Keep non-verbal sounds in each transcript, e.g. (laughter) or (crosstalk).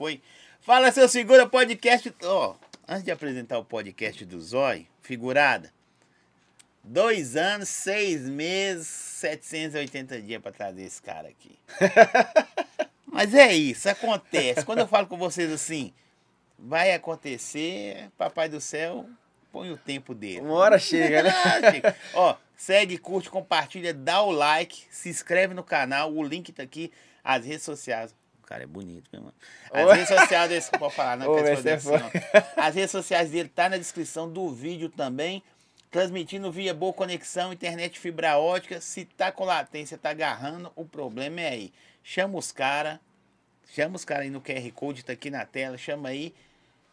foi. Fala, seu segura podcast. Ó, antes de apresentar o podcast do Zói, figurada. Dois anos, seis meses, 780 dias pra trazer esse cara aqui. (laughs) Mas é isso, acontece. Quando eu falo com vocês assim, vai acontecer, Papai do Céu põe o tempo dele. Uma hora chega, né? (laughs) Chega. Ó, segue, curte, compartilha, dá o like, se inscreve no canal, o link tá aqui, as redes sociais. Cara é bonito, meu mano. As Ô. redes sociais dele, pode falar, não, (laughs) Ô, é assim, ó. As redes sociais dele tá na descrição do vídeo também. Transmitindo via boa conexão, internet fibra ótica. Se tá com latência, tá agarrando, o problema é aí. Chama os caras, chama os caras aí no QR Code, tá aqui na tela, chama aí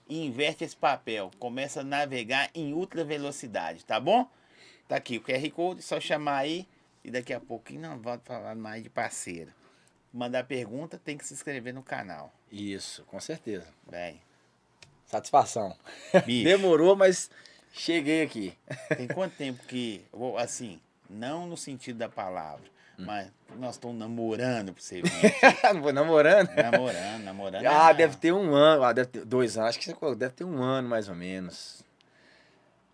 e inverte esse papel. Começa a navegar em ultra velocidade, tá bom? Tá aqui o QR Code, só chamar aí e daqui a pouquinho não volto falar mais de parceiro. Mandar pergunta, tem que se inscrever no canal. Isso, com certeza. Bem, Satisfação. bicho, (laughs) Demorou, mas cheguei aqui. tem quanto tempo que, assim, não no sentido da palavra, mas nós estamos namorando pra você ver. Não (laughs) vou namorando. namorando, namorando. Ah, é- deve ter um ano. Ah, deve ter dois anos. Acho que deve ter um ano, mais ou menos.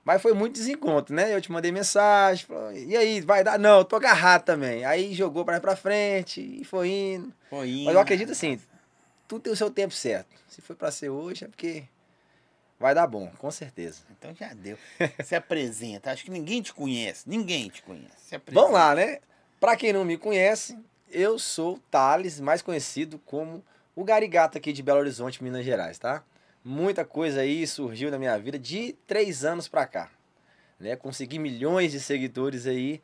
Mas foi muito desencontro, né? Eu te mandei mensagem. Falou, e aí, vai dar? Não, eu tô agarrado também. Aí jogou pra, pra frente e foi indo. Foi indo. Mas eu acredito assim, tudo tem o seu tempo certo. Se foi pra ser hoje, é porque vai dar bom, com certeza. Então já deu. Se apresenta. Acho que ninguém te conhece. Ninguém te conhece. Se apresenta. Vamos lá, né? Pra quem não me conhece, eu sou o Thales, mais conhecido como o Garigato aqui de Belo Horizonte, Minas Gerais, tá? Muita coisa aí surgiu na minha vida de três anos pra cá. Né? Consegui milhões de seguidores aí.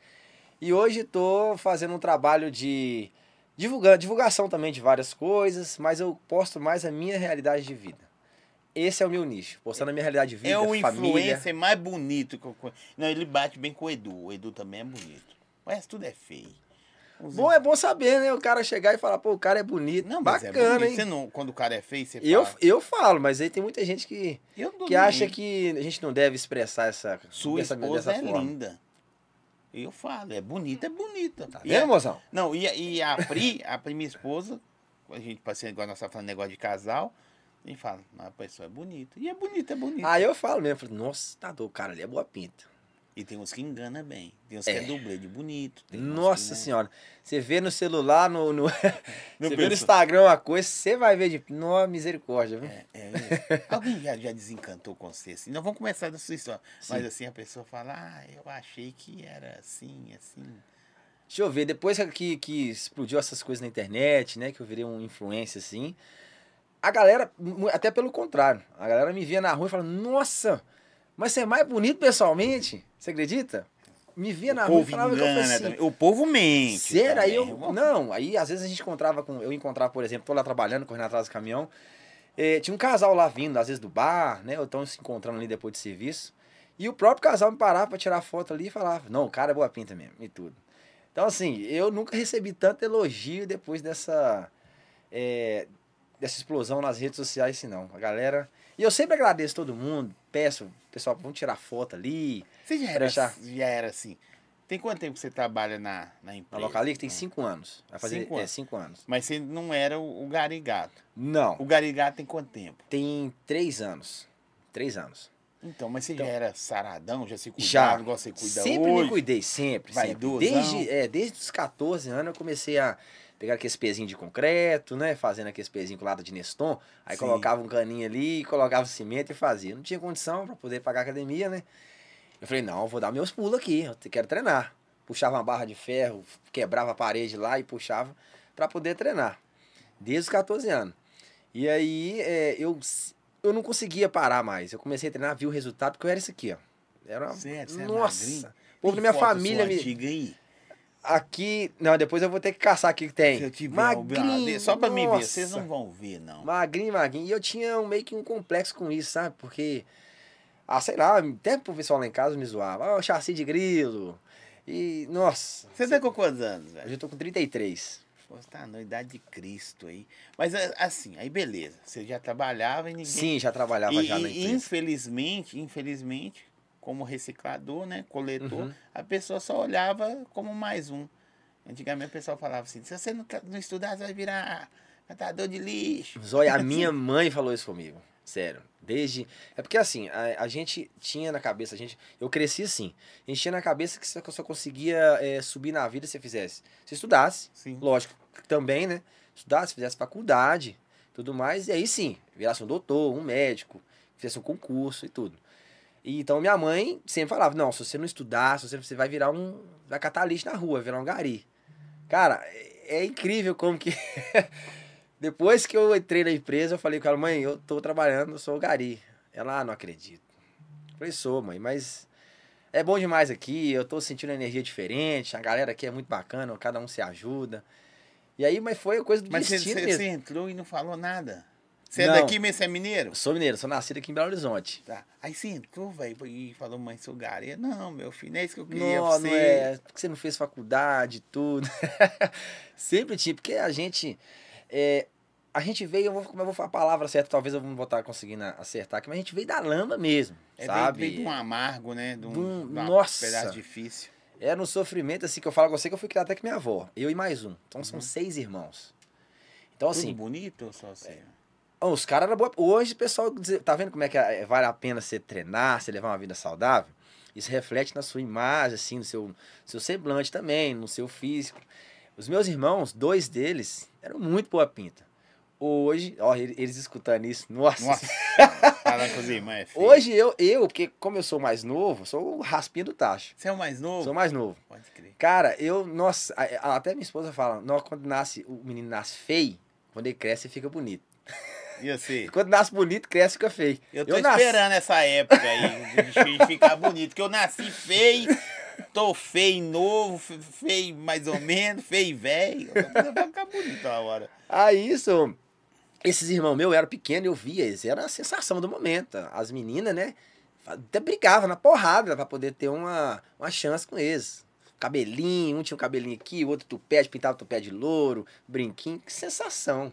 E hoje tô fazendo um trabalho de divulga- divulgação também de várias coisas, mas eu posto mais a minha realidade de vida. Esse é o meu nicho, postando a minha realidade de vida, É o família. influencer mais bonito que eu conheço. Não, ele bate bem com o Edu. O Edu também é bonito. Mas tudo é feio. Bom, é bom saber, né? O cara chegar e falar, pô, o cara é bonito. Não, é Bacana, bonito. hein? Você não, quando o cara é feio, você Eu, fala. eu falo, mas aí tem muita gente que, que acha que a gente não deve expressar essa Sua dessa, esposa dessa é forma. linda. Eu falo, é bonita, é bonita. Tá E vendo, a- mozão? Não, e, a- e a Pri, a Pri, minha esposa, a gente passei igual nós falando negócio de casal, a gente fala, mas a pessoa é bonita. E é bonita, é bonita. Aí eu falo mesmo, falo, nossa, tá doido, o cara ali é boa pinta. E tem uns que engana bem. Tem uns que É. é dublê de bonito. Nossa que, né? senhora, você vê no celular, no, no- (laughs) você vê no. Instagram uma coisa, você vai ver de, nossa, misericórdia, viu? É, é mesmo. Alguém já, já desencantou com você assim? Não vamos começar da sua história. Mas Sim. assim, a pessoa fala, ah, eu achei que era assim, assim. Deixa eu ver, depois que, que explodiu essas coisas na internet, né, que eu virei um influencer assim, a galera, até pelo contrário, a galera me via na rua e falava, nossa, mas você é mais bonito pessoalmente? Você acredita? Me via na o rua e falava que eu engana assim, também. O povo mente. Sério? Aí eu. Não, aí às vezes a gente encontrava com. Eu encontrava, por exemplo, tô lá trabalhando, correndo atrás do caminhão. eh, tinha um casal lá vindo, às vezes do bar, né? Ou estão se encontrando ali depois de serviço. E o próprio casal me parava pra tirar foto ali e falava: Não, o cara é boa pinta mesmo, e tudo. Então, assim, eu nunca recebi tanto elogio depois dessa. eh, dessa explosão nas redes sociais, assim, não. A galera. E eu sempre agradeço todo mundo, peço, pessoal, vamos tirar foto ali. Você já era, deixar- já era assim. Tem quanto tempo que você trabalha na, na Na empresa? Localic tem cinco anos. Vai fazer Cinco é, anos. cinco anos. Mas você não era o, o Garigato. Não. O Garigato tem quanto tempo? Tem três anos. Três anos. Então, mas você Então- já era saradão, já se cuidava, Já. igual você cuida sempre hoje? me cuidei, sempre. sempre. Vaidosão. Desde, é, desde os 14 anos eu comecei a pegar aqueles pezinhos de concreto, né? Fazendo aqueles pezinhos com lata de Neston. Aí Sim. colocava um caninho ali, colocava cimento e fazia. Não tinha condição para poder pagar academia, né? Eu falei, não, eu vou dar meus pulos aqui, eu quero treinar. Puxava uma barra de ferro, quebrava a parede lá e puxava para poder treinar. Desde os 14 anos. E aí é, eu, eu não conseguia parar mais. Eu comecei a treinar, vi o resultado, porque eu era isso aqui, ó. Era uma... Certo, você é Nossa! o povo da minha família me... antiga? Aqui. Não, depois eu vou ter que caçar aqui que tem. Se eu tiver magrinho. Só pra mim ver, nossa. vocês não vão ver, não. Magrinho, magrinho. E eu tinha um, meio que um complexo com isso, sabe? Porque. Ah, sei lá, até o pessoal lá em casa me zoava. Ah, o chassi de grilo. E. Nossa. Você tá com quantos anos, velho? Hoje eu tô com 33. Pô, Você tá na idade de Cristo aí. Mas é, assim, aí beleza. Você já trabalhava e ninguém. Sim, já trabalhava e, já na empresa. infelizmente, infelizmente, como reciclador, né? Coletor, Uhum. a pessoa só olhava como mais um. Antigamente o pessoal falava assim, se você não, tra- não estudar, você vai virar Catador de lixo. Zóia, a (laughs) minha mãe falou isso comigo. Sério. Desde. É porque assim, a, a gente tinha na cabeça, a gente. Eu cresci assim. A gente tinha na cabeça que você só conseguia é, subir na vida se você fizesse. Se estudasse, Sim. lógico, também, né? Estudasse, fizesse faculdade, tudo mais, e aí sim, virasse um doutor, um médico, fizesse um concurso e tudo. E, então minha mãe sempre falava: não, se você não estudar, se você, você vai virar um. Vai catar lixo na rua, virar um gari. Cara, é, é incrível como que. (laughs) Depois que eu entrei na empresa, eu falei com ela, mãe, eu tô trabalhando, eu sou o gari. Ela, ah, não acredito. Eu falei, sou, mãe, mas é bom demais aqui, eu tô sentindo energia diferente, a galera aqui é muito bacana, cada um se ajuda. E aí, mas foi coisa do Mas destino você- mesmo. você entrou e não falou nada. Você é Não. daqui mesmo, você é mineiro? Sou mineiro, sou nascido aqui em Belo Horizonte. Tá. Aí você entrou, velho, e falou, mãe, sou gareia. Não, meu filho, não é isso que eu queria Não, pra não você. é. Porque você não fez faculdade e tudo. (laughs) Sempre tinha, porque a gente. é, a gente veio, eu vou, como eu vou falar a palavra certa, talvez eu não vou estar conseguindo acertar aqui, mas a gente veio da lama mesmo. É, veio, sabe? veio de um amargo, né? De um, De um- nossa. pedaço difícil. Era um sofrimento assim que eu falo com você que eu fui criado até com minha avó. Eu e mais um. Então são Uhum. seis irmãos. Então, Tudo assim, bonito ou só você? ó, os caras eram boa. Hoje o pessoal tá vendo como é que é- vale a pena você treinar, você levar uma vida saudável? Isso reflete na sua imagem, assim, no seu, seu semblante também, no seu físico. Os meus irmãos, dois deles, eram muito boa pinta. Hoje, ó, ele- eles escutando isso, nossa. Nossa, (laughs) os irmãos é. Hoje eu, eu, porque como eu sou mais novo, sou o raspinha do tacho. Você é o mais novo? Sou mais novo. Pode crer. Cara, eu, nossa, até minha esposa fala, "Nó, quando nasce, o menino nasce feio, quando ele cresce, ele fica bonito. E você? Quando nasce bonito, cresce, fica feio. Eu tô nasci- esperando essa época aí de, ficar bonito, que eu nasci feio, tô feio novo, fe- feio mais ou menos, feio velho. Eu vou ficar bonito a hora. Aí isso, esses irmãos meus eram pequenos, eu via eles, era a sensação do momento. As meninas, né, até brigavam na porrada pra poder ter uma, uma chance com eles. Cabelinho, um tinha um cabelinho aqui, o outro tupete, pintava tupé de louro, brinquinho, que sensação.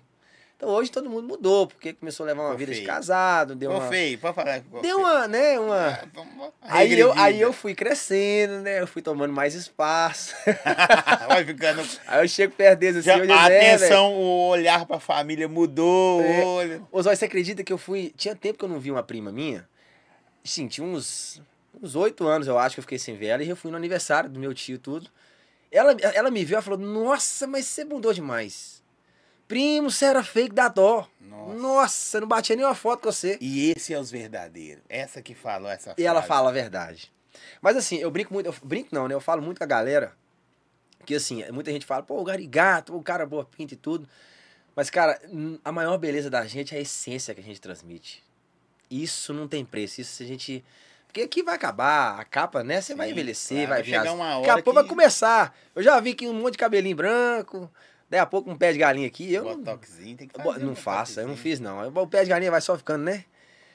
Então hoje todo mundo mudou, porque começou a levar uma Ficou vida de feio. casado, deu Ô, uma... feio, pode falar. ô, Deu uma, né, uma... Vamos- Aí eu, aí eu fui crescendo, né? Eu fui tomando mais espaço. (laughs) Vai ficando. (laughs) Aí eu chego perto deles assim, Já, "É, velho." atenção, o olhar pra família mudou, É. olho. Ô, Zói, você acredita que eu fui. Tinha tempo que eu não vi uma prima minha? Sim, tinha uns. Uns oito anos, eu acho, que eu fiquei sem ver ela. E eu fui no aniversário do meu tio e tudo. Ela, ela me viu e falou: Nossa, mas você mudou demais. Primo, você era fake da dó. Nossa. Nossa, não batia nenhuma foto com você. E esse é os verdadeiros. Essa que falou essa E ela frase. fala a verdade. Mas assim, eu brinco muito, eu brinco não, né? Eu falo muito com a galera que assim, muita gente fala, pô, o garigato, o cara boa pinta e tudo. Mas, cara, a maior beleza da gente é a essência que a gente transmite. Isso não tem preço. Isso a gente. Porque aqui vai acabar, a capa, né? Você vai Sim, envelhecer, claro, vai vai uma Daqui a pouco vai começar. Eu já vi que um monte de cabelinho branco, daí a pouco um pé de galinha aqui. Eu não, Botoxinho, tem que fazer Não um faça, eu não fiz não. O pé de galinha vai só ficando, né?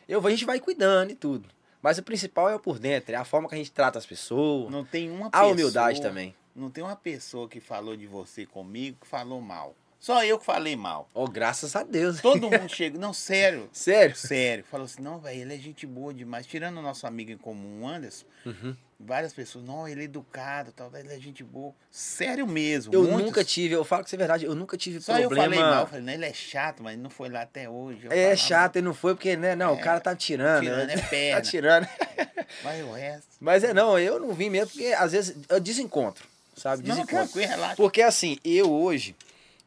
Eu, a gente vai cuidando e tudo. Mas o principal é o por dentro, é a forma que a gente trata as pessoas. Não tem uma a pessoa. humildade também. Não tem uma pessoa que falou de você comigo que falou mal. Só eu que falei mal. Oh, graças a Deus. Todo mundo (laughs) chega. Não, sério. Sério? Sério. Falou assim, não, velho, ele é gente boa demais. Tirando o nosso amigo em comum, o Anderson, Uhum. várias pessoas, não, ele é educado, tal, ele é gente boa. Sério mesmo. Eu muitos. nunca tive, eu falo que isso é verdade, eu nunca tive Só eu problema. falei mal. Falei, não, ele é chato, mas não foi lá até hoje. Eu É falava, chato, ele não foi porque, né? Não, o É, cara tá tirando. Tirando né? é (laughs) tá perna. tirando. Mas o resto. Mas é não, eu não vim mesmo porque às vezes eu desencontro, sabe? Não, Desencontro. tranquilo, relaxa. Porque assim, eu hoje,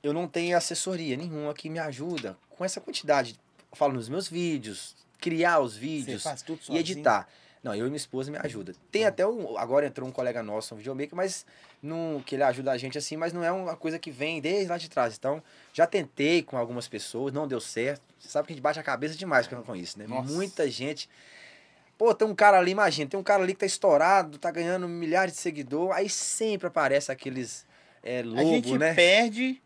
eu não tenho assessoria nenhuma que me ajuda com essa quantidade. Eu falo nos meus vídeos, criar os vídeos e editar. Não, eu e minha esposa me ajuda. Tem até um. Agora entrou um colega nosso, um videomaker, mas não, que ele ajuda a gente assim, mas não é uma coisa que vem desde lá de trás. Então, já tentei com algumas pessoas, não deu certo. Você sabe que a gente bate a cabeça demais com com isso, né? Nossa. Muita gente. Pô, tem um cara ali, imagina, tem um cara ali que tá estourado, tá ganhando milhares de seguidores, aí sempre aparece aqueles é, A lobo, gente né? perde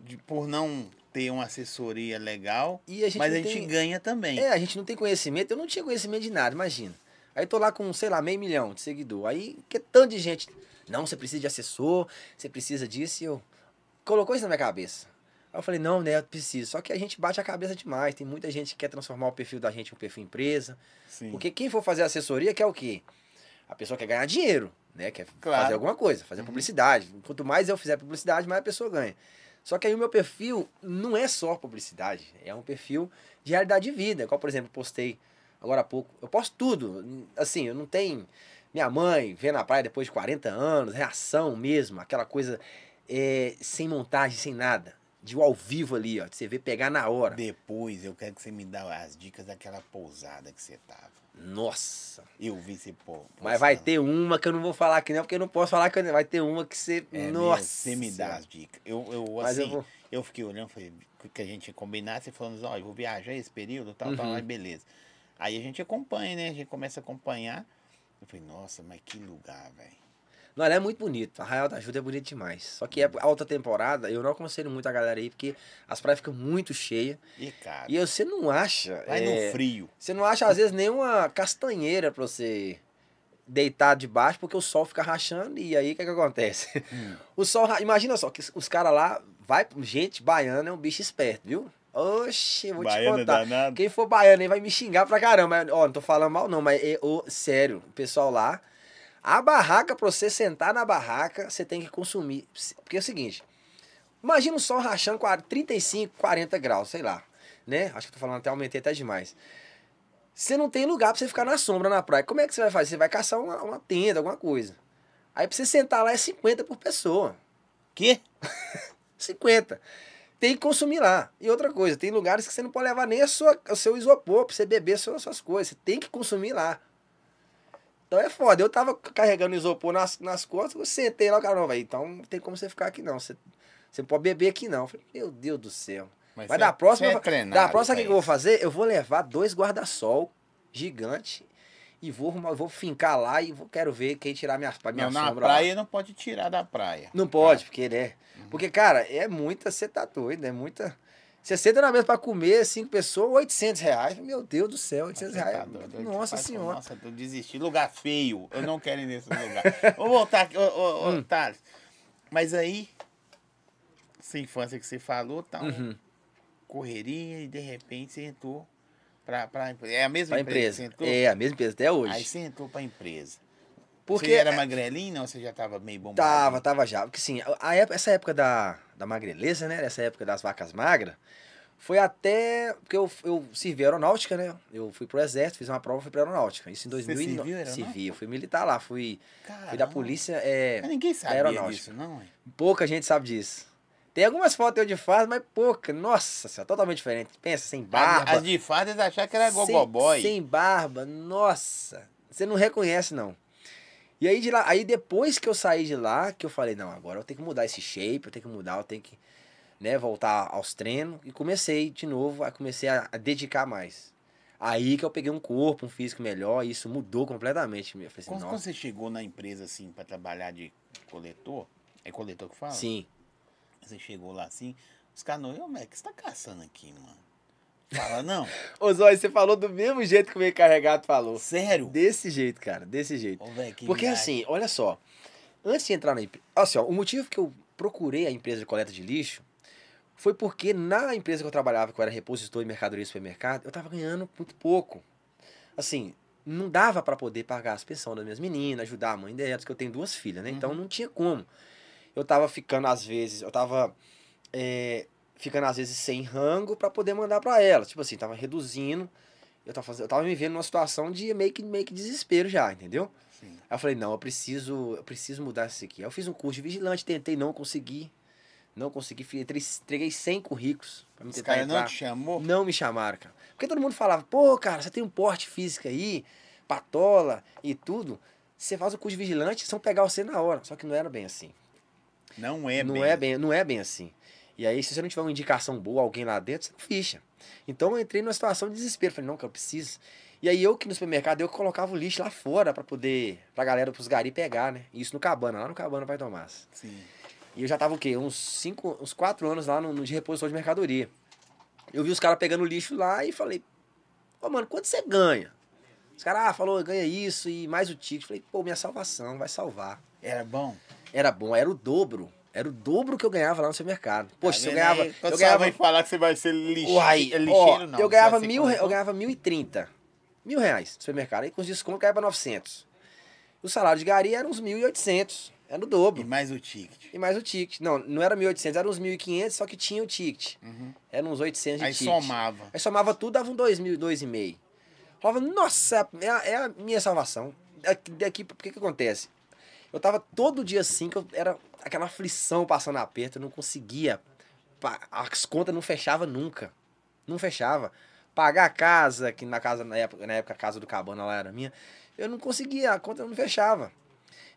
de- por não ter uma assessoria legal, E a mas a gente tem- ganha também. É, a gente não tem conhecimento, eu não tinha conhecimento de nada, imagina. Aí tô lá com, sei lá, meio milhão de seguidor. Aí, que tanto de gente. Não, você precisa de assessor, você precisa disso, e eu. Colocou isso na minha cabeça. Aí eu falei, não, né, eu preciso. Só que a gente bate a cabeça demais. Tem muita gente que quer transformar o perfil da gente em um perfil empresa. Sim. Porque quem for fazer assessoria quer o quê? A pessoa quer ganhar dinheiro, né? Quer Claro. fazer alguma coisa, fazer Uhum. publicidade. Quanto mais eu fizer publicidade, mais a pessoa ganha. Só que aí o meu perfil não é só publicidade, é um perfil de realidade de vida. Qual, por exemplo, postei agora há pouco. Eu posto tudo. Assim, eu não tenho minha mãe vendo na praia depois de 40 anos, reação mesmo, aquela coisa é, sem montagem, sem nada. De ao vivo ali, ó. De você ver pegar na hora. Depois eu quero que você me dê as dicas daquela pousada que você tava. Nossa. Eu vi você pô. Mas vai ter uma que eu não vou falar aqui, não, porque eu não posso falar que eu- vai ter uma que você. É, Nossa. você me dá as dicas. Eu, eu Mas eu assim, vou- eu, fiquei olhando, falei, que a gente você falando, ó, eu vou viajar esse período, tal, tal, Uhum. aí beleza. Aí a gente acompanha, né? A gente começa a acompanhar. Eu falei, nossa, mas que lugar, velho. Não, ela é muito bonito. Arraial da Ajuda é bonito demais. Só que é alta temporada, eu não aconselho muito a galera aí, porque as praias ficam muito cheias. E, cara, E você não acha. vai é, no frio. Você não acha, às vezes, nenhuma castanheira pra você deitar debaixo, porque o sol fica rachando e aí o que, que acontece? Hum. (laughs) O sol, imagina só, que os caras lá, vai, gente, baiano é um bicho esperto, viu? Oxe, vou Baiano te é contar. danado. Quem for baiano aí vai me xingar pra caramba. Ó, não tô falando mal não, mas é, ô, sério, o pessoal lá, a barraca, pra você sentar na barraca, você tem que consumir. Porque é o seguinte, imagina o sol rachando 40, 35, 40 graus, sei lá, né? Acho que tô falando até, aumentei até demais. Você não tem lugar pra você ficar na sombra na praia. Como é que você vai fazer? Você vai caçar uma, uma tenda, alguma coisa. Aí pra você sentar lá é 50 por pessoa. Quê? (laughs) 50. Tem que consumir lá. E outra coisa, tem lugares que você não pode levar nem a sua, o seu isopor pra você beber suas, suas coisas. Você tem que consumir lá. Então é foda. Eu tava carregando isopor nas, nas costas, eu sentei lá, o cara, não, velho. Então não tem como você ficar aqui, não. Você, você não pode beber aqui, não. Eu falei, meu Deus do céu. Mas você- da próxima, é treinado da próxima, o que que eu vou fazer? Eu vou levar dois guarda-sol gigante e vou, arrumar- vou fincar lá e vou, quero ver quem tirar minha, minha Não, na sombra lá. praia não pode tirar da praia. Não pode, porque né? Porque, cara, é muita, você tá doido, é muita. Você senta na mesa pra comer, cinco pessoas, 800 reais. Meu Deus do céu, 800 Você tá reais. doido, Nossa senhora. Nossa, eu desisti. Lugar feio. Eu não quero ir nesse lugar. Vou voltar aqui. Ô, ô, ô, Hum. Thales. Mas aí, essa infância que você falou, tá uma Uhum. correria e de repente você entrou pra, pra empresa. É a mesma Pra empresa, empresa. É, a mesma empresa até hoje. Aí você entrou pra empresa. Porque você era magrelinho ou você já tava meio bombado? Tava, tava já. Porque assim, a época- essa época da, da magreleza, né? Essa época das vacas magras, foi até. Porque eu, eu servi aeronáutica, né? Eu fui pro exército, fiz uma prova, fui pra aeronáutica. Isso em Você 2009. serviu aeronáutica? Servi, eu fui militar lá, fui, fui da polícia. É, Mas ninguém aeronáutica. disso, não? Pouca gente sabe disso. Tem algumas fotos eu de farda, mas pouca. Nossa senhora, totalmente diferente. Pensa, sem barba. As de fadas acharam que era sem, gogoboy. sem barba, nossa. Você não reconhece, não. E aí, de lá, aí depois que eu saí de lá, que eu falei, não, agora eu tenho que mudar esse shape, eu tenho que mudar, eu tenho que né, voltar aos treinos. E comecei de novo, aí comecei a, a dedicar mais. Aí que eu peguei um corpo, um físico melhor, e isso mudou completamente. Eu falei assim, Quando, quando você chegou na empresa assim pra trabalhar de coletor, é coletor que fala? sim. Você chegou lá assim, os caras não, ô Mac, o que você tá caçando aqui, mano? Fala, não. Ô Zói, você falou do mesmo jeito que o meio carregado falou. Sério? Desse jeito, cara, desse jeito. Ô, véi, que Porque viagem. assim, olha só. Antes de entrar na empresa. Assim, ó, o motivo que eu procurei a empresa de coleta de lixo foi porque na empresa que eu trabalhava, que eu era repositor de mercadoria de supermercado, eu tava ganhando muito pouco. Assim, não dava para poder pagar as pensões das minhas meninas, ajudar a mãe delas, que eu tenho duas filhas, né? Então não tinha como. Eu tava ficando às vezes, eu tava é, ficando às vezes sem rango para poder mandar para elas. Tipo assim, tava reduzindo. Eu tava, fazendo, eu tava me vendo numa situação de meio que, meio que desespero já, entendeu? Sim. Aí eu falei, não, eu preciso, eu preciso mudar isso aqui. Aí eu fiz um curso de vigilante, tentei, não consegui. Não consegui, entreguei 100 currículos pra me Os tentar caras não entrar. te chamou? Não me chamaram, cara. Porque todo mundo falava, pô, cara, você tem um porte físico aí, patola e tudo. Você faz o curso de vigilante, são pegar você na hora. Só que não era bem assim. Não é não bem. é bem, não é bem assim. E aí, se você não tiver uma indicação boa, alguém lá dentro, você não ficha. Então eu entrei numa situação de desespero. Falei, não, que eu preciso. E aí eu que no supermercado, eu colocava o lixo lá fora pra poder, pra galera, pros gari pegar, né? Isso no Cabana, lá no Cabana vai Tomás. Sim. E eu já tava o quê? Uns cinco, uns quatro anos lá no, no de reposição de mercadoria. Eu vi os caras pegando lixo lá e falei, ô mano, quanto você ganha? Os caras, ah, falou, ganha isso e mais o ticket. Falei, pô, minha salvação, vai salvar. Era bom? Era bom, era o dobro. Era o dobro que eu ganhava lá no supermercado. Poxa, Tá se eu ganhava. aí? Quando Eu ganhava. mãe falar que você vai ser lixeiro, Uai, é ó, lixeiro não. eu ganhava mil, re- eu ganhava mil e trinta. Mil reais no supermercado. Aí com os descontos ganhava 900. O salário de gari era uns 1.800. Era o dobro. E mais o ticket. E mais o ticket. Não, não era 1.800, era uns 1.500, só que tinha o ticket. Uhum. Era uns 800 de Aí ticket. somava. Aí somava tudo, dava um 2.000, 2,5. Falava, nossa, é a, é a minha salvação. Daqui, daqui, o que que acontece? Eu tava todo dia assim, que eu era aquela aflição passando aperto, eu não conseguia. As contas não fechavam nunca. Não fechava. Pagar a casa, que na casa, na época, na época a casa do Cabana lá era minha, eu não conseguia, a conta não fechava.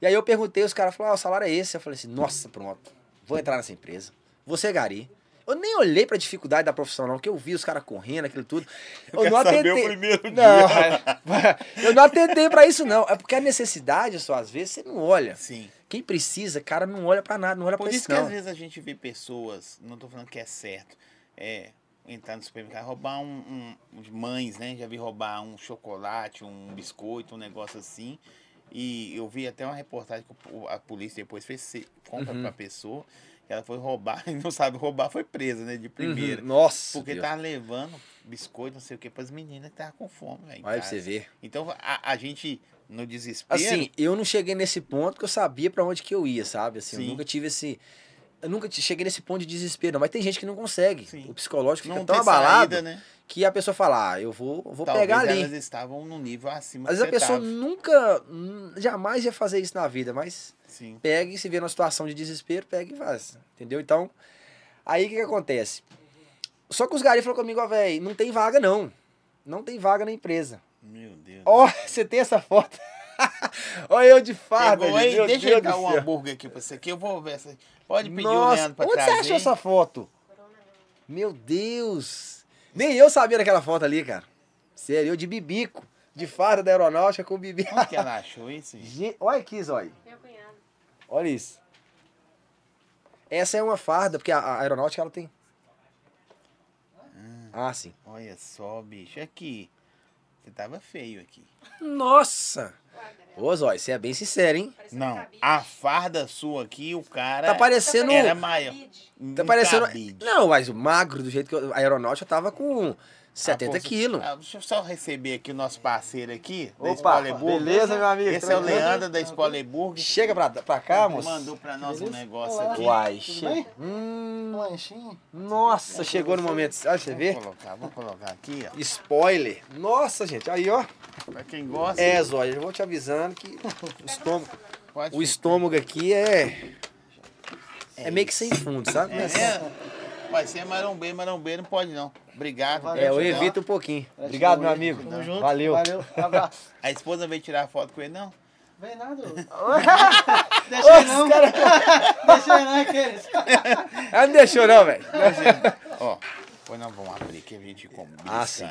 E aí eu perguntei, os caras falaram, ah, o salário é esse. Eu falei assim, nossa, pronto, vou entrar nessa empresa. Vou ser gari. Eu nem olhei pra dificuldade da profissão, não, porque eu vi os caras correndo, aquilo tudo. Eu, quero não o primeiro não, (laughs) eu não atentei pra isso, não. É porque a necessidade, só às vezes, você não olha. Sim. Quem precisa, cara, não olha pra nada, não olha Por pra isso isso, que às vezes a gente vê pessoas, não tô falando que é certo, é entrar no supermercado, roubar um, um mães, né? Já vi roubar um chocolate, um biscoito, um negócio assim. E eu vi até uma reportagem que a polícia depois fez compra Uhum. pra pessoa, ela foi roubar (laughs) e não sabe roubar, foi presa, né? De primeira. Uhum. Nossa, Porque Deus. tava levando biscoito, não sei o que, pras meninas que estavam com fome, Olha pra casa. você ver. Então a, a gente, no desespero. Assim, eu não cheguei nesse ponto que eu sabia pra onde que eu ia, sabe? Assim, eu Sim. nunca tive esse. Eu nunca cheguei nesse ponto de desespero, não. Mas tem gente que não consegue. Sim. O psicológico fica não tão ter abalado saída, né? que a pessoa fala, ah, eu vou, vou Talvez pegar ali. elas estavam num nível acima Às vezes a pessoa tava. nunca, jamais ia fazer isso na vida, mas Sim. pega e se vê numa situação de desespero, pega e faz. Entendeu? Então, aí o que, que acontece? Só que os garis falaram comigo, ó, velho, não tem vaga não. Não tem vaga na empresa. Meu Deus. Ó, (laughs) você tem essa foto? (laughs) Olha eu de farda, Pegou gente, aí? meu Deixa Deus eu dar um hambúrguer aqui pra você aqui. Eu vou ver. Se... Pode pedir o Nossa, Leandro pra onde trazer. você achou essa foto? Meu Deus. Nem eu sabia daquela foto ali, cara. Sério, eu de bibico. De farda da aeronáutica com bibi. Onde que ela (laughs) achou isso? Gente, Olha aqui, Zói. Meu cunhado. Olha isso. Essa é uma farda, porque a, a aeronáutica ela tem. Ah, sim. Olha só, bicho. Aqui. Você tava feio aqui. Nossa! Ô, Zói, você é bem sincero, hein? Parece Não, cabide. a farda sua aqui, o cara. Tá parecendo. Era maior. Tá parecendo. cabide. Não, mas o magro, do jeito que eu, a aeronáutica tava com 70 Ah, quilos. ah, deixa eu só receber aqui o nosso parceiro aqui. da Opa, Burger. beleza, meu amigo? Esse é o? Leandro da Spoiler Burger. Chega pra, pra cá, moço. Mandou pra nós um Beleza? negócio Olá. aqui. Uai, che... Hum, Um lanchinho. nossa, chegou no momento. Olha, você vê? Vou colocar, vou colocar aqui, ó. Spoiler. Nossa, gente. Aí, ó. Pra quem gosta, É, Zóia, eu vou te avisando que o estômago, pode o estômago aqui é. É meio que sem fundo, sabe? É, é. Vai ser marombeiro, marombeiro não pode não. Obrigado. É, eu evito um pouquinho. Obrigado, meu amigo. Tamo junto. Valeu. Valeu. Abraço. (laughs) A esposa veio tirar foto com ele, não? Vem nada. ô. (laughs) Deixa aí não. (laughs) Deixa aí não, aqueles. Ah, não deixou, não, velho. Ó, depois nós vamos abrir que a gente combina. Ah, sim.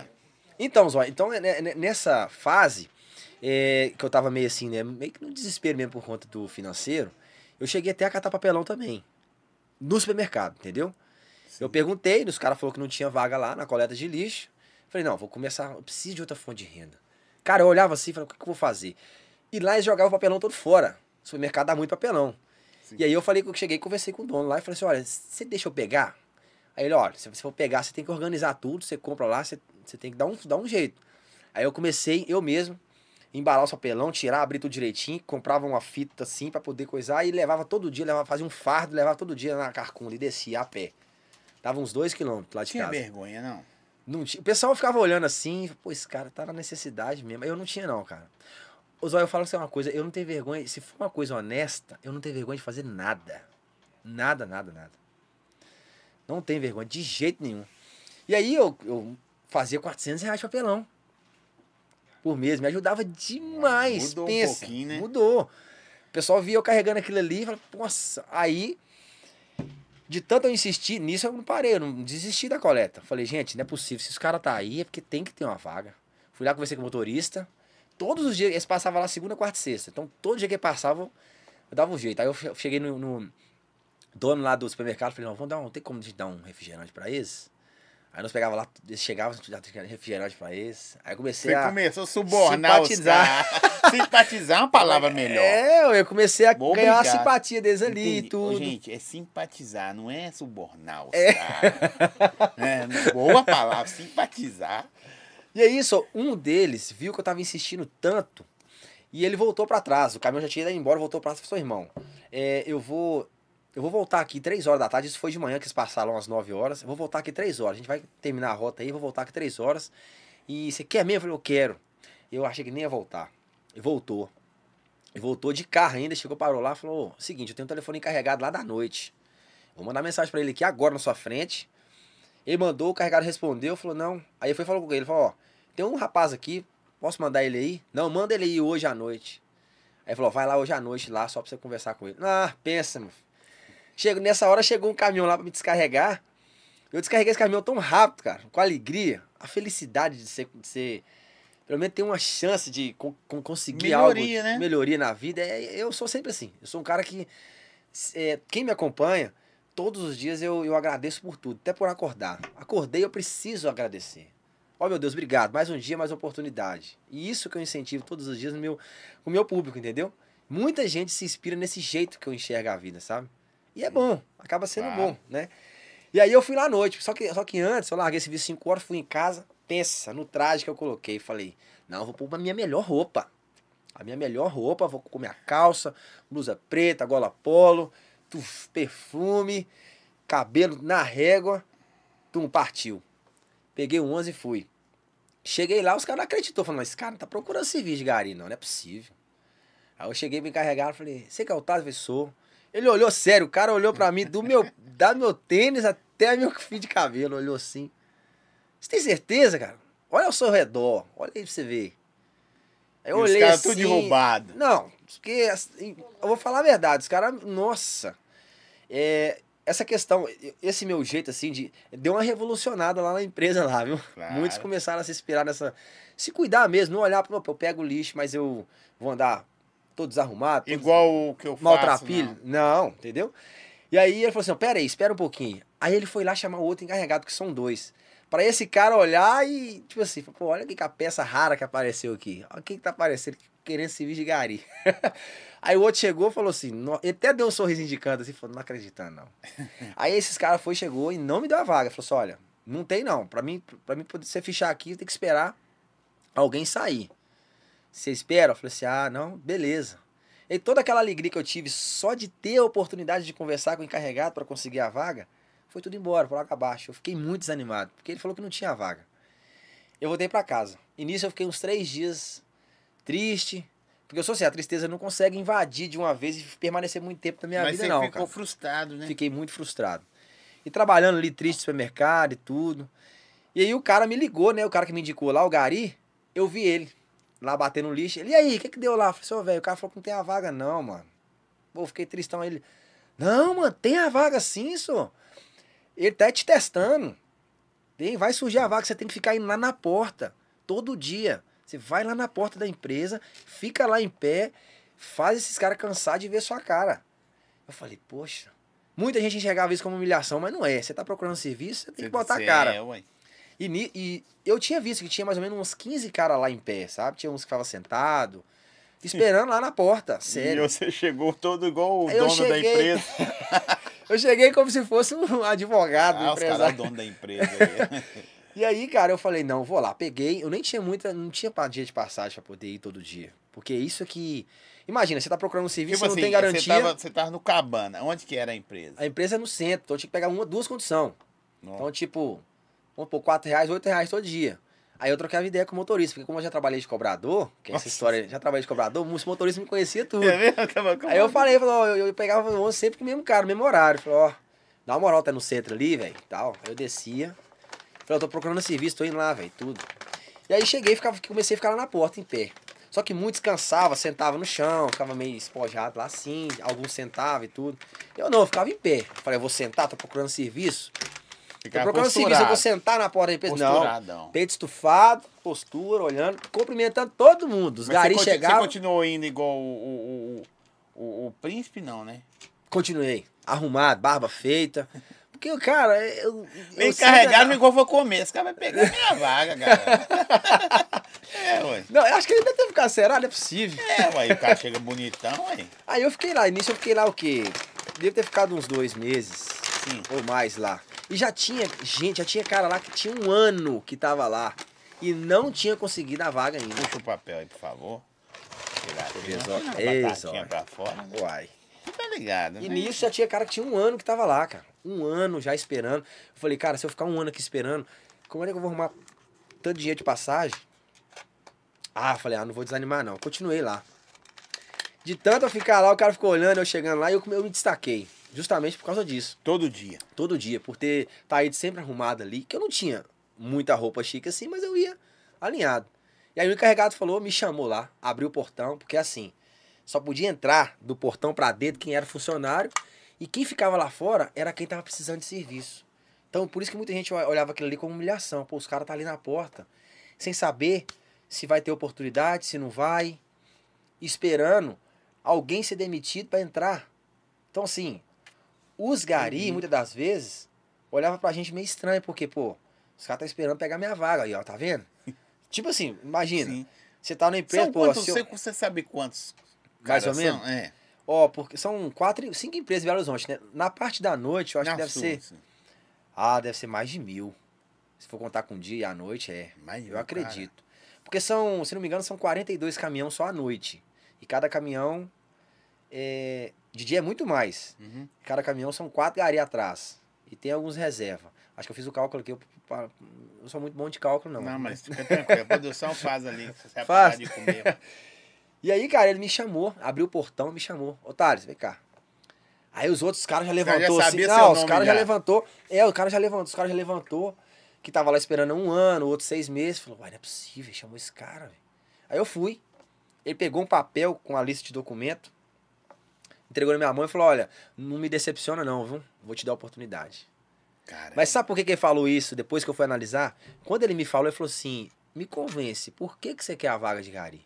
Então, Zóia, então né, né, nessa fase é, que eu tava meio assim, né? Meio que no desespero mesmo por conta do financeiro, eu cheguei até a catar papelão também. No supermercado, entendeu? Eu perguntei, os caras falaram que não tinha vaga lá na coleta de lixo. Falei, não, vou começar, eu preciso de outra fonte de renda. Cara, eu olhava assim e falei, o que, que eu vou fazer? E lá eles jogavam o papelão todo fora. O supermercado dá muito papelão. Sim. E aí eu falei que eu cheguei e conversei com o dono lá e falei assim, olha, você deixa eu pegar? Aí ele, olha, se você for pegar, você tem que organizar tudo, você compra lá, você, você tem que dar um, dar um jeito. Aí eu comecei, eu mesmo, embalar o papelão, tirar, abrir tudo direitinho, comprava uma fita assim pra poder coisar e levava todo dia, levava, fazia um fardo, levava todo dia na carcunda e descia a pé. Dava uns dois quilômetros lá de Tinha casa. vergonha, não? Não tinha- o pessoal ficava olhando assim, pô, esse cara tá na necessidade mesmo. Eu não tinha, não, cara. Zóio, eu falo assim uma coisa, eu não tenho vergonha, se for uma coisa honesta, eu não tenho vergonha de fazer nada. Nada, nada, nada. Não tenho vergonha, de jeito nenhum. E aí eu, eu fazia 400 reais de papelão. Por mês, me ajudava demais. Mudou um pensa. pouquinho, né? Mudou. O pessoal via eu carregando aquilo ali e falava, nossa, aí de tanto eu insistir nisso, eu não parei, eu não desisti da coleta. Falei, gente, não é possível. Se os caras tá aí, é porque tem que ter uma vaga. Fui lá, conversei com o motorista. Todos os dias, eles passavam lá segunda, quarta e sexta. Então, todo dia que passavam, eu dava um jeito. Aí eu che- cheguei no, no dono lá do supermercado, falei, não, vamos dar um, tem como a gente dar um refrigerante pra eles? Aí nós pegava lá, eles chegavam, já tinha refrigerante pra eles. Aí comecei Você a... começou a subornar simpatizar. (laughs) Simpatizar é uma palavra (laughs) melhor. É, eu comecei a Vou ganhar a brincar. simpatia deles ali e Entendi. Ô, tudo. gente, é simpatizar, não é subornar os caras. É, boa palavra, simpatizar. E é isso, um deles viu que eu tava insistindo tanto E ele voltou pra trás. O caminhão já tinha ido embora, voltou pra trás e falou, irmão, é, eu vou. Eu vou voltar aqui 3 horas da tarde. Isso foi de manhã, que eles passaram às 9 horas. Eu vou voltar aqui 3 horas. A gente vai terminar a rota aí, vou voltar aqui 3 horas. E você quer mesmo? Eu falei, eu quero. Eu achei que nem ia voltar. E voltou. E voltou de carro ainda, chegou, parou lá, falou: "Ô, seguinte, eu tenho um telefone encarregado lá da noite. Vou mandar mensagem pra ele aqui agora na sua frente. Ele mandou, o carregado respondeu, falou: "Não". Aí foi falou com ele, falou: "Ó, tem um rapaz aqui, posso mandar ele aí?". "Não, manda ele aí hoje à noite". Aí falou: "Vai lá hoje à noite lá só pra você conversar com ele". Ah, pensa, meu. filho. Chego, nessa hora chegou um caminhão lá pra me descarregar. Eu descarreguei esse caminhão tão rápido, cara, com alegria, a felicidade de ser, de ser pelo menos ter uma chance de con- con- conseguir Melhoria, algo, né? melhoria na vida. É, eu sou sempre assim. Eu sou um cara que é, quem me acompanha, todos os dias eu, eu agradeço por tudo, até por acordar. Acordei, eu preciso agradecer. Ó meu Deus, obrigado. Mais um dia, mais uma oportunidade. E isso que eu incentivo todos os dias no meu, com o meu público, entendeu? Muita gente se inspira nesse jeito que eu enxergo a vida, sabe? E é bom, acaba sendo Claro. bom, né? E aí eu fui lá à noite. Só que, só que antes, eu larguei esse serviço 5 horas, fui em casa, pensa no traje que eu coloquei. Falei, não, eu vou pôr a minha melhor roupa. A minha melhor roupa, vou com minha calça, blusa preta, gola polo, tuf, perfume, cabelo na régua. Tum, partiu. Peguei o 11 e fui. Cheguei lá, os caras não acreditou. Falando, esse cara não tá procurando serviço de gari, não, não é possível. Aí eu cheguei, me encarregaram, falei, você que é o Otávio? Eu falei, sou. Ele olhou sério, o cara olhou pra mim, do meu, da meu tênis até meu (laughs) fio de cabelo, olhou assim. Você tem certeza, cara? Olha ao seu redor, olha aí pra você ver. Aí eu E os olhei caras assim, tudo derrubado. Não, porque assim, eu vou falar a verdade, os caras, nossa, é, essa questão, esse meu jeito assim de deu uma revolucionada lá na empresa lá, viu? Claro. Muitos começaram a se inspirar nessa, se cuidar mesmo, não olhar, pô, eu pego o lixo, mas eu vou andar todo desarrumado, todo Igual o que eu faço. maltrapilho. não. Não. entendeu? E aí ele falou assim: pera aí, espera um pouquinho. Aí ele foi lá chamar o outro encarregado, que são dois. Pra esse cara olhar e, tipo assim, pô, olha que, que a peça rara que apareceu aqui. Olha o que, tá aparecendo, querendo servir de gari. (laughs) aí o outro chegou e falou assim: nó- ele até deu um sorriso indicando assim, falou: não acreditando, não. (laughs) aí esses caras foi, chegou e não me deu a vaga. Falou assim: olha, não tem não. Pra mim, pra mim poder você fichar aqui, tem que esperar alguém sair. Você espera? Eu falei assim: ah, não, beleza. E toda aquela alegria que eu tive só de ter a oportunidade de conversar com o encarregado para conseguir a vaga, foi tudo embora, por água abaixo. Eu fiquei muito desanimado, porque ele falou que não tinha vaga. Eu voltei para casa. E nisso eu fiquei uns três dias triste, porque eu sou assim, a tristeza não consegue invadir de uma vez e permanecer muito tempo na minha Mas vida, você não, ficou cara. frustrado, né? Fiquei muito frustrado. E trabalhando ali triste no supermercado e tudo. E aí o cara me ligou, né? O cara que me indicou lá, o Gari, eu vi ele lá batendo lixo. Ele, e aí, o que que deu lá? Eu falei, ô, velho, o cara falou que não tem a vaga não, mano. Pô, fiquei tristão. Aí Ele, não, mano, tem a vaga sim, só. Ele tá te testando. Tem, vai surgir a vaga, você tem que ficar indo lá na porta, todo dia. Você vai lá na porta da empresa, fica lá em pé, faz esses caras cansar de ver sua cara. Eu falei, poxa, muita gente enxergava isso como humilhação, mas não é. Você tá procurando serviço, você tem que botar a cara. É, ué. E, e eu tinha visto que tinha mais ou menos uns 15 caras lá em pé, sabe? Tinha uns que ficavam sentado, (laughs) esperando lá na porta, sério. E você chegou todo igual o eu dono da cheguei- empresa. (laughs) Eu cheguei como se fosse um advogado, Ah, os caras empresário. dono da empresa. (laughs) E aí, cara, eu falei, não, vou lá. Peguei, eu nem tinha muita, não tinha dia de passagem pra poder ir todo dia. Porque isso aqui... Imagina, você tá procurando um serviço, tipo você assim, não tem garantia. Você tava, você tava no Cabana. Onde que era a empresa? A empresa é no centro, então eu tinha que pegar uma, duas condições. Então, tipo, vamos pôr 4 reais, 8 reais todo dia. Aí eu trocava ideia com o motorista, porque como eu já trabalhei de cobrador, que é essa Nossa. história, já trabalhei de cobrador, os motoristas me conheciam tudo. É mesmo? Tava com- Aí eu falei, ó, eu, eu pegava o ônibus sempre com o mesmo cara, o mesmo horário. Falei, ó, dá uma moral, tá no centro ali, velho, tal. Aí eu descia. Falei, eu tô procurando serviço, tô indo lá, velho, tudo. E aí cheguei, ficava, comecei a ficar lá na porta, em pé. Só que muitos cansavam, sentavam no chão, ficava meio espojado lá assim, alguns sentavam e tudo. Eu não, eu ficava em pé. Falei, eu vou sentar, tô procurando serviço. Tô Ficava procurando serviço, eu vou sentar na porta da empresa. Não, peito estufado, postura, olhando, cumprimentando todo mundo. Os garis chegavam. você continuou indo igual o, o, o, o, o príncipe, não, né? Continuei. Arrumado, barba feita. Porque, cara, eu. Vem eu carregado sempre- igual foi comer. Esse cara vai pegar minha (laughs) vaga, cara. (laughs) é, ué. Não, eu acho que ele deve ter ficado será, não é possível. É, ué. O cara chega bonitão, ué. Aí eu fiquei lá, início eu fiquei lá o quê? Devo ter ficado uns dois meses Sim. ou mais lá. E já tinha, gente, já tinha cara lá que tinha um ano que tava lá. E não tinha conseguido a vaga ainda. Puxa o papel aí, por favor. Exó. batatinha pra fora. né? Uai. Tá ligado, né? E nisso já tinha cara que tinha um ano que tava lá, cara. Um ano já esperando. Eu falei, cara, se eu ficar um ano aqui esperando, como é que eu vou arrumar tanto dinheiro de passagem? Ah, falei, ah, não vou desanimar não. Continuei lá. De tanto eu ficar lá, o cara ficou olhando, eu chegando lá e eu, eu me destaquei. Justamente por causa disso. Todo dia. Todo dia, por ter tá ido sempre arrumado ali, que eu não tinha muita roupa chique assim, mas eu ia alinhado. E aí o encarregado falou, me chamou lá, abriu o portão, porque assim, só podia entrar do portão pra dentro quem era funcionário e quem ficava lá fora era quem tava precisando de serviço. Então, por isso que muita gente olhava aquilo ali como humilhação. Pô, os caras tá ali na porta, sem saber se vai ter oportunidade, se não vai, esperando alguém ser demitido pra entrar. Então, assim, os gari, Uhum. muitas das vezes, olhava pra gente meio estranho, porque, pô, os caras tá esperando pegar minha vaga aí, ó, tá vendo? (laughs) tipo assim, imagina, Sim. você tá na empresa, São pô, quantos, se eu- você, sabe quantos? Mais ou menos? são? É. ó, porque são quatro, cinco empresas em Belo Horizonte, né? Na parte da noite, eu acho Na que deve ser, assim. ah, deve ser mais de mil. Se for contar com dia e à noite, é. Mais Eu acredito. Porque são, se não me engano, são 42 caminhões só à noite. E cada caminhão, é, de dia é muito mais. cara. Uhum. Cada caminhão são quatro gari atrás. E tem alguns reserva. Acho que eu fiz o cálculo aqui. Eu, eu sou muito bom de cálculo, não. Não, mas fica tranquilo. A produção faz ali. Você vai Faz. de comer. (laughs) E aí, cara, ele me chamou, abriu o portão e me chamou. Ô, Thales, vem cá. Aí os outros caras já caras já levantou assim. Não, os caras já já. levantou. É, o cara já levantou, os caras já levantou. Que tava lá esperando um ano, outro seis meses. Falou, uai, não é possível, chamou esse cara, velho. Aí eu fui. Ele pegou um papel com a lista de documento, entregou na minha mão e falou: Olha, não me decepciona, não, viu? Vou te dar a oportunidade. Mas sabe por que, que ele falou isso depois que eu fui analisar? Quando ele me falou, ele falou assim: me convence, por que, que você quer a vaga de Gari?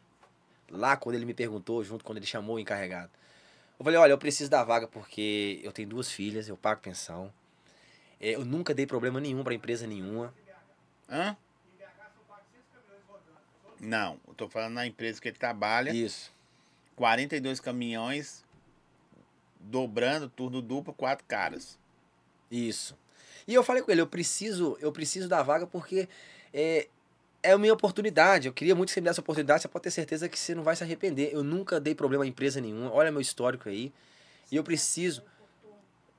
Lá, quando ele me perguntou, junto quando ele chamou o encarregado. Eu falei: olha, eu preciso da vaga porque eu tenho duas filhas, eu pago pensão. É, Eu nunca dei problema nenhum pra empresa nenhuma. Hã? Não, eu tô falando na empresa que ele trabalha. Isso. 42 caminhões, dobrando, turno duplo, quatro caras. Isso. E eu falei com ele, eu preciso, eu preciso da vaga porque é, é a minha oportunidade. Eu queria muito que você me desse a oportunidade, você pode ter certeza que você não vai se arrepender. Eu nunca dei problema a empresa nenhuma. Olha meu histórico aí. E eu preciso.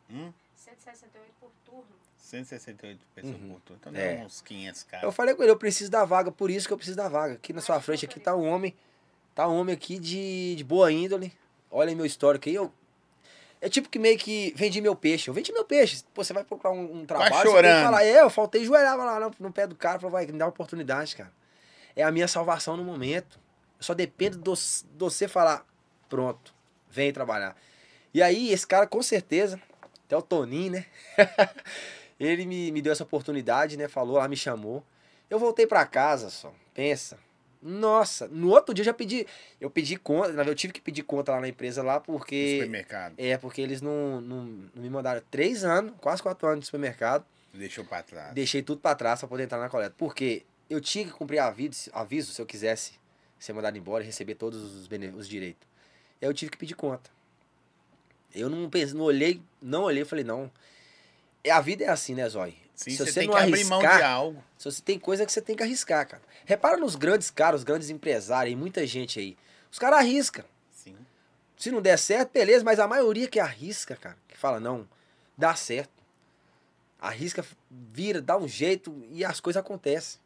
Hum? 168 por turno. 168 pessoas Uhum. por turno. Então É. dá uns 500 Eu caras. falei com ele, eu preciso da vaga, por isso que eu preciso da vaga. Aqui na sua frente aqui tá um homem, tá um homem aqui de, de boa índole. Olha aí meu histórico aí, eu é tipo que meio que vendi meu peixe. Eu vendi meu peixe. Pô, você vai procurar um, um trabalho, você tem que chorando. falar, é, eu faltei joelhava lá no, no pé do cara, falou, vai, me dá uma oportunidade, cara. É a minha salvação no momento. Eu só dependo de você falar, pronto, vem trabalhar. E aí, esse cara, com certeza, até o Toninho, né? (laughs) Ele me, me deu essa oportunidade, né? Falou lá, me chamou. Eu voltei pra casa só. Pensa. Nossa, no outro dia eu já pedi. Eu pedi conta, eu tive que pedir conta lá na empresa lá, No porque. supermercado. É, porque eles não, não, não me mandaram três anos, quase quatro anos de supermercado. Deixou pra trás. Deixei tudo pra trás pra poder entrar na coleta. Porque eu tinha que cumprir aviso, aviso se eu quisesse ser mandado embora e receber todos os, bene- os direitos. Eu tive que pedir conta. Eu não pensei, não olhei, não olhei e falei, não. É, a vida é assim, né, Zói? Sim, se você, você tem não que abrir mão de arriscar- algo. Se você tem coisa que você tem que arriscar, cara. Repara nos grandes caras, os grandes empresários, e muita gente aí. Os caras arriscam. Sim. Se não der certo, beleza, mas a maioria que arrisca, cara, que fala, não, dá certo. Arrisca, vira, dá um jeito e as coisas acontecem.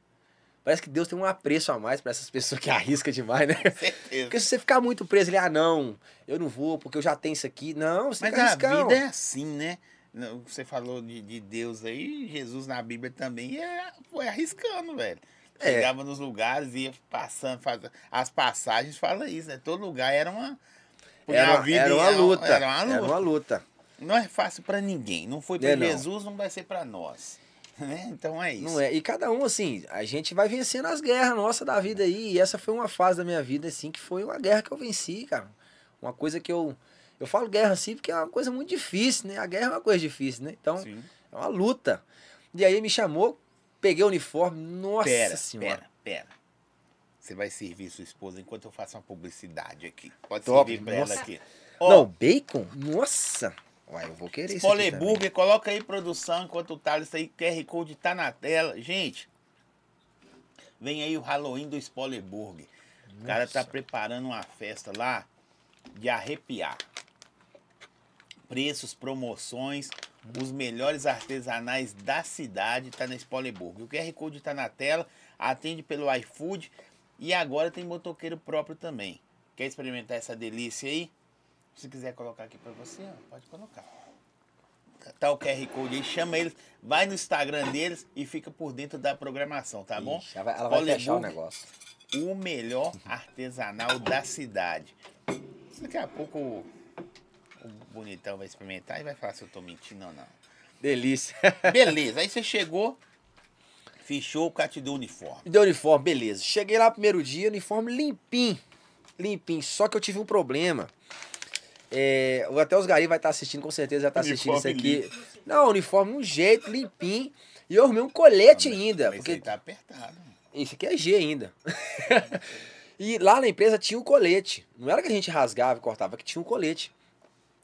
Parece que Deus tem um apreço a mais pra essas pessoas que (laughs) arriscam demais, né? Certeza. Porque se você ficar muito preso ali, ah, não, eu não vou porque eu já tenho isso aqui. Não, você Mas tem que a arriscar. vida ó. é assim, né? Não, Você falou de, de Deus aí, Jesus na Bíblia também é, foi arriscando, velho. É. Chegava nos lugares, ia passando, faz, as passagens falam isso, né? Todo lugar era uma. Era, uma- vida era uma luta. Era uma luta. Era uma luta. Não é fácil pra ninguém. Não foi pra É, não. Jesus, não vai ser pra nós. Né? Então é isso. Não é? E cada um, assim, a gente vai vencendo as guerras nossas da vida aí. E essa foi uma fase da minha vida, assim, que foi uma guerra que eu venci, cara. Uma coisa que eu. Eu falo guerra assim porque é uma coisa muito difícil, né? A guerra é uma coisa difícil, né? Então, Sim. é uma luta. E aí me chamou, peguei o uniforme, nossa Pera, senhora. pera, pera. Você vai servir sua esposa enquanto eu faço uma publicidade aqui. Pode Top, servir pra nossa. ela aqui. Não, bacon? Nossa! Uai, eu vou querer isso. Burger, coloca aí produção enquanto o Thales aí, QR Code tá na tela. Gente, vem aí o Halloween do Spoiler Burger. O cara tá preparando uma festa lá de arrepiar. Preços, promoções, os melhores artesanais da cidade tá na Spoleburg. O QR Code tá na tela, atende pelo iFood e agora tem motoqueiro próprio também. Quer experimentar essa delícia aí? Se quiser colocar aqui pra você, ó, pode colocar. Tá o QR Code aí, chama eles, vai no Instagram deles e fica por dentro da programação, tá bom? Ixi, ela vai, ela vai fechar o negócio. o melhor artesanal da cidade. Daqui a pouco o, bonitão vai experimentar e vai falar se eu tô mentindo ou não. Delícia. (laughs) Beleza, aí você chegou, fechou o cate do uniforme. Me deu uniforme, beleza. Cheguei lá primeiro dia, uniforme limpinho. Limpinho. Só que eu tive um problema. É, até os garis vai estar assistindo, com certeza já tá assistindo isso Uniforme aqui. Não, uniforme um jeito, limpinho. E eu arrumei um colete ainda. Mas Porque tá apertado. Isso aqui é G ainda. (laughs) e lá na empresa tinha um colete. Não era que a gente rasgava e cortava, que tinha um colete.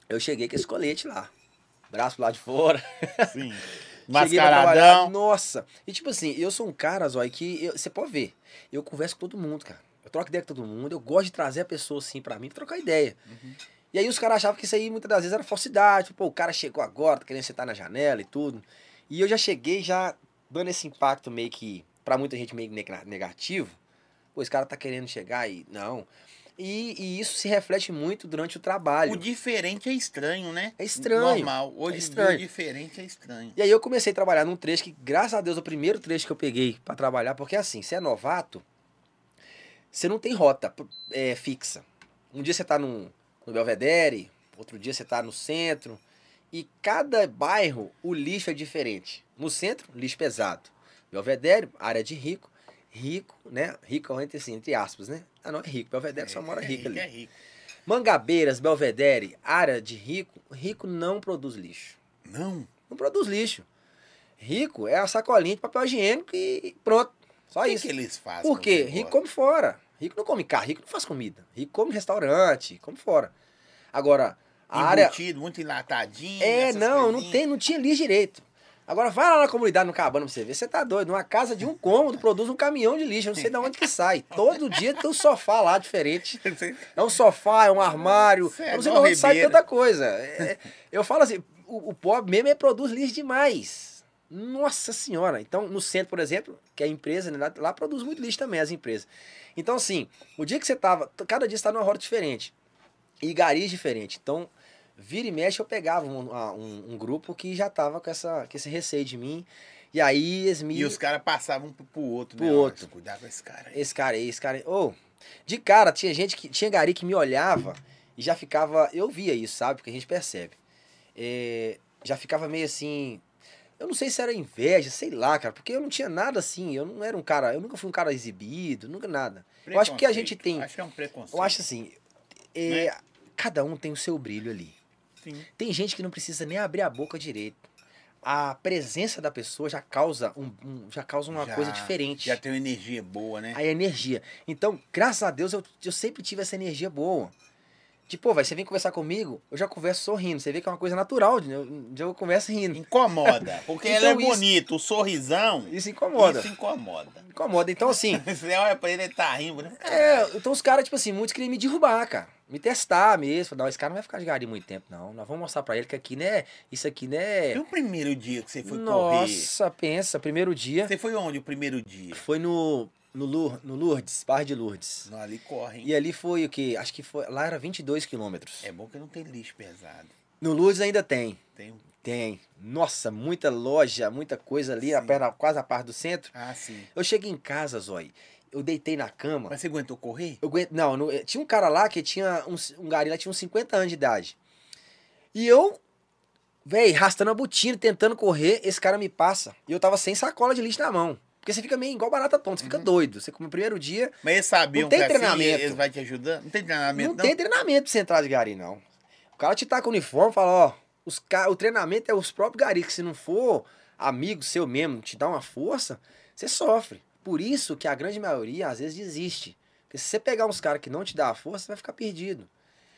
Eu cheguei com esse colete lá. Braço lado de fora. (laughs) Sim. (laughs) Mascaradão. Nossa. E tipo assim, eu sou um cara, Zói, que você pode ver. Eu converso com todo mundo, cara. Eu troco ideia com todo mundo. Eu gosto de trazer a pessoa assim pra mim pra trocar ideia. E aí os caras achavam que isso aí muitas das vezes era falsidade. Pô, o cara chegou agora, tá querendo sentar na janela e tudo. E eu já cheguei já dando esse impacto meio que, pra muita gente, meio neg- negativo. Pô, esse cara tá querendo chegar e. Não. E, e isso se reflete muito durante o trabalho. O diferente é estranho, né? É estranho. Normal. Hoje É estranho. o diferente é estranho. E aí eu comecei a trabalhar num trecho que, graças a Deus, é o primeiro trecho que eu peguei pra trabalhar, porque assim, você é novato, você não tem rota é, fixa. Um dia você tá no, no Belvedere, outro dia você tá no centro, e cada bairro o lixo é diferente. No centro, lixo pesado. Belvedere, área de rico. Rico, né? Rico entre, assim, entre aspas, né? Ah, não, é rico. Belvedere só mora é rico ali. É rico. Mangabeiras, Belvedere, área de rico, rico não produz lixo. Não. Não produz lixo. Rico é a sacolinha de papel higiênico e pronto. Só O que, isso. que eles fazem? Por quê? o Rico come fora. Rico não come carro, rico não faz comida. Rico come restaurante, come fora. Agora, a área. Embutido, muito enlatadinho. É, não, não coisinhas. tem, não tinha lixo direito. Agora vai lá na comunidade no Cabana pra você ver. Você tá doido. Uma casa de um cômodo produz um caminhão de lixo. Eu não sei de onde que sai. Todo dia tem um sofá lá diferente. (laughs) É um sofá, é um armário. É eu não sei de onde sai tanta coisa. É, eu falo assim, o, o pobre mesmo é produz lixo demais. Nossa senhora. Então, no centro, por exemplo, que é a empresa, né, lá, lá produz muito lixo também, as empresas. Então, assim, o dia que você tava. Cada dia você tá numa rota diferente. E garis diferente. Então, vira e mexe, eu pegava um, a- um- um grupo que já tava com, essa, com esse receio de mim. E aí eles me. E os caras passavam um pro, pro outro, Pro né? Outro. Cuidado com esse cara aí. Esse cara aí, esse cara aí. Ô, de cara, tinha gente que. Tinha gari que me olhava e já ficava. Eu via isso, sabe? Porque a gente percebe. É, já ficava meio assim. Eu não sei se era inveja, sei lá, cara, porque eu não tinha nada assim. Eu não era um cara. Eu nunca fui um cara exibido, nunca nada. Eu acho que a gente tem. Acho que é um preconceito. Eu acho assim. é, Né? Cada um tem o seu brilho ali. Sim. Tem gente que não precisa nem abrir a boca direito. A presença da pessoa já causa, um, um- já causa uma Já- coisa diferente Já tem uma energia boa, né? a energia. Então, graças a Deus, eu, eu sempre tive essa energia boa. Tipo, vai, você vem conversar comigo, eu já converso sorrindo. Você vê que é uma coisa natural, de eu, de eu converso rindo. Incomoda. Porque Então ela é isso- bonita, o sorrisão. Isso incomoda. Isso incomoda. Incomoda. Então, assim, (laughs) Você olha pra ele, ele tá rindo. né? é, então os caras, tipo assim, muitos queriam me derrubar, cara. Me testar mesmo. Falar, Não, esse cara não vai ficar de gari muito tempo, não. Nós vamos mostrar pra ele que aqui, né? Isso aqui, né? E o primeiro dia que você foi correr? Nossa, pensa, primeiro dia Você foi onde o primeiro dia? foi no, no, Lour- no Lourdes, Barra de Lourdes. Não, ali corre, hein? E ali foi o quê? Acho que foi. Lá era 22 quilômetros. É bom que não tem lixo pesado. No Lourdes ainda tem. Tem... um- Tem. Nossa, muita loja, muita coisa ali, Sim. perna, quase na parte do centro. Ah, sim. Eu cheguei em casa, Zói. Eu deitei na cama. Mas você aguentou correr? Eu aguento, não, não, eh, tinha um cara lá que tinha uns, um gari lá tinha uns 50 anos de idade. E eu, véi, arrastando a botina, tentando correr, esse cara me passa. E eu tava sem sacola de lixo na mão. Porque você fica meio igual barata tonta, você fica doido. Você come o primeiro dia, Mas eles sabiam Não tem que assim, treinamento. eles vão te ajudando? Não tem treinamento, não, não? tem treinamento pra você entrar de gari, não. O cara te com o uniforme e fala, ó, os ca... o treinamento é os próprios garis, que se não for amigo seu mesmo, te dá uma força, você sofre. Por isso que a grande maioria, às vezes, desiste. Porque se você pegar uns caras que não te dá a força, você vai ficar perdido.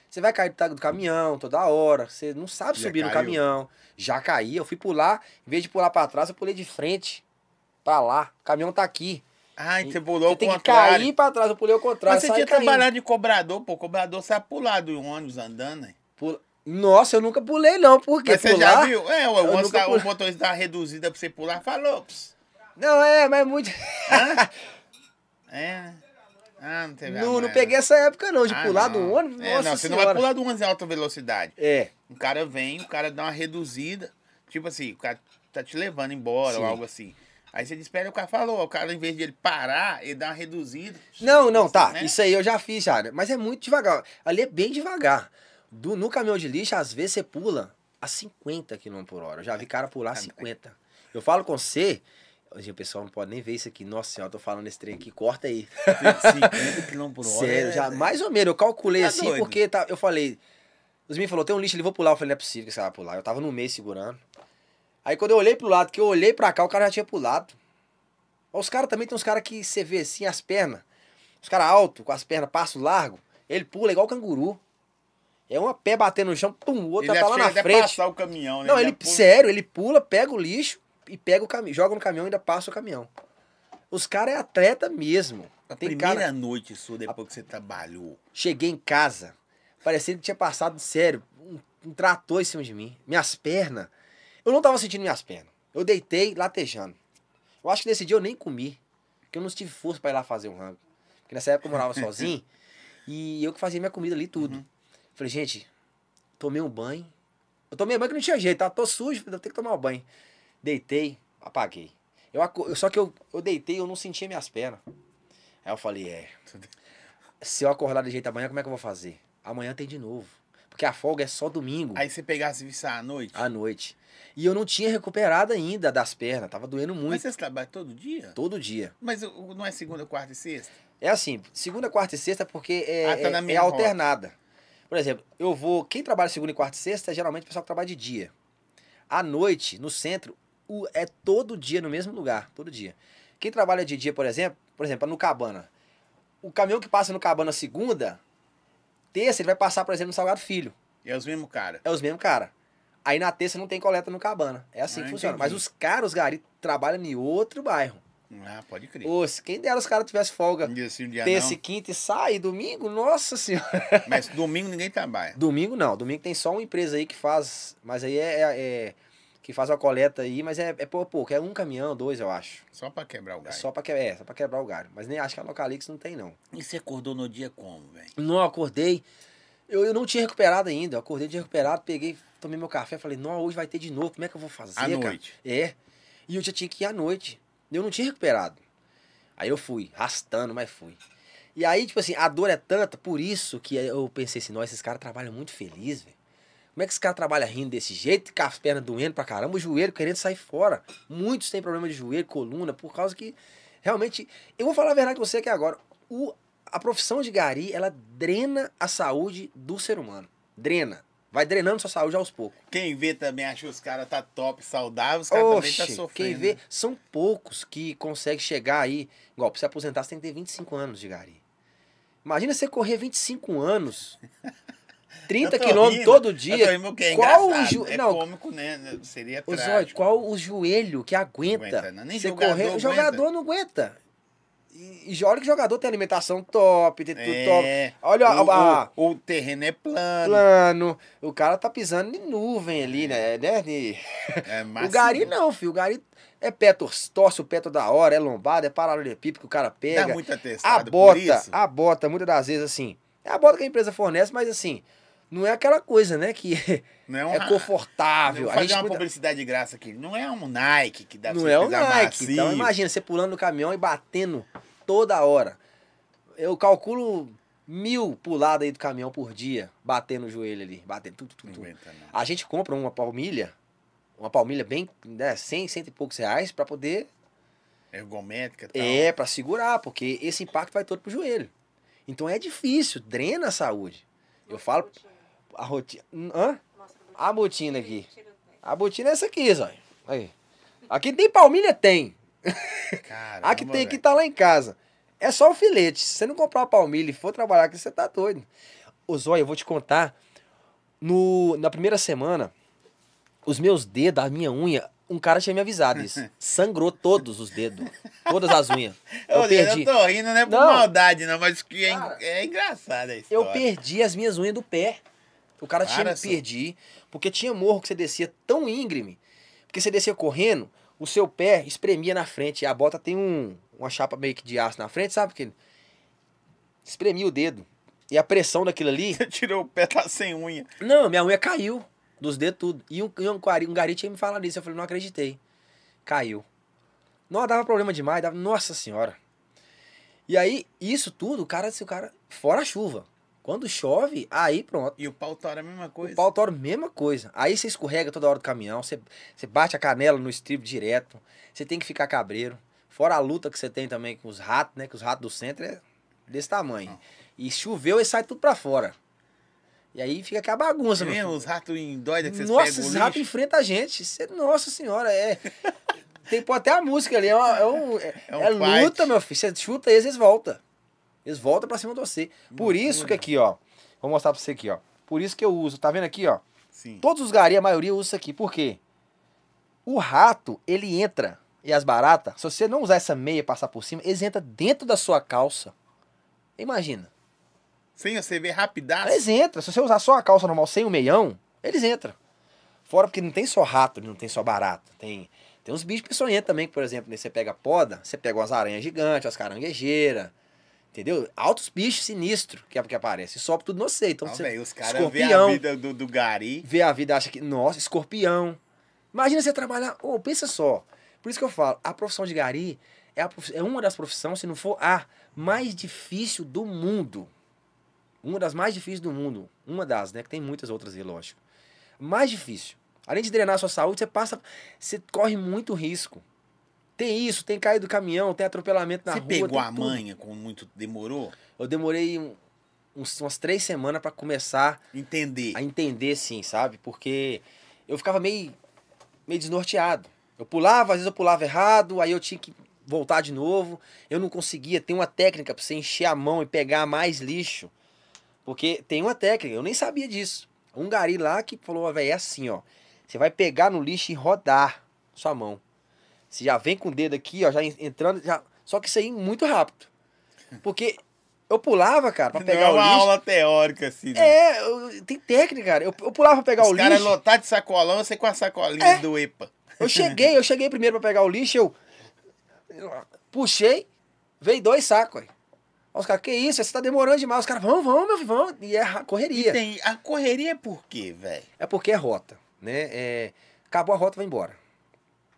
Você vai cair do caminhão toda hora, você não sabe Já subir no caiu? caminhão. Já caí, eu fui pular, em vez de pular pra trás, eu pulei de frente, pra lá. O caminhão tá aqui. Ah, você pulou Você o tem que contrário. cair pra trás, eu pulei o contrário. Mas você tinha caindo. trabalhado de cobrador, pô. Cobrador sabe pular do ônibus andando, né? Pula- Nossa, eu nunca pulei não, por quê? Mas você Pular? já viu? É, o, ônibus tá- o motorista dá uma reduzida pra você pular, falou. ps. Não, é, mas é muito... (laughs) É? Ah, não teve não, não peguei essa época não, de Ah, pular não. do ônibus, É, nossa não, você não vai senhora. pular do ônibus em alta velocidade. É, O cara vem, o cara dá uma reduzida. Tipo assim, o cara tá te levando embora Sim. ou algo assim. Aí você espera o cara falou, o cara, em vez de ele parar, ele dá uma reduzida. Não, não, tá. Né? Isso aí eu já fiz, já. Mas é muito devagar. Ali é bem devagar. Do, no caminhão de lixo, às vezes você pula a 50 km por hora. Eu já vi cara pular a 50. Eu falo com você. Hoje o pessoal não pode nem ver isso aqui. Nossa senhora, eu tô falando esse trem aqui, corta aí. 50 km por hora. Sério, é- já, mais ou menos. Eu calculei Tá assim, doido. porque tá, eu falei. Os meninos falaram, tem um lixo ali, vou pular. Eu falei, não é possível que você vai pular. Eu tava no meio segurando. Aí quando eu olhei pro lado, que eu olhei pra cá, o cara já tinha pulado. Os caras também tem uns caras que você vê assim, as pernas. Os caras altos, com as pernas, passo largo. Ele pula igual canguru. É uma pé batendo no chão, pum, o outro Ele tá lá na frente. passar o caminhão, né? Não, ele, já pula- sério, ele pula, pega o lixo e pega o caminhão, joga no caminhão e ainda passa o caminhão. Os caras é atleta mesmo. A Tem primeira cara, noite sua, depois que você trabalhou. cheguei em casa, parecia que tinha passado, sério, um, um trator em cima de mim. Minhas pernas, eu não tava sentindo minhas pernas. Eu deitei latejando. Eu acho que nesse dia eu nem comi, porque eu não tive força pra ir lá fazer um rango. Porque nessa época eu morava (laughs) sozinho e eu que fazia minha comida ali tudo. Uhum. Falei, gente, tomei um banho. Eu tomei banho que não tinha jeito, tá? Tô sujo, eu tenho que tomar um banho. Deitei, apaguei. Eu, aco- só que eu, eu deitei e eu não sentia minhas pernas. Aí eu falei, é. (laughs) Se eu acordar de jeito amanhã, como é que eu vou fazer? Amanhã tem de novo. Porque a folga é só domingo, Aí você pegasse isso à noite. à noite. E eu não tinha recuperado ainda das pernas, tava doendo Mas muito. você trabalha todo dia? Todo dia. Mas não é segunda, quarta e sexta? É assim, segunda, quarta e sexta porque é, Ah, tá é- é alternada. Por exemplo, eu vou. Quem trabalha segunda, quarta e sexta é geralmente o pessoal que trabalha de dia. À noite, no centro, o- é todo dia no mesmo lugar. Todo dia. Quem trabalha de dia, por exemplo, por exemplo, no Cabana. O caminhão que passa no Cabana segunda, terça, ele vai passar, por exemplo, no Salgado Filho. É os mesmos caras. É os mesmos cara. Aí na terça não tem coleta no Cabana. É assim Ah, que funciona. entendi. Mas os caras, os gari, trabalham em outro bairro. Ah, pode crer. Se quem dera os caras tivessem folga Um dia sim, um dia terça e quinta e sai, domingo, nossa senhora. Mas domingo ninguém trabalha. Domingo não, domingo tem só uma empresa aí que faz, mas aí é, é- é- que faz uma coleta aí, mas é, é pouco, pouco, é um caminhão, dois eu acho. Só pra quebrar o É gás. só pra, que- é, só pra quebrar o galho, mas nem acho que a Localix não tem não. E você acordou no dia como, velho? Não, acordei, eu, eu não tinha recuperado ainda, eu acordei de recuperado, peguei, tomei meu café, falei, não, hoje vai ter de novo, como é que eu vou fazer, À cara? noite. É, e eu já tinha que ir à noite, eu não tinha recuperado. Aí eu fui, rastando, mas fui. E aí, tipo assim, a dor é tanta, por isso que eu pensei assim, nossa, esses caras trabalham muito feliz, velho. Como é que esse cara trabalha rindo desse jeito, com as pernas doendo pra caramba, o joelho querendo sair fora. Muitos têm problema de joelho, coluna, por causa que realmente. Eu vou falar a verdade com você aqui agora. O, a profissão de gari, ela drena a saúde do ser humano. Drena. Vai drenando sua saúde aos poucos. Quem vê também acha que os caras tá top, saudável, os caras também tá sofrendo. quem vê, são poucos que conseguem chegar aí. Igual, pra você aposentar, você tem que ter 25 anos de gari. Imagina você correr 25 anos, (laughs) 30 Eu tô quilômetros todo dia. rindo porque é Qual o jo- É não. cômico, né? Seria Zóio, trágico. qual o joelho que aguenta? Aguenta, não. Nem você jogador correr? O jogador não aguenta. E, e olha que o jogador tem alimentação top, tem tudo top. É, Olha o, a, a- o, o terreno é plano. plano. O cara tá pisando em nuvem ali, né? né? De- É (laughs) O gari não, filho. O gari é pé, tor- torce o pé toda hora, é lombada, é paralelepípedo que o cara Dá pega. muito A atestado por bota, a bota, muitas das vezes, assim. É a bota que a empresa fornece, mas assim, não é aquela coisa, né? Que (laughs) Não é, um é confortável. Vou A fazer gente uma publicidade de graça aqui. Não é um Nike que dá pra Não é pisar Nike. macio. Então imagina, você pulando no caminhão e batendo toda hora. Eu calculo mil puladas aí do caminhão por dia, batendo o joelho ali, batendo tudo, tudo, Não não. A gente compra uma palmilha, uma palmilha bem, né, 100, cento e poucos reais pra poder, Ergométrica e tal. é, pra segurar, porque esse impacto vai todo pro joelho. Então é difícil, drena a saúde. Eu falo, a rotina, hã? A botina aqui. A botina é essa aqui, Zóio. Aí. Aqui tem palmilha? Tem. (laughs) Caramba, A que tem que velho. tá lá em casa. É só o filete. Se você não comprar uma palmilha e for trabalhar aqui, você tá doido. Ô Zóia, eu vou te contar. No, na primeira semana, os meus dedos, a minha unha, Um cara tinha me avisado isso. (laughs) Sangrou todos os dedos. Todas as unhas. (laughs) Eu perdi. Eu tô rindo, não é por Não. maldade, não, mas que é, Cara, é engraçado a Eu perdi as minhas unhas do pé. O cara tinha me perdi. Porque tinha morro que você descia tão íngreme. Porque você descia correndo, o seu pé espremia na frente. E a bota tem um, uma chapa meio que de aço na frente, sabe? Que espremia o dedo. E a pressão daquilo ali. (laughs) Você tirou o pé, tá sem unha. Não, minha unha caiu. Dos dedos tudo. E um, um, um gari tinha me falado isso. Eu falei, não acreditei. Caiu. Não, dava problema demais. Dava, nossa senhora. E aí, isso tudo, o cara, se o cara. Fora a chuva. Quando chove, aí pronto. E o pau tora a mesma coisa. O pau tora, mesma coisa. Aí você escorrega toda hora do caminhão, você, você bate a canela no estribo direto, você tem que ficar cabreiro. Fora a luta que você tem também com os ratos, né? Que os ratos do centro é desse tamanho. E choveu e sai tudo pra fora. E aí fica aquela bagunça, Você os ratos em doida que vocês Nossa, pegam o esses ratos enfrentam a gente. Cê- nossa senhora, é. (laughs) Tem pô, até a música ali. É, uma- é um, é, É um luta, meu filho. Você chuta eles, eles voltam. Eles voltam pra cima de você. Por isso que aqui, ó. Vou mostrar pra você aqui, ó. Por isso que eu uso. Tá vendo aqui, ó? Sim. Todos os gari, a maioria usa isso aqui. Por quê? O rato, ele entra. E as baratas, se você não usar essa meia e passar por cima, eles entram dentro da sua calça. Imagina. Sim, você vê rapidaço. Eles entram. Se você usar só a calça normal sem o meião, eles entram. Fora porque não tem só rato, não tem só barata. Tem, tem uns bichos peçonhentos também, que, por exemplo, né, você pega poda, você pega umas aranhas gigantes, umas caranguejeiras. Entendeu? Altos bichos sinistros que, que aparecem. Sobe tudo no você. Então, Não, você, velho, os caras vê a vida do, do gari. vê a vida acha que, nossa, escorpião. Imagina você trabalhar. Ô, pensa só. Por isso que eu falo, a profissão de gari é, prof- é uma das profissões, se não for a mais difícil do mundo. Uma das mais difíceis do mundo. Uma das, né? Que tem muitas outras aí, lógico. Mais difícil. Além de drenar a sua saúde, você passa. Você corre muito risco. Tem isso, tem caído do caminhão, tem atropelamento na Você rua. pegou tem a tudo. manha com muito. Demorou? Eu demorei um- uns- umas três semanas pra começar Entender. a entender, sim, sabe? Porque eu ficava meio, meio desnorteado. Eu pulava, às vezes eu pulava errado, aí eu tinha que voltar de novo. Eu não conseguia. Tem uma técnica pra você encher a mão e pegar mais lixo. Porque tem uma técnica, eu nem sabia disso. Um gari lá que falou, "Ó, velho, é assim, ó. Você vai pegar no lixo e rodar sua mão. Você já vem com o dedo aqui, ó, já en- entrando, já... Só que isso aí muito rápido. Porque eu pulava, cara, pra Não pegar é o uma lixo. aula teórica, assim. né? É, eu- tem técnica, cara. Eu, eu pulava pra pegar Os o caras lixo. lotar de sacolão, você com a sacolinha É. do EPA. Eu cheguei, eu cheguei primeiro pra pegar o lixo, eu puxei, veio dois sacos. Aí Os caras, que isso? Você tá demorando demais. Os caras, vamos, vamos, meu filho, vamos. E é E correria. tem, a correria é por quê, velho? É porque é rota, né? É, acabou a rota, vai embora.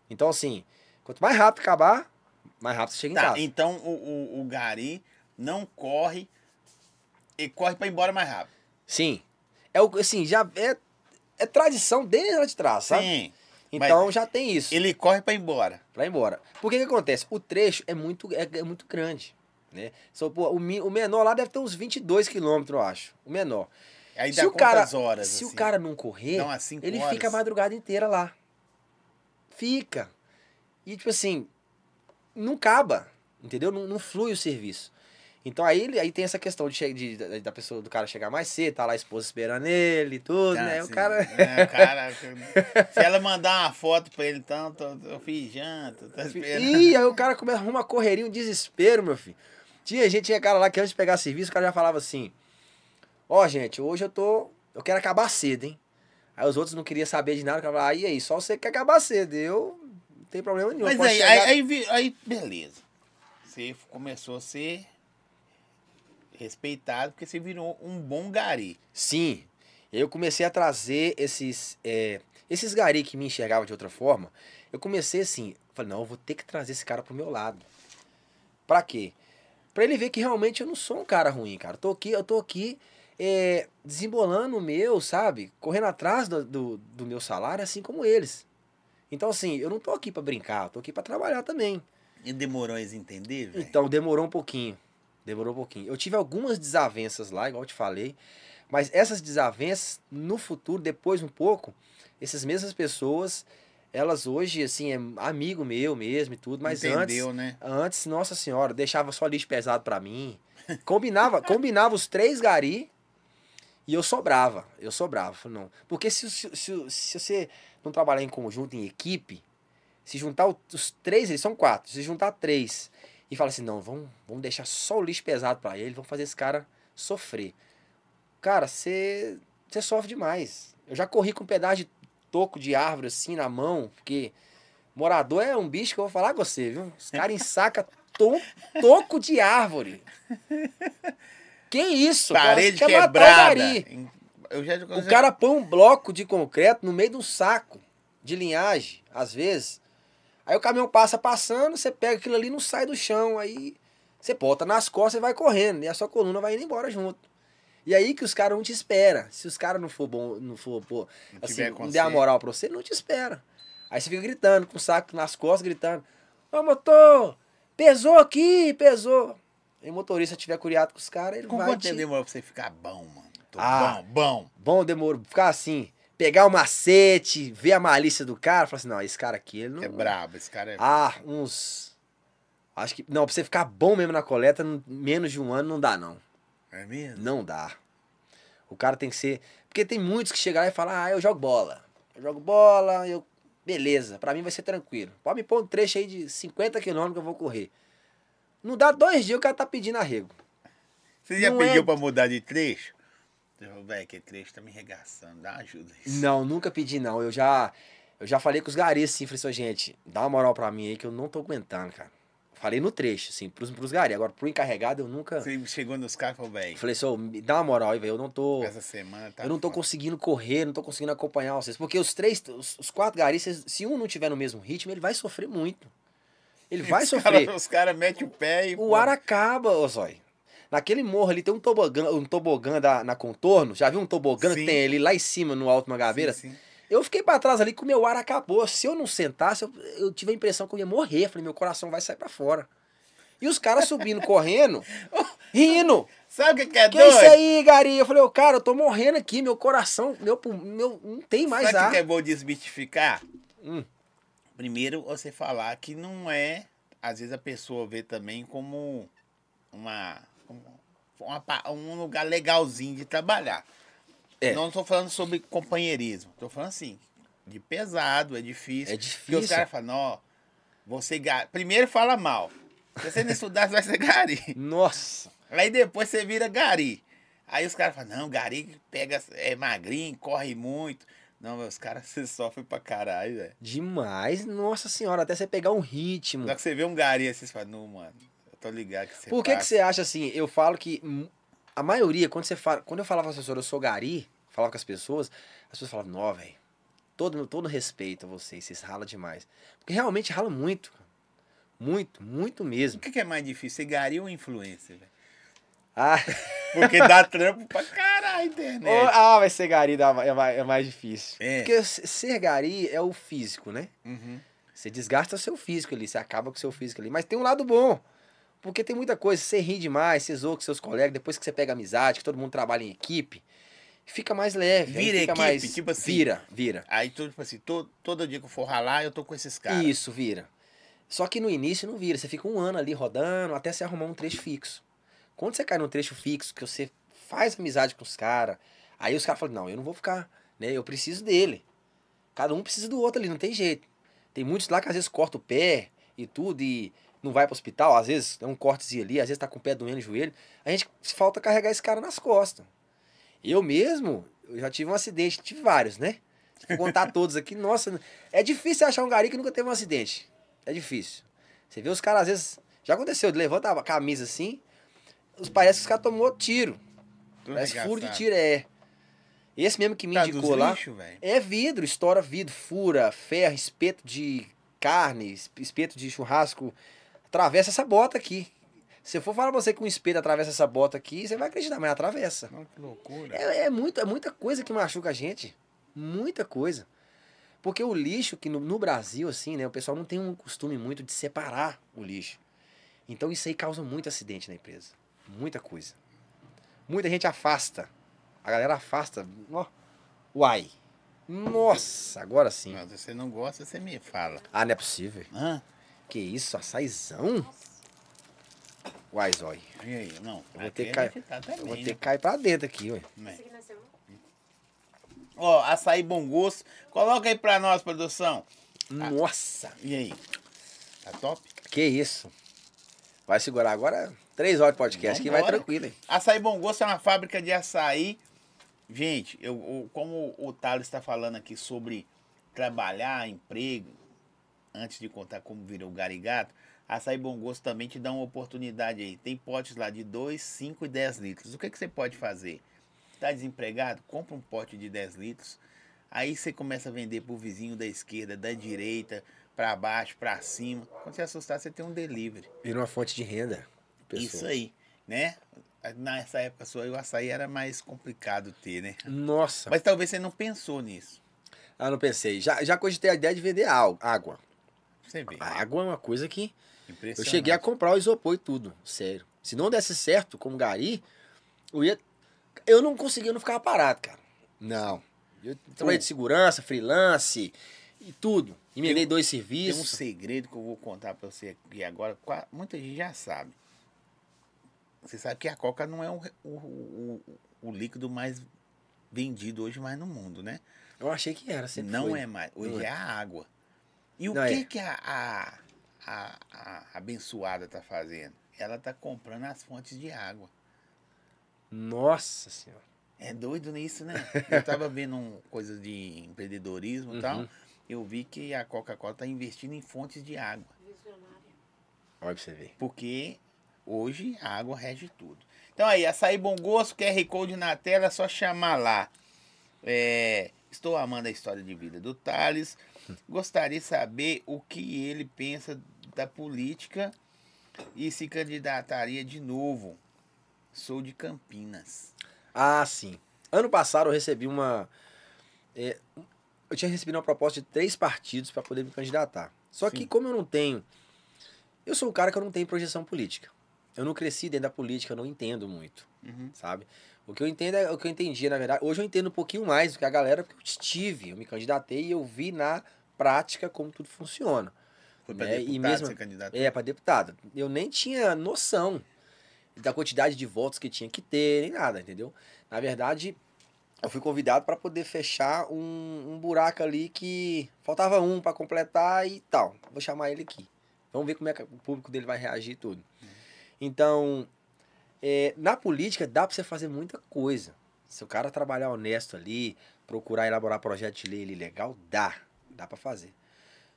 Então, assim, quanto mais rápido acabar, mais rápido você chega em Tá, casa. então o, o, o gari não corre e corre pra ir embora mais rápido. Sim. É o, assim, já é, é tradição desde lá de trás, sabe? Sim. Então já tem isso. Ele corre pra ir embora. Pra ir embora. Por que que acontece? O trecho é muito, é, é muito grande. Né? Só, pô, o, o menor lá deve ter uns 22 quilômetros, eu acho. O menor. Aí se dá o cara, horas? se o assim? cara não correr, cinco ele horas? fica a madrugada inteira lá. Fica. E tipo assim, não acaba, entendeu? Não, não flui o serviço. Então aí, aí tem essa questão de, che- de- da- pessoa do cara chegar mais cedo, tá lá a esposa esperando ele e tudo, Tá, né? O sim. cara É, o cara- (laughs) Se ela mandar uma foto pra ele, então, tô- eu fiz janta, tô esperando. Ih, aí o cara começa a arrumar uma correria, um desespero, meu filho. Tinha gente, tinha cara lá que antes de pegar serviço, o cara já falava assim: Ó, gente, hoje eu tô. Eu quero acabar cedo, hein? Aí os outros não queriam saber de nada, o cara falava, ah, e aí, só você que quer acabar cedo. Eu tem problema nenhum. Mas aí, chegar- aí, aí, aí, beleza. Você começou a ser respeitado porque você virou um bom gari. Sim. Eu comecei a trazer esses. é, esses gari que me enxergavam de outra forma. Eu comecei assim. Falei, não, eu vou ter que trazer esse cara pro meu lado. Pra quê? Pra ele ver que realmente eu não sou um cara ruim, cara. Eu tô aqui, eu tô aqui é, desembolando o meu, sabe? Correndo atrás do, do, do meu salário, assim como eles. Então, assim, eu não tô aqui pra brincar, eu tô aqui pra trabalhar também. E demorou eles entender, velho? Então, demorou um pouquinho. Demorou um pouquinho. Eu tive algumas desavenças lá, igual eu te falei. Mas essas desavenças, no futuro, depois um pouco, essas mesmas pessoas, elas hoje, assim, é amigo meu mesmo e tudo. Mas Entendeu, antes, né? antes, nossa senhora, deixava só lixo pesado pra mim. Combinava, (laughs) combinava os três gari e eu sobrava. Eu sobrava. Não. Porque se, se, se, se você não trabalhar em conjunto, em equipe, Se juntar os três, eles são quatro. Se juntar três e fala assim, não, vamos, vamos deixar só o lixo pesado pra ele, vamos fazer esse cara sofrer. Cara, você você sofre demais. Eu já corri com um pedaço de toco de árvore assim na mão, porque morador é um bicho que eu vou falar com você, viu? Os caras ensacam to, toco de árvore. Que isso? cara? Parede quebrada. Eu já, O cara põe um bloco de concreto no meio de um saco de linhagem, às vezes. Aí o caminhão passa passando, você pega aquilo ali e não sai do chão. Aí você bota nas costas e vai correndo. E a sua coluna vai indo embora junto. E aí que os caras não te esperam. Se os caras não for bom, não for, pô, Não assim, não der a moral pra você, não te espera. Aí você fica gritando, com o saco nas costas, gritando: Ô motor, pesou aqui, pesou. E o motorista tiver curiado com os caras, ele Com vai. quanto te- demorou pra você ficar bom, mano? Ah. bom, bom. Bom, demorou. Ficar assim, pegar o macete, ver a malícia do cara, falar assim, não, esse cara aqui, ele não. É brabo, esse cara é. Ah, uns. Acho que. Não, pra você ficar bom mesmo na coleta, menos de um ano não dá, não. É mesmo? Não dá. O cara tem que ser. Porque tem muitos que chegam lá e falam, ah, eu jogo bola. Eu jogo bola, eu. Beleza, pra mim vai ser tranquilo. Pode me pôr um trecho aí de 50 quilômetros que eu vou correr. Não dá dois dias o cara tá pedindo arrego. Você já Não pediu é- pra mudar de trecho? Velho, aquele trecho tá me regaçando, dá ajuda. aí. Não, nunca pedi, não. Eu já. Eu já falei com os garis, assim, falei assim, "Ô, gente, dá uma moral pra mim aí que eu não tô aguentando, cara. Falei no trecho, assim, pros, pros garis. Agora, pro encarregado, eu nunca. Você chegou nos caras e falou, velho, Falei assim, "Ô, me dá uma moral aí, velho. Eu não tô. essa semana tá. eu não tô foda." conseguindo correr, não tô conseguindo acompanhar vocês. Porque os três, os, os quatro garis, se um não tiver no mesmo ritmo, ele vai sofrer muito. Ele (laughs) vai Os sofrer. cara- os caras metem o pé e. O pô, ar acaba, ô Zói. Naquele morro ali tem um tobogã, um tobogã da, na contorno. Já viu um tobogã Sim. que tem ali lá em cima, no Alto Mangabeira? sim, sim. Eu fiquei pra trás ali que o meu ar acabou. Se eu não sentasse, eu, eu tive a impressão que eu ia morrer. Falei, meu coração vai sair pra fora. E os caras subindo, correndo, (laughs) rindo. Sabe o que, que é Que doido? isso aí, Gari? Eu falei, ô, cara, eu tô morrendo aqui, meu coração, meu, meu não tem mais Sabe o ar. que é bom desmitificar? Hum. Primeiro, você falar que não é. Às vezes a pessoa vê também como uma. Uma um lugar legalzinho de trabalhar. É. Não estou falando sobre companheirismo. Estou falando assim, de pesado, é difícil. É Porque os difícil. caras falam, ó, você. ga- Primeiro fala mal. Se você não estudar, você vai ser gari. Nossa. Aí depois você vira gari. Aí os caras falam, não, gari pega, é magrinho, corre muito. Não, meus caras, você sofre pra caralho, velho. Demais, nossa senhora, até você pegar um ritmo. Só que você vê um gari assim, você fala, não, mano, tô ligado que você Por que, que passa." você acha assim? Eu falo que a maioria, quando você fala, quando eu falava com as pessoas, eu sou gari, falava com as pessoas, as pessoas falavam, não, velho, todo, todo respeito a vocês, vocês ralam demais. Porque realmente rala muito. Muito, muito O mesmo. que, que é mais difícil, ser gari ou influencer, velho? Ah, Porque dá trampo pra caralho a internet. ah vai ser gari, dá- é mais, é mais difícil. É. Porque ser gari é o físico, né? Uhum. Você desgasta o seu físico ali, você acaba com o seu físico ali. Mas tem um lado bom. Porque tem muita coisa, você ri demais, você zoa com seus colegas, depois que você pega amizade, que todo mundo trabalha em equipe, fica mais leve. Vira fica equipe, mais... tipo assim. Vira, vira. Aí, tipo assim, todo, todo dia que eu for ralar, eu tô com esses caras. Isso, vira. Só que no início não vira, você fica um ano ali rodando até você arrumar um trecho fixo. Quando você cai num trecho fixo, que você faz amizade com os caras, aí os caras falam, não, eu não vou ficar, né? Eu preciso dele. Cada um precisa do outro ali, não tem jeito. Tem muitos lá que às vezes corta o pé e tudo e não vai pro hospital, às vezes é um cortezinho ali, às vezes tá com o pé doendo o joelho. A gente falta carregar esse cara nas costas. Eu mesmo, eu já tive um acidente, tive vários, né? For contar (laughs) todos aqui, nossa, é difícil achar um gari que nunca teve um acidente. É difícil. Você vê os caras, às vezes, já aconteceu, levanta a camisa assim, os, parece que os caras tomou tiro. Tudo Parece furo de tiro, é. Esse mesmo que me Tá indicou lá. lixo. É vidro, estoura vidro, fura, ferro, espeto de carne, es- espeto de churrasco. Atravessa essa bota aqui. Se eu for falar pra você que um espeto atravessa essa bota aqui, você vai acreditar, mas atravessa. Não, que loucura. É, é, muito, é muita coisa que machuca a gente. Muita coisa. Porque o lixo, que no, no Brasil, assim, né, o pessoal não tem um costume muito de separar o lixo. Então isso aí causa muito acidente na empresa. Muita coisa. Muita gente afasta. A galera afasta. Ó, Uai. Nossa, agora sim. Se você não gosta, você me fala. Ah, não é possível. Hã? Que isso, açaizão? Uai, zói. E aí? Não. Eu vou ter que cair- Eu vou ter que cair pra dentro aqui, ué. Né? Ó, açaí bom gosto. Coloca aí pra nós, produção. Nossa, E aí? Tá top? que isso. Vai segurar agora três horas de podcast que vai tranquilo, hein? Açaí Bom Gosto é uma fábrica de açaí. Gente, eu, eu- como o Thales está falando aqui sobre trabalhar, emprego, antes de contar como virou o Garigato, Açaí Bom Gosto também te dá uma oportunidade aí. Tem potes lá de 2, 5 e 10 litros. O que, que você pode fazer? Tá desempregado? Compra um pote de 10 litros. Aí você começa a vender pro vizinho da esquerda, da direita, para baixo, para cima. Quando você assustar, você tem um delivery. Vira uma fonte de renda. pessoa. Isso aí, né? Nessa época sua, o açaí era mais complicado ter, né? Nossa. Mas talvez você não pensou nisso. Ah, não pensei. Já, já cogitei a ideia de vender água. Você vê. A água é uma coisa que eu cheguei a comprar o isopor e tudo. Sério. Se não desse certo como gari, eu ia. Eu não conseguia, eu não ficava parado, cara. Não. Eu trabalhei de segurança, freelance e tudo. Emendei dois Tem um serviços. segredo que eu vou contar pra você aqui agora. Muita gente já sabe. Você sabe que a Coca não é o, o, o, o líquido mais vendido hoje mais no mundo, né? Eu achei que era, sempre não foi. é mais. Hoje Não é. é a água. E o Não, que é. que a, a, a, a abençoada tá fazendo? Ela tá comprando as fontes de água. Nossa senhora. É doido nisso, né? Eu tava vendo um, coisas de empreendedorismo e tal. Uhum. Eu vi que a Coca-Cola tá investindo em fontes de água. Visionária. Olha pra você ver. Porque hoje a água rege tudo. Então aí, açaí bom gosto, QR Code na tela, é só chamar lá. É, estou amando a história de vida do Thales. Gostaria de saber o que ele pensa da política e se candidataria de novo. Sou de Campinas. Ah, sim. Ano passado eu recebi uma. é, eu tinha recebido uma proposta de três partidos para poder me candidatar. Só que, Sim. como eu não tenho. Eu sou um cara que eu não tenho projeção política. Eu não cresci dentro da política, eu não entendo muito, Uhum. sabe? O que eu entendo é o que eu entendia, na verdade. Hoje eu entendo um pouquinho mais do que a galera, porque eu estive, eu me candidatei e eu vi na prática como tudo funciona. Foi para É, e deputado mesmo- ser candidato. É, para deputado. Eu nem tinha noção da quantidade de votos que tinha que ter, nem nada, entendeu? Na verdade, eu fui convidado para poder fechar um, um buraco ali que faltava um para completar e tal. Vou chamar ele aqui. Vamos ver como é que o público dele vai reagir e tudo. Então, é, na política dá para você fazer muita coisa. Se o cara trabalhar honesto ali, procurar elaborar projeto de lei legal, dá. Dá para fazer.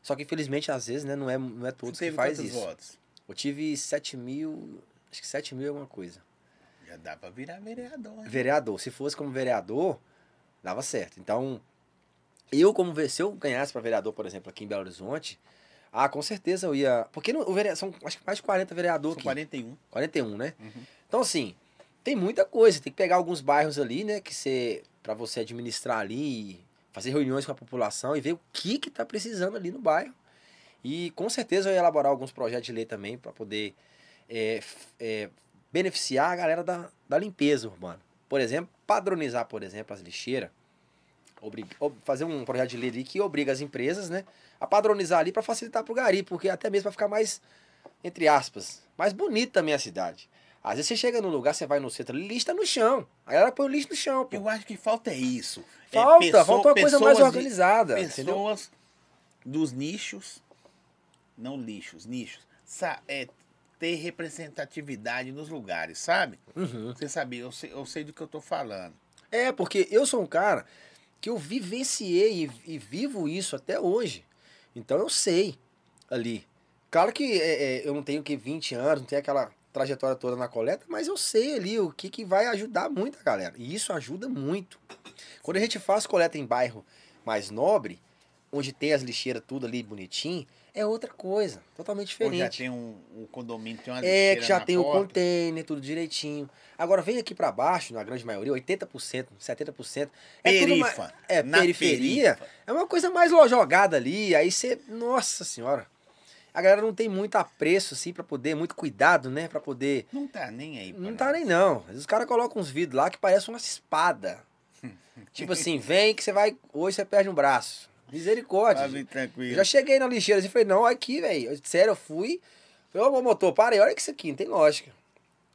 Só que, infelizmente, às vezes, né, não é, não é todos Você que faz isso. votos? Eu tive 7 mil, acho que 7 mil é alguma coisa. Já dá para virar vereador. né? Vereador, se fosse como vereador, dava certo. Então, eu como se eu ganhasse para vereador, por exemplo, aqui em Belo Horizonte, ah, com certeza eu ia, porque no, o vere, são acho que mais de 40 vereadores São aqui. 41. 41, né? Uhum. Então assim, tem muita coisa, tem que pegar alguns bairros ali, né, que você para você administrar ali, fazer reuniões com a população e ver o que que tá precisando ali no bairro. E com certeza eu ia elaborar alguns projetos de lei também para poder é, é, beneficiar a galera da, da limpeza urbana. Por exemplo, padronizar, por exemplo, as lixeiras. Fazer um projeto de lei ali que obriga as empresas, né, a padronizar ali para facilitar para o gari, porque até mesmo para ficar mais, entre aspas, mais bonito também a cidade. Às vezes você chega num lugar, você vai no centro, lixo tá no chão. A galera põe o lixo no chão, pô. Eu acho que falta é isso. É Falta, pessoa- falta uma coisa mais pessoas de- organizada, entendeu? pessoas dos nichos, não lixos, nichos, sa- é, ter representatividade nos lugares, sabe? Uhum. Você sabe, eu sei, eu sei do que eu tô falando. É, porque eu sou um cara que eu vivenciei e, e vivo isso até hoje. Então eu sei ali. Claro que é, é, eu não tenho que 20 anos, não tenho aquela trajetória toda na coleta, mas eu sei ali o que, que vai ajudar muito a galera. E isso ajuda muito. Quando a gente faz coleta em bairro mais nobre, onde tem as lixeiras tudo ali bonitinho, é outra coisa, totalmente Ou já diferente. tem um, um condomínio, tem uma É, lixeira que já tem o porta. container, tudo direitinho. Agora vem aqui pra baixo, na grande maioria, 80%, 70%. É Perifa. é, na periferia. perifa. é uma coisa mais jogada ali, aí você, nossa senhora. A galera não tem muito apreço assim pra poder, muito cuidado, né, Pra poder Não tá nem aí. não por tá nem não. Os caras colocam uns vidros lá que parecem uma espada. (laughs) tipo assim, vem que você vai, hoje você perde um braço. Misericórdia. Tá bem Eu tranquilo. já cheguei na lixeira assim, falei, não, aqui, velho. Sério, eu fui. Falei, ô, motor, para aí, olha que isso aqui, não tem lógica.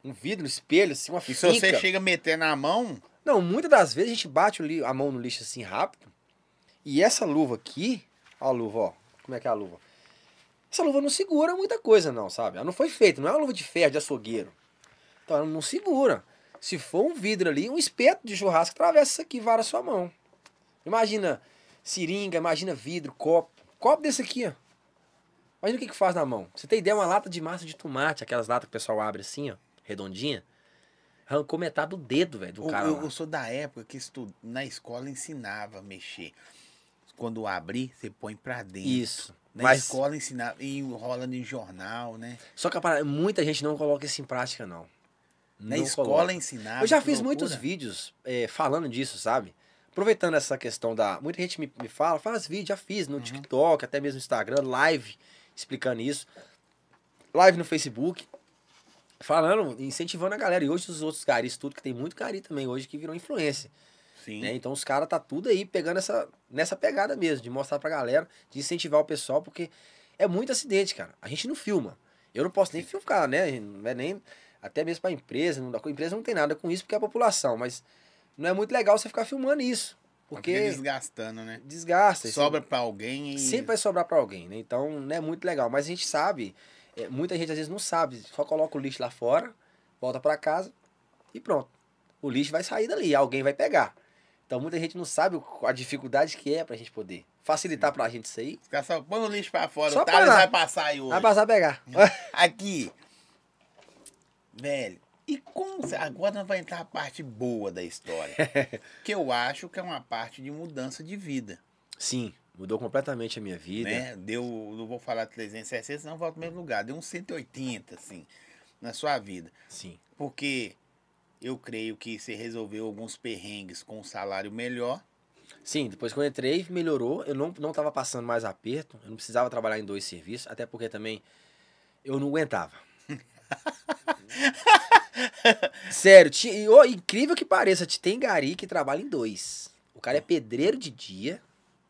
Um vidro, um espelho, assim, uma E se finca. você chega a meter na mão, Não, muitas das vezes a gente bate a mão no lixo assim rápido. E essa luva aqui, ó a luva, ó. como é que é a luva. Essa luva não segura muita coisa, não, sabe? Ela não foi feita, não é uma luva de ferro, de açougueiro. Então ela não segura. Se for um vidro ali, um espeto de churrasco atravessa isso aqui, vara a sua mão. Imagina seringa, imagina vidro, copo. Copo desse aqui, ó. Imagina o que, que faz na mão. Você tem ideia, uma lata de massa de tomate, aquelas latas que o pessoal abre assim, ó, redondinha. Arrancou metade do dedo, velho, do Eu, cara. eu- eu sou da época que estu... na escola ensinava a mexer. Quando abrir, você põe pra dentro. Isso. Na Mas escola ensinava, e enrola em jornal, né? só que a parada- muita gente não coloca isso em prática, não. Na Não escola coloca. ensinava. Eu já fiz loucura. muitos vídeos é, falando disso, sabe? Aproveitando essa questão da. Muita gente me, me fala, faz vídeo, já fiz Uhum. no TikTok, até mesmo no Instagram, live explicando isso. Live no Facebook. Falando, incentivando a galera. E hoje os outros garis, tudo, que tem muito gari também hoje que virou influência. Sim. né? Então os caras tá tudo aí pegando essa, nessa pegada mesmo, de mostrar pra galera, de incentivar o pessoal, porque é muito acidente, cara. A gente não filma. Eu não posso nem filmar, né? Não é nem. Até mesmo pra empresa, não, a empresa não tem nada com isso porque é a população, mas não é muito legal você ficar filmando isso. Porque Porque desgastando, né? desgasta. Sobra pra alguém e. Sempre vai sobrar pra alguém, né? Então não é muito legal. Mas a gente sabe, é, muita gente às vezes não sabe, só coloca o lixo lá fora, volta pra casa e pronto. O lixo vai sair dali, alguém vai pegar. Então muita gente não sabe a dificuldade que é pra gente poder facilitar pra gente isso aí. Caras só põe o lixo pra fora. Só o Thales vai passar aí hoje. Vai passar a pegar. (laughs) Aqui. Velho. E como. Agora nós vamos entrar a parte boa da história. (laughs) que eu acho que é uma parte de mudança de vida. Sim, mudou completamente a minha vida. Né? Deu. Não vou falar 360, senão volta no mesmo lugar. Deu uns 180, assim, na sua vida. Sim. Porque eu creio que você resolveu alguns perrengues com um salário melhor. Sim, depois que eu entrei, melhorou. Eu não, não tava passando mais aperto. Eu não precisava trabalhar em dois serviços, até porque também eu não aguentava. (laughs) Sério, ti- ô, incrível que pareça, te- tem gari que trabalha em dois. O cara é pedreiro de dia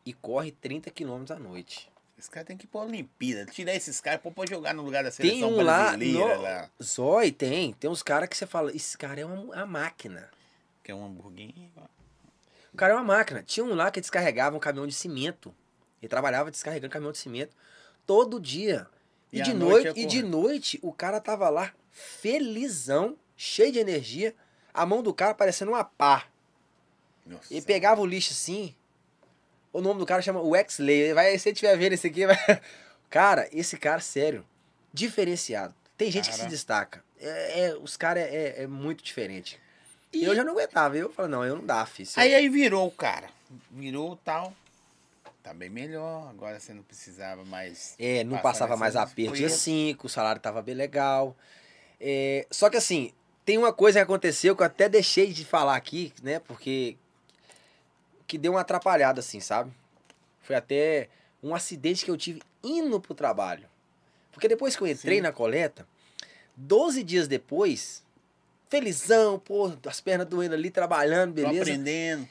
e corre 30 quilômetros à noite. Esse cara tem que ir pra Olimpíada. Tirar esses caras pra jogar no lugar da Tem seleção um lá, brasileira no... lá. Zói, tem. Tem uns caras que você fala, esse cara é uma, uma máquina. Que é um hamburguinho. O cara é uma máquina. Tinha um lá que descarregava um caminhão de cimento. Ele trabalhava descarregando caminhão de cimento todo dia. E, E de noite noite, e de noite o cara tava lá felizão, cheio de energia, a mão do cara parecendo uma pá. Nossa. Ele pegava o lixo assim. O nome do cara chama Wexley. Vai, se você estiver vendo esse aqui, (laughs) vai... Cara, esse cara, sério, diferenciado. Tem gente que se Cara. destaca. É, é- os caras é, é- é muito diferente. E- Eu já não aguentava. Eu falei, não, eu não dá, filho. Aí aí virou o cara. Virou tal. Tá bem melhor. Agora você não precisava mais. É, não passava mais aperto coisas. 5, o salário tava bem legal. É, só que assim, tem uma coisa que aconteceu que eu até deixei de falar aqui, né? Porque. Que deu uma atrapalhada, assim, sabe? Foi até um acidente que eu tive indo pro trabalho. Porque depois que eu entrei Sim. na coleta, 12 dias depois, felizão, pô, as pernas doendo ali, trabalhando, Tô beleza aprendendo.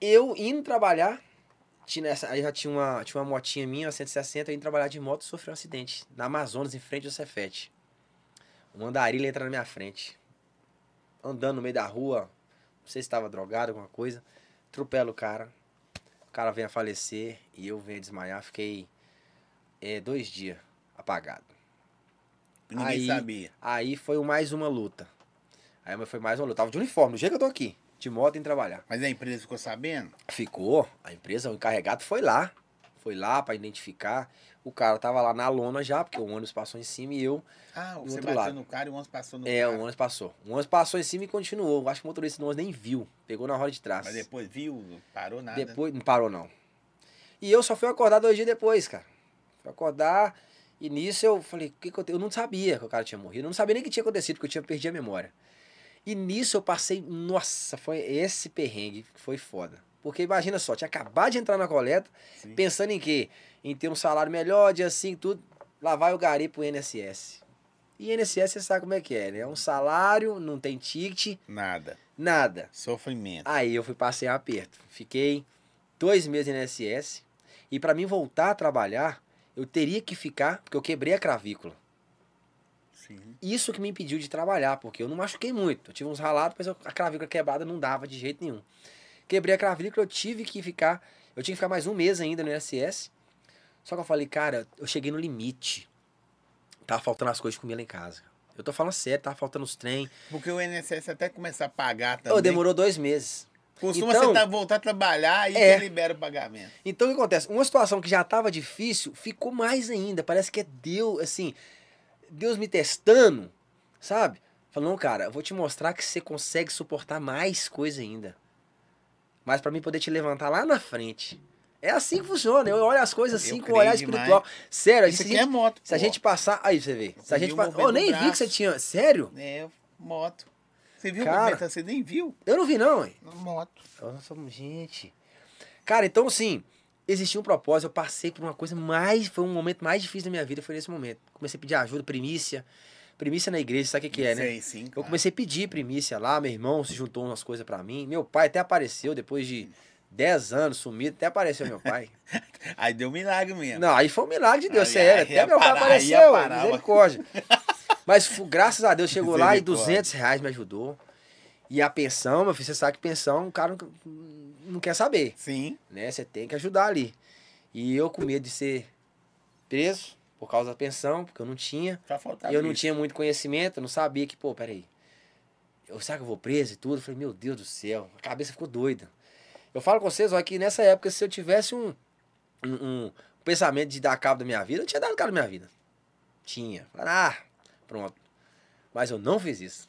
eu indo trabalhar, tinha essa, aí já tinha uma, tinha uma motinha minha, uma 160, eu indo trabalhar de moto e sofri um acidente. Na Amazonas, em frente ao Cefete. Um andarilho entra na minha frente. Andando no meio da rua, não sei se estava drogado, alguma coisa. Atropela o cara. O cara vem a falecer e eu venho a desmaiar. Fiquei é, dois dias apagado. Ninguém Aí- sabia. Aí foi mais uma luta. Aí foi mais uma luta. Tava de uniforme, do jeito que eu tô aqui. De moto em trabalhar. Mas a empresa ficou sabendo? Ficou. A empresa, o encarregado foi lá. Foi lá pra identificar. O cara tava lá na lona já, porque o ônibus passou em cima e eu. Ah, Do você outro bateu lado. no cara e o ônibus passou no é, cara. o ônibus passou. O ônibus passou em cima e continuou. Acho que o motorista do ônibus nem viu. Pegou na roda de trás. Mas depois viu, não parou nada. Depois, não parou não. E eu só fui acordar dois dias depois, cara. Fui acordar e nisso eu falei, o que que eu, eu não sabia que o cara tinha morrido. Eu não sabia nem o que tinha acontecido, porque eu tinha perdido a memória. E nisso eu passei, nossa, foi esse perrengue que foi foda. Porque imagina só, tinha acabado de entrar na coleta, Sim. pensando em quê? Em ter um salário melhor, dia assim, tudo. Lá vai o gari pro INSS. E INSS você sabe como é que é, né? É um salário, não tem ticket, Nada. nada. Sofrimento. Aí eu fui passei um aperto. Fiquei dois meses no INSS. E pra mim voltar a trabalhar, eu teria que ficar, porque eu quebrei a clavícula. Sim. Isso que me impediu de trabalhar, porque eu não machuquei muito. Eu tive uns ralados, mas a clavícula quebrada não dava de jeito nenhum. Quebrei a clavícula, eu tive que ficar. Eu tinha que ficar mais um mês ainda no INSS. Só que eu falei, cara, eu cheguei no limite. Tava faltando as coisas de comer lá em casa. Eu tô falando sério, tava faltando os trem. Porque o INSS até começar a pagar também. Ô, demorou dois meses. Costuma Então- você tá, voltar a trabalhar e É. libera o pagamento. Então o que acontece? Uma situação que já tava difícil ficou mais ainda. Parece que é Deus, assim, Deus me testando, sabe? Falou, não, cara, eu vou te mostrar que você consegue suportar mais coisa ainda. Mas pra mim poder te levantar lá na frente. É assim que funciona. Eu olho as coisas assim Eu com o olhar espiritual. Sério, Isso se, aqui a é moto. se a pô. gente passar. Aí você vê. Se Você a gente movimento Eu nem do vi que você braço? tinha. Sério? É, moto. Você viu Cara. o movimento? Você nem viu? Eu não vi, não, hein? Moto. Somos gente. Cara, então assim, existia um propósito. Eu passei por uma coisa mais. Foi um momento mais difícil da minha vida, foi nesse momento. Comecei a pedir ajuda, primícia. Primícia na igreja, sabe o que, que é, né? Sei, sim. Eu claro. comecei a pedir primícia lá, meu irmão se juntou umas coisas pra mim. Meu pai até apareceu depois de 10 anos sumido, até apareceu meu pai. (laughs) Aí deu milagre mesmo. Não, aí foi um milagre de Deus, sério. Até meu pai parar, aí apareceu, parar, misericórdia. (laughs) Mas graças a Deus chegou lá e Misericórdia. 200 reais me ajudou. E a pensão, meu filho, você sabe que pensão o cara não, não quer saber, Sim. né? Você tem que ajudar ali. E eu com medo de ser preso por causa da pensão, porque eu não tinha. Faltava E eu não isso. tinha muito conhecimento, eu não sabia que, pô, peraí. Eu, será que eu vou preso e tudo? Eu falei, meu Deus do céu, a cabeça ficou doida. Eu falo com vocês, olha, que nessa época, se eu tivesse um, um, um pensamento de dar cabo da minha vida, eu tinha dado cabo da minha vida. Tinha. Falei, Ah, pronto. Mas eu não fiz isso.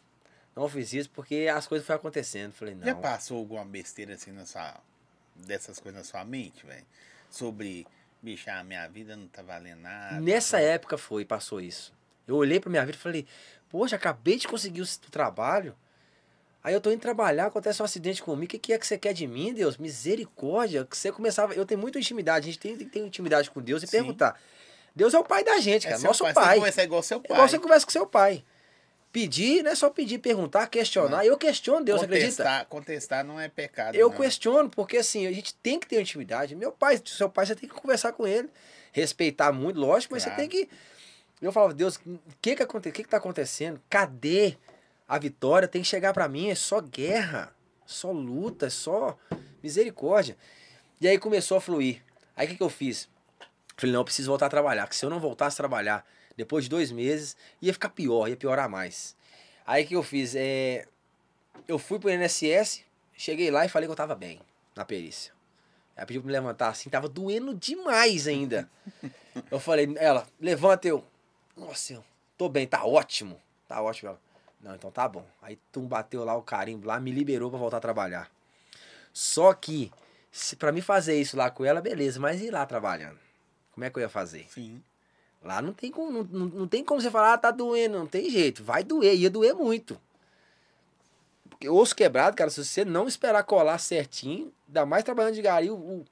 Não fiz isso porque as coisas foram acontecendo. Falei, não. Já passou alguma besteira assim na sua. dessas coisas na sua mente, velho? Sobre, bicho, a minha vida não tá valendo nada. Nessa época foi, passou isso. Eu olhei pra minha vida e falei, poxa, acabei de conseguir o trabalho. Aí eu tô indo trabalhar, acontece um acidente comigo. O que, que é que você quer de mim, Deus? Misericórdia. Que você começava. Eu tenho muita intimidade, a gente tem que ter intimidade com Deus e Sim. perguntar. Deus é o pai da gente, É cara. seu Nosso pai. pai. Você conversar igual seu É pai. igual você conversa com seu pai. Pedir, não é só pedir, perguntar, questionar. Eu questiono Deus, você acredita? contestar, contestar não é pecado. Eu não. questiono, porque assim, a gente tem que ter intimidade. Meu pai, seu pai, você tem que conversar com ele. Respeitar muito, lógico, mas Claro. você tem que. Eu falava, Deus, o que que, aconte... que que tá acontecendo? Cadê a vitória? Tem que chegar pra mim, é só guerra, só luta, é só misericórdia. E aí começou a fluir. Aí o que, que eu fiz? Falei, não, eu preciso voltar a trabalhar, porque se eu não voltasse a trabalhar depois de dois meses, ia ficar pior, ia piorar mais. Aí o que eu fiz? É... Eu fui pro INSS, cheguei lá e falei que eu tava bem na perícia. Ela pediu pra me levantar assim, tava doendo demais ainda. (laughs) eu falei, ela, levanta eu. Nossa, eu tô bem, tá ótimo. Tá ótimo. Ela, não, então tá bom. Aí tu bateu lá o carimbo lá, me liberou pra voltar a trabalhar. Só que, se para mim fazer isso lá com ela, beleza, mas ir lá trabalhando? Como é que eu ia fazer? Sim. Lá não tem como, não, não, não tem como você falar, ah, tá doendo, não tem jeito. Vai doer, ia doer muito. Porque osso quebrado, cara, se você não esperar colar certinho, ainda mais trabalhando de gari, o, o-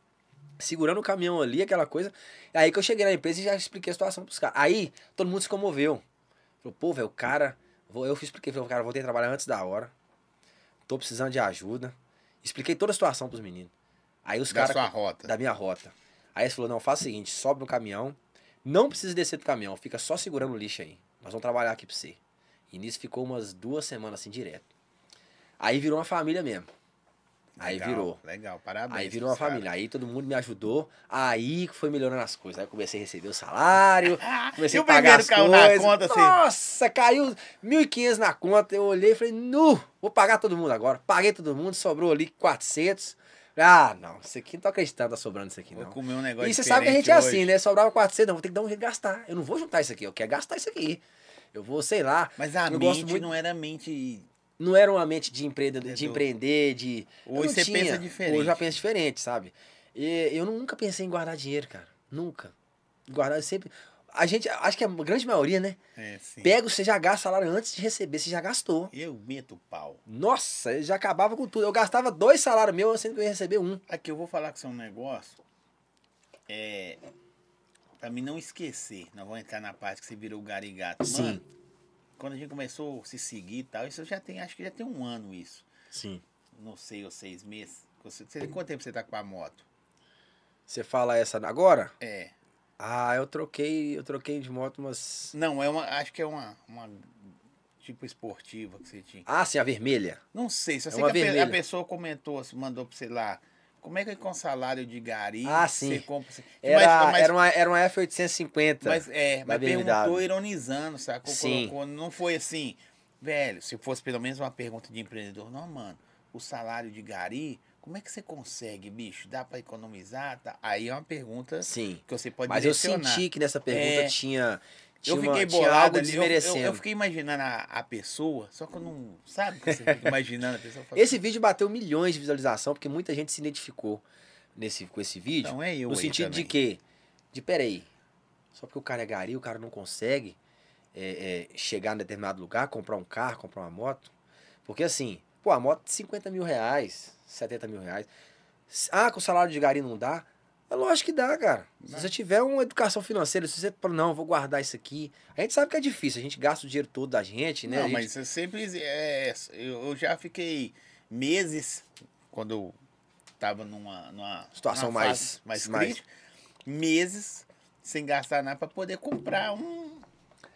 segurando o caminhão ali, aquela coisa. Aí que eu cheguei na empresa e já expliquei a situação pros caras. Aí todo mundo se comoveu. Falou, pô, velho, o cara. vou- Eu expliquei, falei, cara, voltei a trabalhar antes da hora. Tô precisando de ajuda. Expliquei toda a situação pros meninos. Aí os Da caras sua rota. da minha rota. Aí eles falou, não, faz o seguinte, sobe no caminhão, não precisa descer do caminhão, fica só segurando o lixo aí. Nós vamos trabalhar aqui pra você. E nisso ficou umas duas semanas assim, direto. Aí virou uma família mesmo. Aí Legal, virou. Legal, parabéns. Aí virou uma caras. família. Aí todo mundo me ajudou. Aí foi melhorando as coisas. Aí eu comecei a receber o salário. (laughs) Comecei E a pagar as caiu na coisas. conta, assim? Nossa, caiu 1.500 na conta. Eu olhei e falei, nu, vou pagar todo mundo agora. Paguei todo mundo, sobrou ali 400. Ah, não, isso aqui não tô acreditando, tá sobrando isso aqui Vou não. comer um negócio E você sabe que a gente é assim, né? Sobrava 400, não, vou ter que dar um gastar. Eu não vou juntar isso aqui, eu quero gastar isso aqui. Eu vou, sei lá. Mas a eu mente muito- não era mente. Não era uma mente de, empreender, de empreender, de. Hoje você tinha. pensa diferente. Hoje eu já penso diferente, sabe? E eu nunca pensei em guardar dinheiro, cara. Nunca. Guardar sempre. A gente, acho que a grande maioria, né? É, sim. Pega, você já gasta salário antes de receber, você já gastou. Eu meto o pau. Nossa, eu já acabava com tudo. Eu gastava dois salários meus, sendo que eu ia receber um. Aqui eu vou falar com você um negócio. É. Pra mim não esquecer. Nós vamos entrar na parte que você virou o garigato. Sim. Mano, quando a gente começou a se seguir e tal, isso já tem, acho que já tem um ano isso. Sim. Não sei, ou seis meses. Você, você- quanto tempo você tá com a moto? Você fala essa agora? É. Ah, eu troquei, eu troquei de moto umas. Não, é uma. Acho que é uma. uma tipo esportiva que você tinha. Ah, sim, a vermelha. Não sei, só É sei uma que vermelha. a pessoa comentou, assim, mandou pra você lá Como é que com salário de gari Ah, sim. você compra... você- Era, mas, mas, era, uma, era uma F850. mas, é, mas BMW. perguntou ironizando, sacou? Sim. Colocou, não foi assim, velho, se fosse pelo menos uma pergunta de empreendedor, não, mano, o salário de gari, como é que você consegue, bicho? Dá pra economizar? Tá? Aí é uma pergunta Sim. que você pode Mas eu direcionar. senti que nessa pergunta É. tinha, tinha, Eu fiquei bolado ali, eu- eu, desmerecendo. eu, fiquei imaginando a, a pessoa, só que eu não. Sabe que você fica imaginando a pessoa? Fala, Esse vídeo bateu milhões de visualização porque muita gente se identificou nesse, com esse vídeo. Não é eu no sentido de também. que, de peraí, só porque o cara é gari, o cara não consegue é, é, chegar em determinado lugar, comprar um carro, comprar uma moto. Porque assim, pô, a moto de 50 mil reais, 70 mil reais. Ah, com o salário de gari não dá? É lógico que dá, cara. Se Dá. você tiver uma educação financeira, se você fala, não, vou guardar isso aqui. A gente sabe que é difícil, a gente gasta o dinheiro todo da gente, né? Não, gente- mas você sempre. É, eu, eu já fiquei meses, quando eu tava numa, numa Situação numa mais- mais mais- crítica, meses sem gastar nada pra poder comprar um,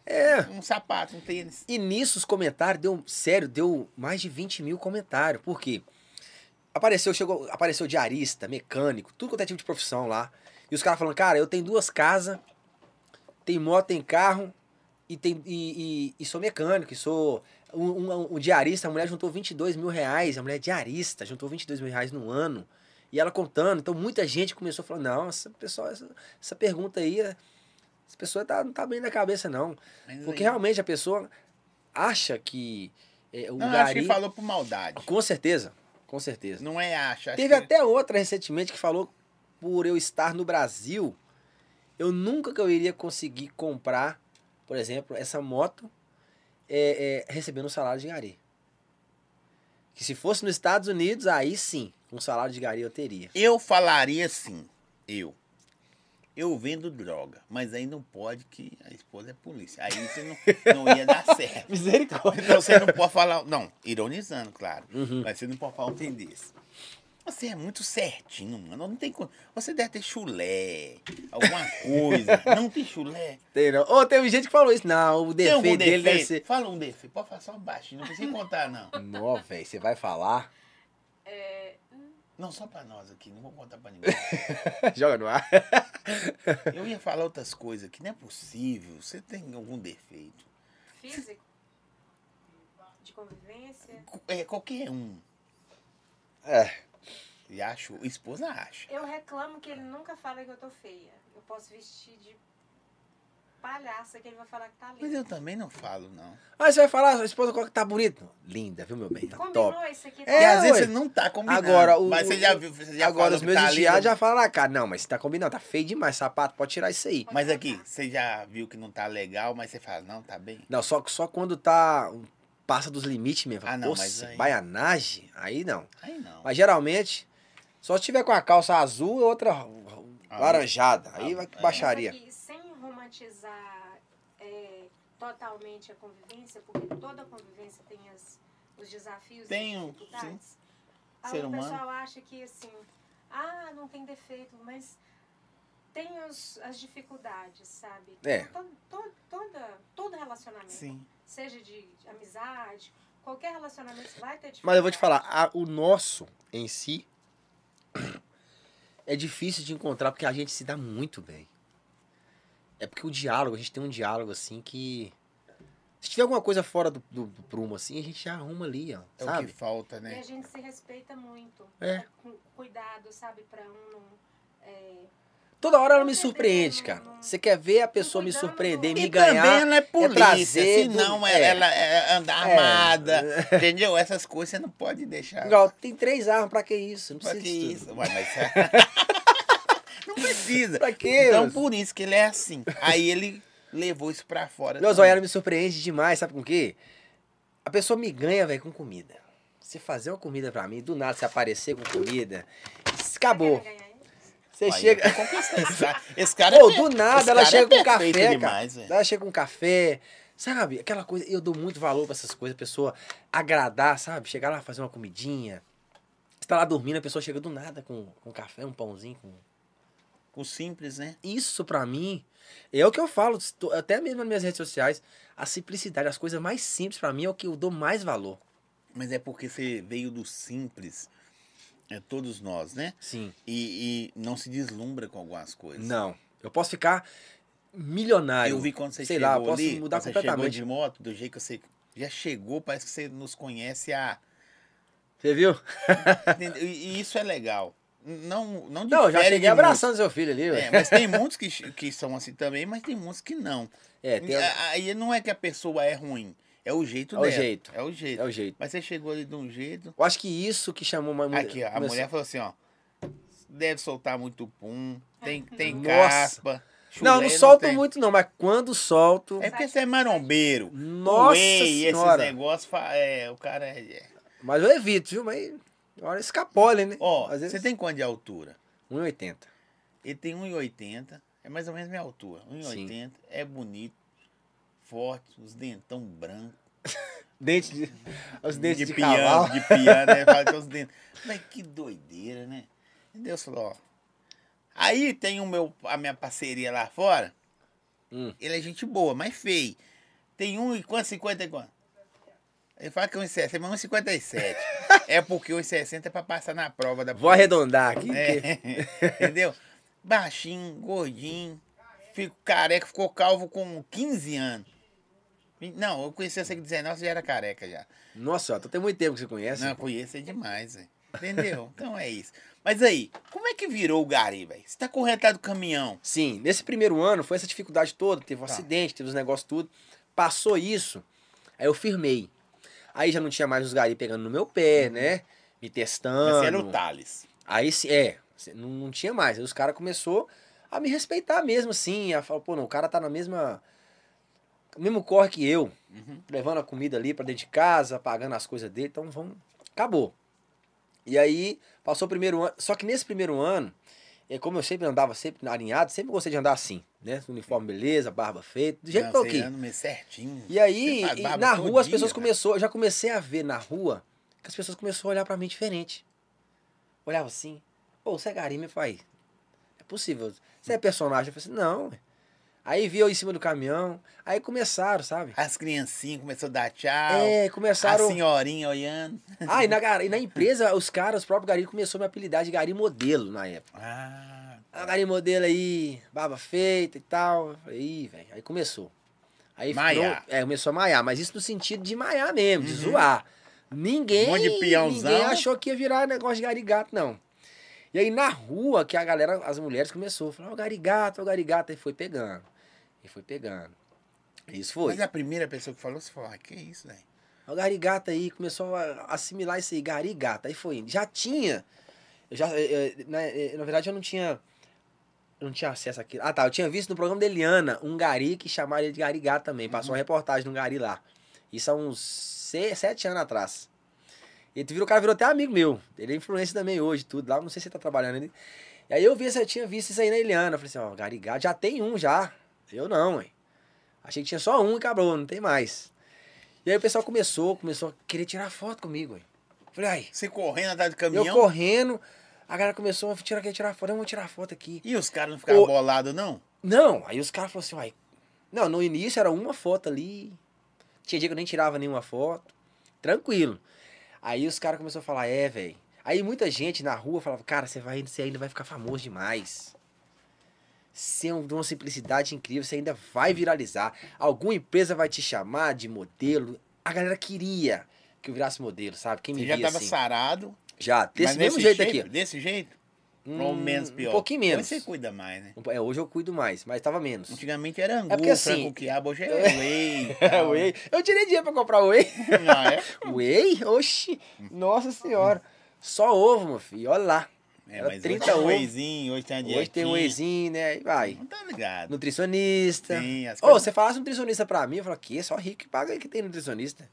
É. um sapato, um tênis. E nisso os comentários deu, sério, deu mais de 20 mil comentários. Por quê? Apareceu, chegou, apareceu diarista, mecânico, tudo quanto é tipo de profissão lá. E os caras falando, cara, eu tenho duas casas, tem moto, tem carro, e, tem, e, e, e sou mecânico, e sou um, um, um diarista, a mulher juntou 22 mil reais, a mulher é diarista, juntou 22 mil reais no ano. E ela contando, então muita gente começou a falar, não, essa pessoa, essa, essa pergunta aí, essa pessoa tá, não tá bem na cabeça, não. Mas Porque aí- realmente a pessoa acha que é, o Não, acho gari... que falou por maldade. Com certeza, com certeza. Não é acha. acho Teve que- até outra recentemente que falou por eu estar no Brasil, eu nunca que eu iria conseguir comprar, por exemplo, essa moto é, é, recebendo um salário de gari. Que se fosse nos Estados Unidos, aí sim, um salário de gari eu teria. Eu falaria assim, eu. Eu vendo droga, mas aí não pode que a esposa é polícia. Aí você não, não ia dar certo. (laughs) Misericórdia. Então você não pode falar. Não, ironizando, claro. Uhum. Mas você não pode falar um tem desse. Você é muito certinho, mano. Não tem como. Você deve ter chulé, alguma coisa. (laughs) Não tem chulé. Tem, não. Ô, teve gente que falou isso. Não, o algum defeito dele deve defeito? ser. Fala um defeito. Pode falar só baixinho, não precisa contar, não. (laughs) Não, velho, você vai falar. É, Não, só pra nós aqui, não vou contar pra ninguém. (laughs) Joga no ar. (laughs) Eu ia falar outras coisas aqui, não é possível. Você tem algum defeito. físico, de convivência. É qualquer um. É. E acho, esposa acha. Eu reclamo que ele nunca fala que eu tô feia. Eu posso vestir de palhaça que ele vai falar que tá Mas linda. eu também não falo, não. Ah, você vai falar, sua esposa coloca que tá bonito. Linda, viu, meu bem? Tá Combinou top. isso aqui? É, e às vezes ué. você não tá combinando. Agora, o- mas você já viu, você já Agora, os meus tá enteados já falam na cara. Não, mas você tá combinando, tá feio demais, sapato, pode tirar isso aí. Mas aqui, você já viu que não tá legal, mas você fala, não, tá bem. Não, só, só quando tá. Passa dos limites mesmo. Ah, não, Nossa, mas aí- baianagem, aí não. Aí não. Mas geralmente, só se tiver com a calça azul e outra Ah, laranjada. Aí ah, vai é. que baixaria. Mas aqui, romantizar é, totalmente a convivência, porque toda convivência tem as, os desafios Tem e as dificuldades. Aí Ser o humano. pessoal acha que assim, ah, não tem defeito, mas tem os, as dificuldades, sabe? É. Todo, todo, toda, todo relacionamento, Sim. seja de amizade, qualquer relacionamento vai ter dificuldade. Mas eu vou te falar, a- o nosso em si (clears throat) é difícil de encontrar porque a gente se dá muito bem. É porque o diálogo, a gente tem um diálogo assim que. Se tiver alguma coisa fora do, do, do prumo assim, a gente já arruma ali, ó. É o sabe? que falta, E a né? gente se respeita muito. É. Com cuidado, sabe, pra um não. é, Toda hora ela me surpreende, cara. Você quer ver a pessoa me surpreender, me E também ganhar. ela é polícia, trazer do- senão é. ela é andar É. armada, (laughs) entendeu? Essas coisas você não pode deixar. Igual, tem três armas, pra que isso? Não Pra precisa que isso? Ué, mas... (laughs) não precisa. (laughs) Pra quê? Então, Deus? por isso que ele é assim. Aí ele levou isso pra fora. Meu ela me surpreende demais, sabe com o quê? A pessoa me ganha, velho, com comida. Você fazer uma comida pra mim, do nada você aparecer com comida, acabou. quer ganhar ele? Você Aí, chega. esse cara. Esse cara (laughs) Pô, é do nada esse ela cara chega é com café, cara. demais, velho. Ela chega com café. Sabe? Aquela coisa, eu dou muito valor pra essas coisas, a pessoa agradar, sabe? Chegar lá fazer uma comidinha. Você tá lá dormindo, a pessoa chega do nada com, com café, um pãozinho, com O simples, né? isso pra mim é o que eu falo, até mesmo nas minhas redes sociais, a simplicidade, as coisas mais simples pra mim é o que eu dou mais valor. Mas é porque você veio do simples. É todos nós, né? Sim. E, e não se deslumbra com algumas coisas. Não. Eu posso ficar milionário. Eu vi quando você sei chegou lá, eu posso ali, mudar você chegou completamente. de moto, do jeito que você já chegou, parece que você nos conhece a... Você viu? (laughs) E isso é legal. Não, não Não, já cheguei abraçando seu filho ali. É, velho. mas tem muitos que, que são assim também, mas tem muitos que não. É, tem... Aí não é que a pessoa é ruim, é o jeito É o dela. jeito. É o jeito. é o jeito. Mas você chegou ali de um jeito. Eu acho que isso que chamou uma mulher. Aqui, ó, a começou- mulher falou assim, ó. Deve soltar muito pum, tem, tem Nossa. caspa. Não, chulé não solto tem. muito não, mas quando solto. É porque você é marombeiro. Nossa esses senhora. negócios, fa- é, o cara é... é. Mas eu evito, viu? Mas hora escapole, né? Ó, Às vezes você tem quanto de altura? 1,80. Ele tem 1,80, é mais ou menos minha altura. 1,80, é bonito, forte, os dentão brancos. (laughs) Dente de. Os dentes de, piano, cavalo. de piano, né? Fala que os dentes. (laughs) Mas que doideira, né? E Deus falou, ó. Aí tem o meu, a minha parceria lá fora. Hum. Ele é gente boa, mas feio. Tem um e quanto? 50 e quanto? Ele fala que é 1,60, mas 1,57. É porque 1,60 é pra passar na prova da Vou arredondar aqui. é, (laughs) entendeu? Baixinho, gordinho, fico careca, ficou calvo com 15 anos. Não, eu conheci você com 19, você já era careca já. Nossa, ó, tem muito tempo que você conhece. Não, eu conheço é demais. Entendeu? Então é isso. Mas aí, como é que virou o Gari, velho? Você tá corretado do caminhão. Sim, nesse primeiro ano foi essa dificuldade toda, teve um Tá. acidente, teve os negócios tudo. Passou isso, aí eu firmei. Aí já não tinha mais os gari pegando no meu pé, né? Me testando. Uhum. Mas você era o Thales. Aí sim, é, não, não tinha mais. Aí os caras começou a me respeitar mesmo, assim. A falar, pô, não, o cara tá na mesma. no mesmo corre que eu, Uhum. levando a comida ali pra dentro de casa, pagando as coisas dele, então vamos. Acabou. E aí, passou o primeiro ano. Só que nesse primeiro ano, é, como eu sempre andava sempre alinhado, sempre gostei de andar assim, né? Uniforme beleza, barba feita, do jeito Não, que eu meio certinho. E aí, e na rua as dia, pessoas cara. começou, eu já comecei a ver na rua que as pessoas começaram a olhar pra mim diferente. Olhava assim, pô, você é garimpo, eu falei, é possível, você é personagem? Eu falei assim, não. Aí vi eu em cima do caminhão, aí começaram, sabe? As criancinhas começaram a dar tchau. É, A começaram. senhorinha olhando. Ah, e na, (laughs) e na empresa, os caras, os próprios gari começaram a me apelidar de gari modelo na época. Ah, Ah, modelo aí, barba feita e tal. Eu ih, velho. Aí começou. Aí Maiar. ficou- é, começou a maiar, mas isso no sentido de maiar mesmo, de Uhum. zoar. Ninguém, Um monte de peãozão. ninguém achou que ia virar negócio de garigato, não. E aí na rua que a galera, as mulheres começou a falar, ó, garigato, ó, garigato. Aí foi pegando. E foi pegando. Isso foi. Mas a primeira pessoa que falou, você falou, ah, que isso, velho? O Garigata aí começou a assimilar isso aí, Garigata. Aí foi indo. Já tinha. Eu já, eh, na, eh, na verdade, eu não tinha. Eu não tinha acesso àquilo. Ah, tá. Eu tinha visto no programa da Eliana um gari que chamaram ele de Garigata também. Passou uma reportagem no gari lá. Isso há uns se- sete anos atrás. E tu virou, o cara virou até amigo meu. Ele é influência também hoje, tudo lá. Não sei se ele tá trabalhando ainda. E aí eu vi, eu tinha visto isso aí na Eliana. Eu falei assim, ó, Garigata já tem um já. Eu não, hein. Achei que tinha só um e acabou, não tem mais. E aí o pessoal começou, começou a querer tirar foto comigo, hein. Falei, ai, Você correndo atrás do caminhão. eu correndo, a galera começou a tirar, quer tirar foto, eu vou tirar foto aqui. E os caras não ficaram Ô- bolados, não? Não, aí os caras falaram assim, uai. Não, no início era uma foto ali. Tinha dia que eu nem tirava nenhuma foto. Tranquilo. Aí os caras começaram a falar, é, velho. Aí muita gente na rua falava, cara, você, vai, você ainda vai ficar famoso demais. Você é de uma simplicidade incrível, você ainda vai viralizar. Alguma empresa vai te chamar de modelo. A galera queria que eu virasse modelo, sabe? Quem me Você já via tava assim. sarado. Já, desse mas mesmo jeito shape, aqui. Desse jeito? Hum, Ou menos pior? Um pouquinho menos. Hoje você cuida mais, né? É, hoje eu cuido mais, mas tava menos. Antigamente era angu, É porque assim- frango quiabo, hoje é whey. (laughs) É, tal. whey. Eu tirei dinheiro pra comprar whey. Ah, é? (laughs) Whey? Oxi. Nossa senhora. Só ovo, meu filho. Olha lá. É, Era mas 30 hoje tem um wheyzinho, hoje tem a Hoje tem um wheyzinho, né? E vai. Não tá ligado. Nutricionista. Sim, as Ô, coisas- você falasse nutricionista pra mim, eu falo, que é só rico que paga que tem nutricionista.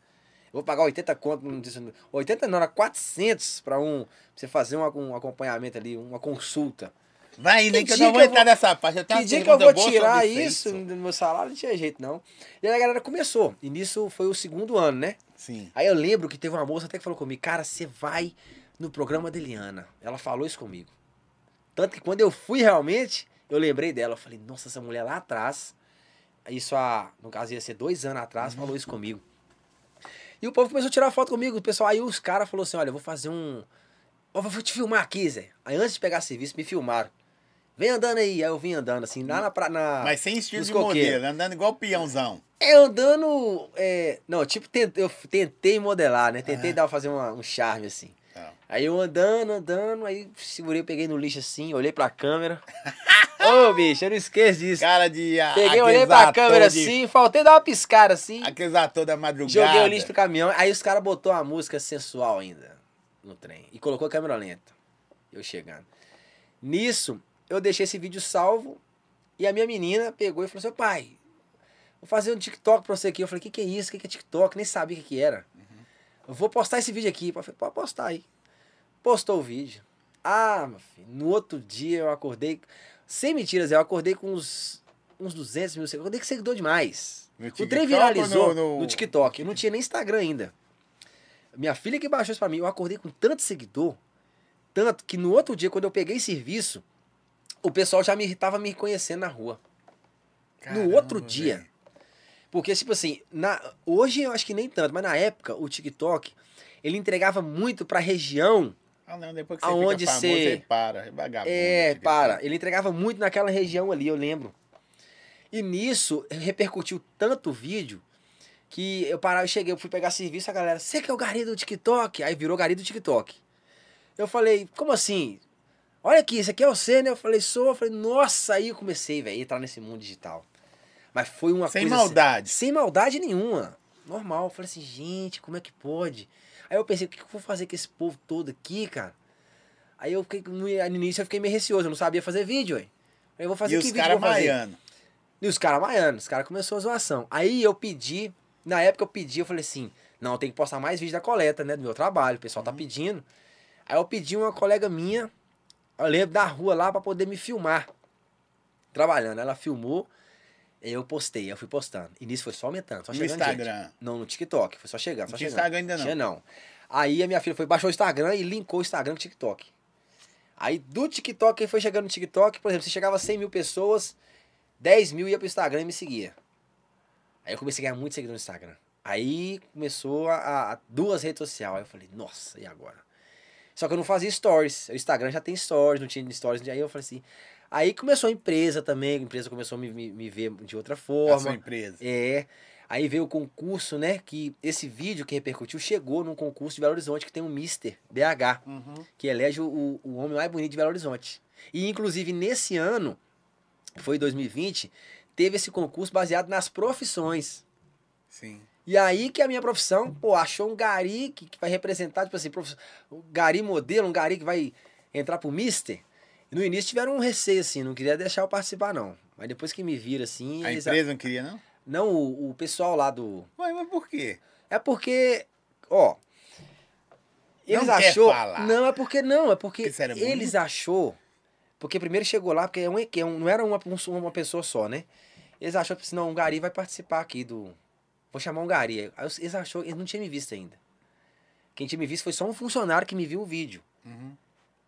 Eu vou pagar 80 conto no nutricionista. 80 não, era 400 pra um, pra você fazer um, um acompanhamento ali, uma consulta. Vai, nem Que que eu não vou entrar vou- nessa parte. Eu tenho Que dia que eu vou tirar isso do meu salário? Não tinha jeito, não. E aí a galera começou. E nisso foi o segundo ano, né? Sim. Aí eu lembro que teve uma moça até que falou comigo, cara, você vai no programa da Eliana. Ela falou isso comigo. Tanto que quando eu fui realmente, eu lembrei dela. Eu falei, nossa, essa mulher lá atrás, isso há, no caso ia ser dois anos atrás, falou isso comigo. E o povo começou a tirar foto comigo. O pessoal, aí os caras falaram assim, olha, eu vou fazer um... Ó, vou te filmar aqui, Zé. Aí antes de pegar serviço, me filmaram. Vem andando aí. Aí eu vim andando assim, lá na. pra- na Mas sem estilo de coqueiros. modelo, andando igual peãozão. É, andando. é, não, tipo, eu tentei modelar, né? Tentei dar, fazer uma- um charme assim. Tá. Aí eu andando, andando, aí segurei, peguei no lixo assim, olhei pra câmera. (laughs) Ô, bicho, eu não esqueço disso. Cara de. a- Peguei, olhei pra câmera de- assim, faltei dar uma piscada assim. Aqueles atores da madrugada. Joguei o lixo pro caminhão. Aí os caras botou uma música sensual ainda no trem. E colocou a câmera lenta. Eu chegando. Nisso, eu deixei esse vídeo salvo. E a minha menina pegou e falou assim: pai, vou fazer um TikTok pra você aqui. Eu falei: que que é isso? Que que é TikTok? Nem sabia o que que era. Eu vou postar esse vídeo aqui. Eu falei: pode postar aí. Postou o vídeo. Ah, meu filho, no outro dia eu acordei. Sem mentiras, eu acordei com uns, uns 200 mil seguidores. Acordei com seguidor demais. O trem ou viralizou no- no, no- TikTok. Eu não tinha nem Instagram ainda. Minha filha que baixou isso pra mim. Eu acordei com tanto seguidor, tanto que no outro dia, quando eu peguei serviço, o pessoal já me tava me reconhecendo na rua. no outro Caramba, dia. Porque, tipo assim, na, hoje eu acho que nem tanto, mas na época, o TikTok, ele entregava muito pra região Ah, não, depois que você Aonde fica famoso, cê- você para. É vagabundo. É, para. Ele entregava muito naquela região ali, eu lembro. E nisso repercutiu tanto o vídeo que eu parava e cheguei, eu fui pegar serviço, a galera, você que é o gari do TikTok? Aí virou gari do TikTok. Eu falei, como assim? Olha aqui, esse aqui é você, né? Eu falei, sou. Eu falei, nossa, aí eu comecei, velho, a entrar nesse mundo digital. Mas foi uma Sem coisa. assim- maldade. sem maldade nenhuma. Normal. Eu falei assim, gente, como é que pode? Aí eu pensei, o que que eu vou fazer com esse povo todo aqui, cara? Aí eu fiquei, no início eu fiquei meio receoso, eu não sabia fazer vídeo, aí. Aí eu vou fazer E que os vídeo fazer? baianos. E os caras maianos, os caras começou a zoação. Aí eu pedi, na época eu pedi, eu falei assim, não, tem que postar mais vídeo da coleta, né, do meu trabalho, o pessoal tá pedindo. Aí eu pedi uma colega minha, eu lembro da rua lá pra poder me filmar, trabalhando. Ela filmou, eu postei, eu fui postando. E nisso foi só aumentando, só No chegando gente. Instagram. Não, no TikTok, foi só chegando, só tinha chegando. Instagram ainda não. Tinha não. Aí a minha filha foi, baixou o Instagram e linkou o Instagram com o TikTok. Aí do TikTok, quem foi chegando no TikTok, por exemplo, se chegava a 100 mil pessoas, 10 mil ia pro Instagram e me seguia. Aí eu comecei a ganhar muito seguidor no Instagram. Aí começou a, a- duas redes sociais. Aí eu falei, nossa, e agora? Só que eu não fazia stories. O Instagram já tem stories, não tinha stories. Aí eu falei assim. Aí começou a empresa também, a empresa começou a me, me, me ver de outra A forma. sua empresa. É. Aí veio o concurso, né? Que esse vídeo que repercutiu chegou num concurso de Belo Horizonte que tem um Mister BH, Uhum. que elege o, o homem mais bonito de Belo Horizonte. E inclusive nesse ano, foi 2020, teve esse concurso baseado nas profissões. Sim. E aí que a minha profissão, pô, achou um gari que, que vai representar, tipo assim, prof... um gari modelo, um gari que vai entrar pro Mister. No início tiveram um receio, assim, não queria deixar eu participar, não. Mas depois que me viram, assim... A eles- empresa não queria, não? Não, o, o pessoal lá do... Ué, mas por quê? É porque, ó. Eles Não achou. Não, é porque não, é porque Porque eles achou. Porque primeiro chegou lá, porque é um, é um- não era uma, um- uma pessoa só, né? Eles achou que não, um gari vai participar aqui do. Vou chamar um gari. Aí eles achou, eles não tinham me visto ainda. Quem tinha me visto foi só um funcionário que me viu o vídeo. Uhum.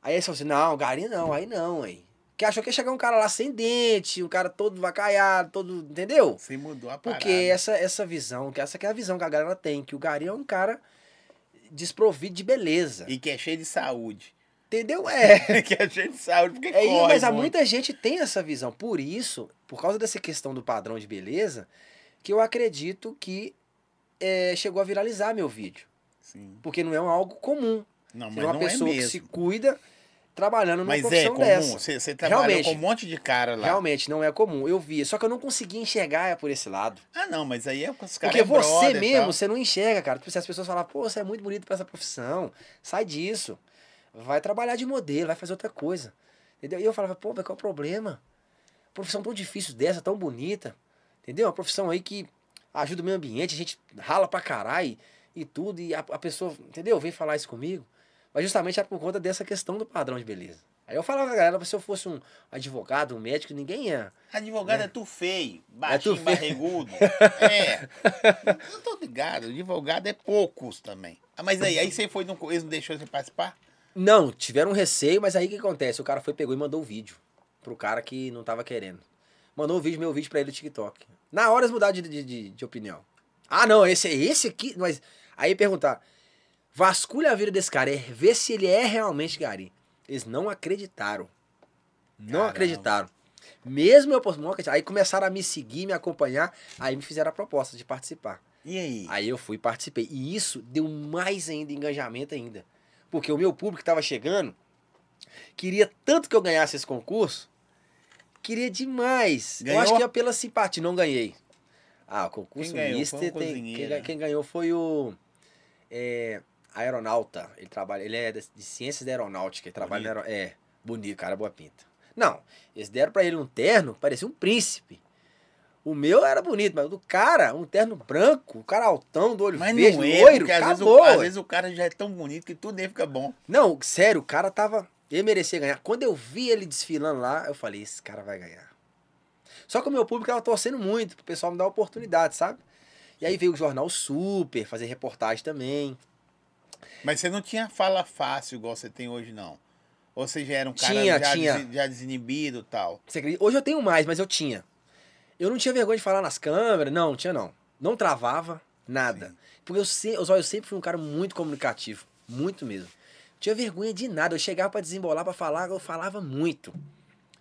Aí eles falaram assim, não, gari não, aí não, aí. Que achou que ia chegar um cara lá sem dente, um cara todo vacaiado, todo. Entendeu? Você mudou a parada. Porque essa, essa visão, que essa que é a visão que a galera tem, que o Gari é um cara desprovido de beleza. E que é cheio de saúde. Entendeu? (laughs) É. que é cheio de saúde, porque é corre mas há muita gente tem essa visão. Por isso, por causa dessa questão do padrão de beleza, que eu acredito que é, chegou a viralizar meu vídeo. Sim. Porque não é um algo comum. Não, mas é uma não pessoa é que mesmo. se cuida trabalhando numa Mas é profissão comum. dessa. Você, você trabalhou Realmente. com um monte de cara lá. Realmente, não é comum. Eu via. Só que eu não conseguia enxergar por esse lado. Ah, não, mas aí é com os caras. Porque é você mesmo, você não enxerga, cara. Tipo, se as pessoas falam, pô, você é muito bonito pra essa profissão, sai disso. Vai trabalhar de modelo, vai fazer outra coisa. Entendeu? E eu falava, pô, mas qual é o problema? Profissão tão difícil dessa, tão bonita. Entendeu? Uma profissão aí que ajuda o meio ambiente, a gente rala pra caralho e tudo, e a, a pessoa, entendeu? Vem falar isso comigo. Mas justamente era por conta dessa questão do padrão de beleza. Aí eu falava, galera, se eu fosse um advogado, um médico, ninguém ia. Advogado é, tu feio, baixinho, tu feio. barrigudo. (laughs) é. Eu tô ligado, advogado é poucos também. Ah, mas aí, aí você foi, no, eles não deixou você participar? Não, tiveram um receio, mas aí o que acontece? O cara foi, pegou e mandou o vídeo pro cara que não tava querendo. Mandou o vídeo, meu vídeo pra ele do TikTok. Na hora eles mudaram de, de, de, de opinião. Ah, não, esse é esse aqui. Mas aí perguntar, Vasculha a vida desse cara, é, vê se ele é realmente gari. Eles não acreditaram. Não Caramba. acreditaram. Mesmo eu não aí começaram a me seguir, me acompanhar, aí me fizeram a proposta de participar. E aí? Aí eu fui e participei. E isso deu mais ainda engajamento ainda. Porque o meu público estava chegando, queria tanto que eu ganhasse esse concurso, queria demais. Ganhou? Eu acho que é pela simpatia, não ganhei. Ah, o concurso Quem ganhou? Mister tem- quem, quem ganhou foi o é, aeronauta. Ele trabalha, ele é de, ciências da aeronáutica, ele trabalha na aero- é, bonito, cara, boa pinta. Não, eles deram pra ele um terno, parecia um príncipe. O meu era bonito, mas o do cara, um terno branco, o cara altão, do olho Mas verde, não é, loiro, porque às vezes, acabou. o, às vezes o cara já é tão bonito que tudo dele fica bom. Não, sério, o cara tava. Ele merecia ganhar. Quando eu vi ele desfilando lá, eu falei: esse cara vai ganhar. Só que o meu público tava torcendo muito, pro pessoal me dar oportunidade, sabe? E aí veio o jornal Super, fazer reportagem também. Mas você não tinha fala fácil igual você tem hoje, não. Ou você já era um cara Tinha, já, tinha. des- já desinibido e tal. Hoje eu tenho mais, mas eu tinha. Eu não tinha vergonha de falar nas câmeras, não, não tinha não. Não travava nada. Sim. Porque eu, se, eu, eu sempre fui um cara muito comunicativo, muito mesmo. Não tinha vergonha de nada. Eu chegava pra desembolar, pra falar, eu falava muito.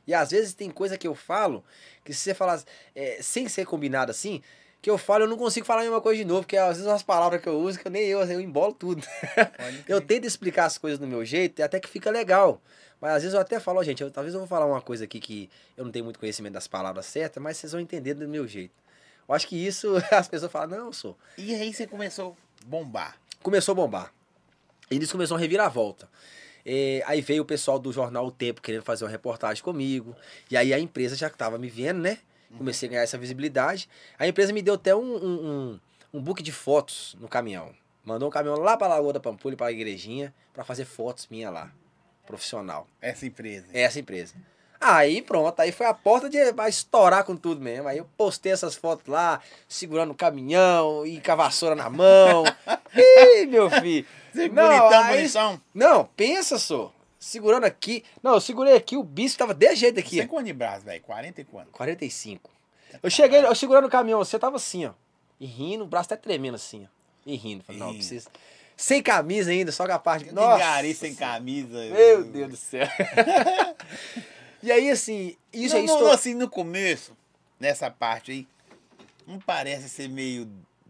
E às vezes tem coisa que eu falo, que se você falar é, sem ser combinado assim, que eu falo, eu não consigo falar a mesma coisa de novo, porque às vezes umas palavras que eu uso que eu nem eu, eu embolo tudo. (laughs) Eu tento explicar as coisas do meu jeito e até que fica legal. Mas às vezes eu até falo, gente, eu- talvez eu vou falar uma coisa aqui que eu não tenho muito conhecimento das palavras certas, mas vocês vão entender do meu jeito. Eu acho que isso (laughs) as pessoas falam, não, eu sou. E aí você começou a bombar. Começou a bombar. E nisso começou a reviravolta. É, aí veio o pessoal do jornal O Tempo querendo fazer uma reportagem comigo. E aí a empresa já estava me vendo, né? Comecei a ganhar essa visibilidade. A empresa me deu até um, um, um, um book de fotos no caminhão. Mandou um caminhão lá para Lagoa da Pampulha, para a igrejinha, para fazer fotos minha lá. Profissional. Essa empresa. É essa empresa. Aí pronto, aí foi a porta de vai estourar com tudo mesmo. Aí eu postei essas fotos lá, segurando o caminhão e com a vassoura na mão. (laughs) Ih, meu filho. Você Não, bonitão, aí- bonitão. Não, pensa só. Segurando aqui. Não, eu segurei aqui, o bispo tava desse jeito aqui. Você é quanto de braço, velho? 40 e quanto? 45. Eu cheguei, eu segurando o caminhão, você tava assim, ó. E rindo, o braço até tremendo assim, ó. E rindo. Falei, não, precisa. Sem camisa ainda, só com a parte. Nossa. gari sem camisa. Meu Deus do céu. (laughs) e aí, assim, isso não, aí não, estou. assim, no começo, nessa parte aí, não parece ser meio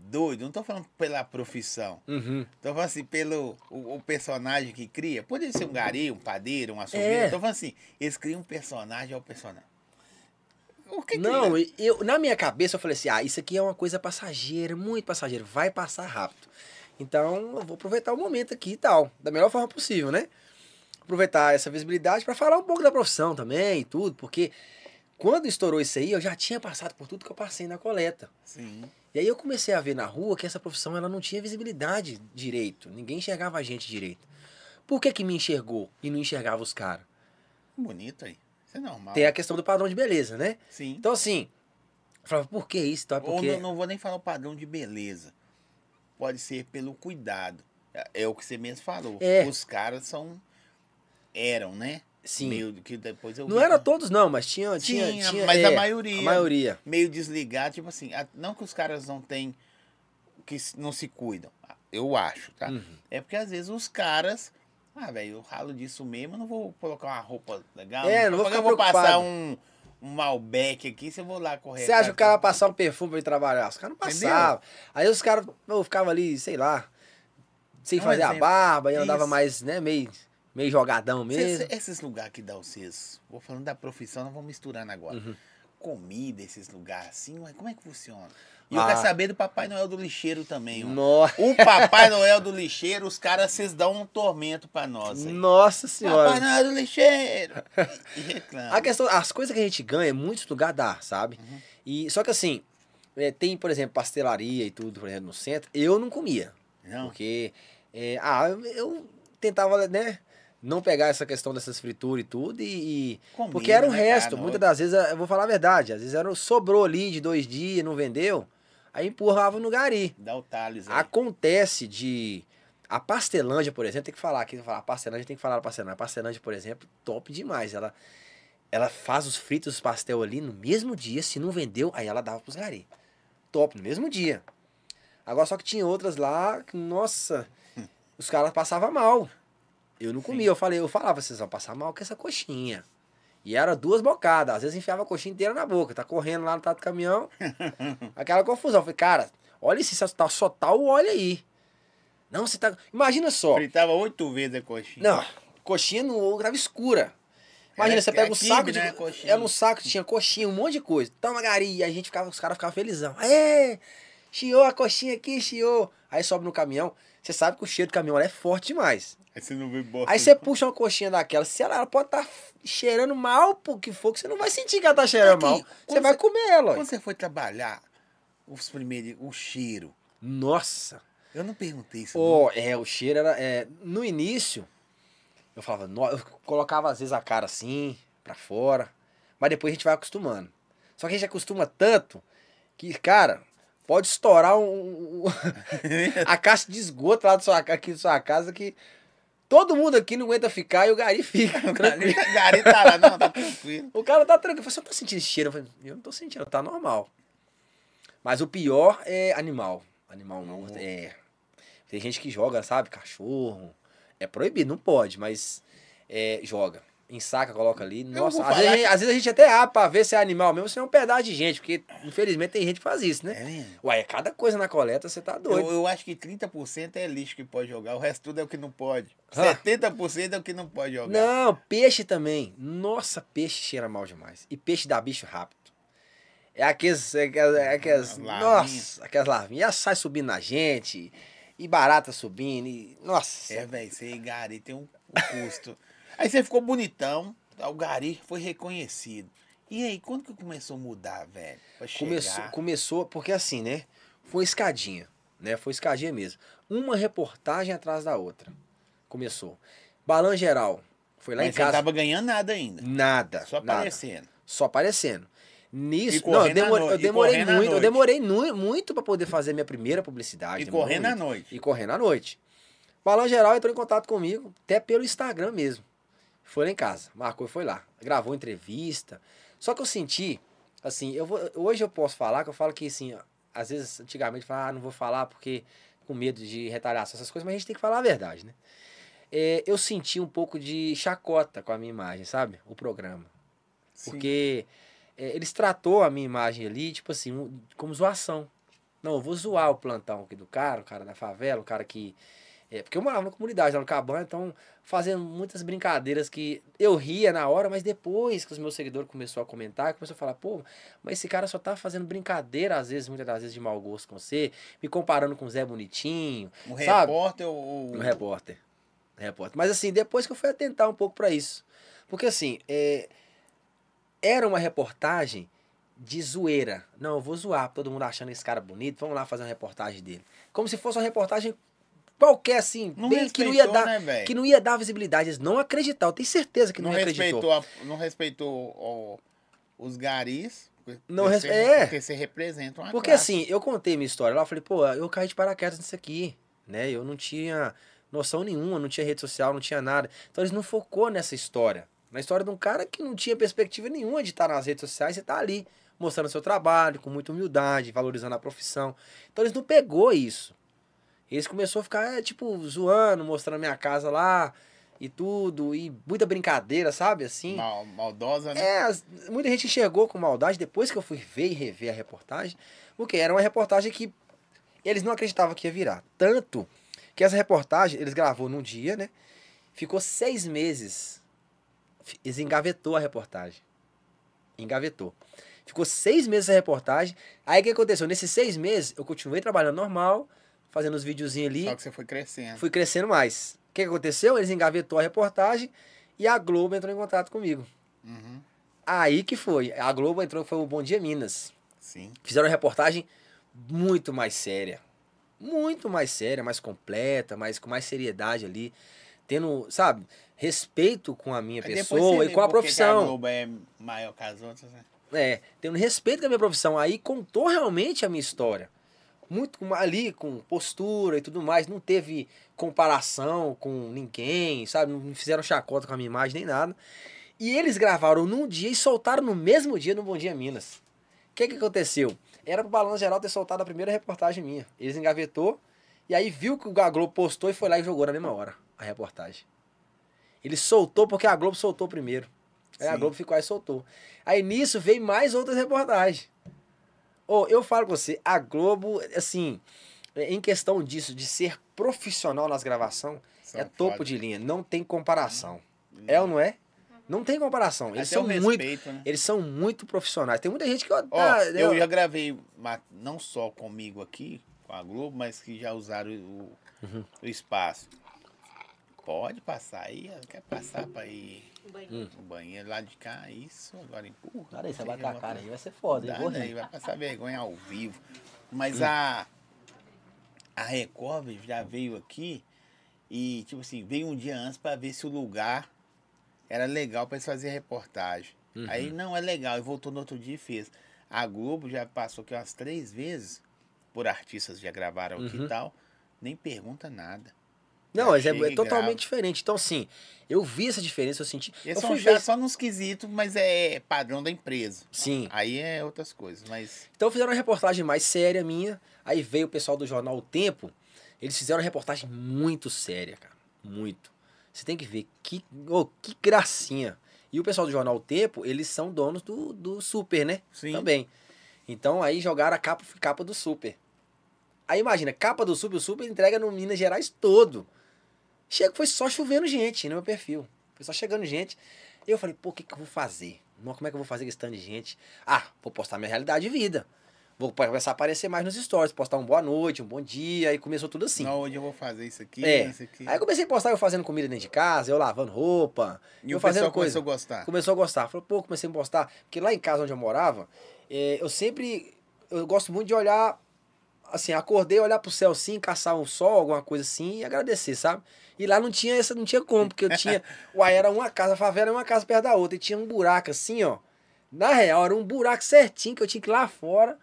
doido. Não tô falando pela profissão. Uhum. Tô falando assim, pelo o, o personagem que cria. Poderia ser um gari, um padeiro, um açougueiro. É. Tô falando assim, eles criam um personagem ao personagem. O que Não, é? eu, na minha cabeça eu falei assim: ah, isso aqui é uma coisa passageira, muito passageira, vai passar rápido. Então eu vou aproveitar o momento aqui e tal, da melhor forma possível, né? Aproveitar essa visibilidade para falar um pouco da profissão também e tudo, porque quando estourou isso aí, eu já tinha passado por tudo que eu passei na coleta. Sim. E aí eu comecei a ver na rua que essa profissão ela não tinha visibilidade direito, ninguém enxergava a gente direito. Por que que me enxergou e não enxergava os caras? Bonito aí. Isso é normal. Tem a questão do padrão de beleza, né? Sim. Então assim, eu falava, por que isso? Então, é Ou porque... não, não vou nem falar o padrão de beleza. Pode ser pelo cuidado. É, é o que você mesmo falou. É. Os caras são. Eram, né? Sim. Meio que depois eu Não vi era que- todos, não, mas tinha. tinha, Tinha, tinha mas é, a maioria. A maioria. Meio desligado, tipo assim. a- Não que os caras não têm. Que não se cuidam. Eu acho, tá? Uhum. É porque às vezes os caras. Ah, velho, eu ralo disso mesmo, não vou colocar uma roupa legal. É, não vou ficar eu vou passar um, um Malbec aqui, se eu vou lá correr. Você acha que o cara passar um perfume pra ir trabalhar? Os caras não passavam. Aí os caras ficavam ali, sei lá, sem Um fazer a exemplo. barba, e andava mais, né, meio, meio jogadão mesmo. cê- esses lugares que dá vocês, vou falando da profissão, não vou misturando agora. Uhum. Comida, esses lugares assim, ué, como é que funciona? E eu Ah. quero saber do Papai Noel do lixeiro também. Nossa, O Papai (laughs) Noel do lixeiro, os caras, vocês dão um tormento pra nós. aí. nossa Papai senhora. Noel do lixeiro! E (laughs) reclama. A questão, as coisas que a gente ganha, muitos lugares dá, sabe? Uhum. E, só que assim, é, tem, por exemplo, pastelaria e tudo, por exemplo, no centro, eu não comia. Não, Porque, é, ah, eu tentava, né, não pegar essa questão dessas frituras e tudo, e, e- comida, porque era o né, resto. cara? Muitas das vezes, eu vou falar a verdade, às vezes era, sobrou ali de dois dias, não vendeu, aí empurrava no gari. Dá o Thales aí. Acontece de. A pastelândia, por exemplo, tem que falar aqui, falar a pastelândia, tem que falar da pastelândia. A pastelândia, por exemplo, top demais. Ela, ela faz os fritos os pastel ali no mesmo dia, se não vendeu, aí ela dava pros gari. Top, no mesmo dia. Agora só que tinha outras lá, que, nossa, os caras passavam mal. Eu não comia, eu falei, eu falava, vocês vão passar mal com essa coxinha. E era duas bocadas, às vezes enfiava a coxinha inteira na boca, tá correndo lá no tato do caminhão, (laughs) aquela confusão. Eu falei, cara, olha só tá, só tá o óleo aí. Não, você tá. Imagina só. Fritava oito vezes a coxinha. Não, coxinha no tava escura. Imagina, você é pega um saco de. né, coxinha. Era um saco, tinha coxinha, um monte de coisa. Toma, Gari. E a gente ficava, os caras ficavam felizão. Aê! Chiou a coxinha aqui, chiou. Aí sobe no caminhão. Você sabe que o cheiro do caminhão é forte demais. Aí você não viu bosta. Aí você puxa uma coxinha daquela. Se ela, ela pode estar cheirando mal, por que for, que você não vai sentir que ela tá cheirando Aqui, mal. Você vai comer ela. Quando você foi trabalhar, os primeiros, o cheiro. Nossa. Eu não perguntei isso. Ó, é, o cheiro era. é, no início, eu falava, "No-" eu colocava às vezes a cara assim, pra fora. Mas depois a gente vai acostumando. Só que a gente acostuma tanto que, cara, pode estourar um, um- (laughs) a caixa de esgoto lá da sua, aqui da sua casa que todo mundo aqui não aguenta ficar e o Gari fica. (laughs) O. Gari, Gari tá lá, não, tá tranquilo. O cara tá tranquilo. Você não tá sentindo cheiro? Eu falei, eu não tô sentindo, tá normal. Mas o pior é animal. Animal morto. É. Tem gente que joga, sabe? Cachorro. É proibido, não pode, mas é, joga. Ensaca, coloca ali. Nossa, às vezes, gente, às vezes a gente até abre pra ver se é animal mesmo, se é um pedaço de gente, porque infelizmente tem gente que faz isso, né? É mesmo? Ué, é cada coisa na coleta, você tá doido. Eu, eu acho que 30% é lixo que pode jogar, o resto tudo é o que não pode. Ah. 70% é o que não pode jogar. Não, peixe também. Nossa, peixe cheira mal demais. E peixe dá bicho rápido. É aqueles. É aquelas, é larvinhas. nossa, aquelas larvinhas. E saem subindo na gente. E barata subindo. E, nossa. É, velho, você e Gari tem um, um custo. Aí você ficou bonitão, o Gari foi reconhecido. E aí, quando que começou a mudar, velho? Começou, começou, porque assim, né? Foi escadinha. Né? Foi escadinha mesmo. Uma reportagem atrás da outra. Começou. Balão geral. Foi lá Mas em você casa. tava ganhando nada ainda. Nada. Só nada. aparecendo. Só aparecendo. Nisso, não, eu demorei, à eu demorei muito, eu demorei nu- muito para poder fazer minha primeira publicidade. E correndo à noite. E correndo à noite. Balão Geral entrou em contato comigo, até pelo Instagram mesmo. Foi lá em casa, marcou e foi lá. Gravou entrevista. Só que eu senti, assim, eu vou, hoje eu posso falar, que eu falo que, assim, às vezes, antigamente, eu falava, ah, não vou falar porque com medo de retaliação, essas coisas, mas a gente tem que falar a verdade, né? É, eu senti um pouco de chacota com a minha imagem, sabe? O programa. Sim. Porque é, eles tratou a minha imagem ali, tipo assim, um- como zoação. Não, eu vou zoar o plantão aqui do cara, o cara da favela, o cara que. É, porque eu morava na comunidade, lá no Cabana, então fazendo muitas brincadeiras que eu ria na hora, mas depois que os meus seguidores começaram a comentar, começou a falar, pô, mas esse cara só tá fazendo brincadeira, às vezes, muitas das vezes, de mau gosto com você, me comparando com o Zé Bonitinho, Um sabe? repórter ou. um repórter. repórter. Mas assim, depois que eu fui atentar um pouco pra isso. Porque assim, é, era uma reportagem de zoeira. Não, eu vou zoar, todo mundo achando esse cara bonito, vamos lá fazer uma reportagem dele. Como se fosse uma reportagem qualquer assim, Não bem que não ia dar, né, que não ia dar visibilidade, eles não acreditaram, eu tenho certeza que não, não acreditou. respeitou, a- não respeitou ó, os garis. Não porque res- você- é. Porque você representa uma Porque classe. assim, eu contei minha história lá, eu falei, pô, eu caí de paraquedas nisso aqui, né? Eu não tinha noção nenhuma, não tinha rede social, não tinha nada. Então eles não focou nessa história. Na história de um cara que não tinha perspectiva nenhuma de estar nas redes sociais, você tá ali mostrando seu trabalho com muita humildade, valorizando a profissão. Então eles não pegou isso. Eles começou a ficar, é, tipo, zoando, mostrando minha casa lá e tudo, e muita brincadeira, sabe? Assim. Mal- maldosa, né? É, muita gente enxergou com maldade depois que eu fui ver e rever a reportagem, porque era uma reportagem que eles não acreditavam que ia virar. Tanto que essa reportagem, eles gravou num dia, né? Ficou seis meses. Eles engavetou a reportagem. Engavetou. Ficou seis meses a reportagem. Aí o que aconteceu? Nesses seis meses, eu continuei trabalhando normal, fazendo os videozinhos ali Só que você foi crescendo. fui crescendo mais. O que que aconteceu? Eles engavetou a reportagem e a Globo entrou em contato comigo. Uhum, Aí que foi. A Globo entrou, foi o Bom Dia Minas. sim. Fizeram uma reportagem muito mais séria. Muito mais séria, mais completa, mais, com mais seriedade ali. Tendo, sabe, respeito com a minha Aí pessoa e com a por que profissão. A Globo é maior que as outras, né? É, tendo respeito com a minha profissão. Aí contou realmente a minha história. Muito ali, com postura e tudo mais. Não teve comparação com ninguém, sabe? Não fizeram chacota com a minha imagem nem nada. E eles gravaram num dia e soltaram no mesmo dia no Bom Dia Minas. O que que aconteceu? Era pro Balanço Geral ter soltado a primeira reportagem minha. Eles engavetou E aí viu que o a Globo postou e foi lá e jogou na mesma hora a reportagem. Ele soltou porque a Globo soltou primeiro. Aí a Sim. Globo ficou aí e soltou. Aí nisso veio mais outras reportagens. Ô, eu falo com você, a Globo, assim, em questão disso, de ser profissional nas gravações, São é topo foda. de linha. Não tem comparação. É ou não é? Não tem comparação. Eles Até são o muito. respeito, né? Eles são muito profissionais. Tem muita gente que. ó, tá, eu né, já gravei, não só comigo aqui, com a Globo, mas que já usaram o, Uhum. o espaço. Pode passar aí, quer passar pra ir Banheiro. no banheiro lá de cá, isso, agora empurra. Cara, aí, você Seja vai com a uma cara coisa- aí, vai ser foda? Dá, né? rir. Vai passar vergonha ao vivo. Hum. Mas a, a Record já veio aqui e, tipo assim, veio um dia antes pra ver se o lugar era legal pra eles fazerem reportagem. Uhum. Aí não é legal, e voltou no outro dia e fez. A Globo já passou aqui umas três vezes, por artistas que já gravaram aqui Uhum. e tal, nem pergunta nada. Não, Já mas é, é totalmente grava. diferente. Então, assim, eu vi essa diferença, eu senti. Eles eu são fui ver. só nos quesitos, mas é padrão da empresa. Sim. Aí é outras coisas, mas Então fizeram uma reportagem mais séria minha. Aí veio o pessoal do jornal O Tempo. Eles fizeram uma reportagem muito séria, cara. Muito. Você tem que ver que, ô, que gracinha. E o pessoal do jornal O Tempo, eles são donos do, do Super, né? sim. Também. Então aí jogaram a capa, capa do Super. Aí imagina, capa do Super, o Super entrega no Minas Gerais todo. Chega, foi só chovendo gente no meu perfil. Foi só chegando gente. E eu falei, pô, o que, que eu vou fazer? Não, Como é que eu vou fazer com esse tanto de gente? Ah, vou postar minha realidade de vida. Vou começar a aparecer mais nos stories, postar um boa noite, um bom dia, aí começou tudo assim. Não, hoje eu vou fazer isso aqui, É. isso aqui. Aí eu comecei a postar eu fazendo comida dentro de casa, eu lavando roupa, e eu o fazendo pessoal coisa. começou a gostar. Começou a gostar. Falou, pô, comecei a postar. Porque lá em casa onde eu morava, eh, eu sempre. Eu gosto muito de olhar. Assim, acordei, olhar pro céu assim, caçar um sol, alguma coisa assim, e agradecer, sabe? E lá não tinha essa, não tinha como, porque eu tinha. (laughs) Uai, era uma casa, a favela era uma casa perto da outra, e tinha um buraco assim, ó. Na real, era um buraco certinho que eu tinha que ir lá fora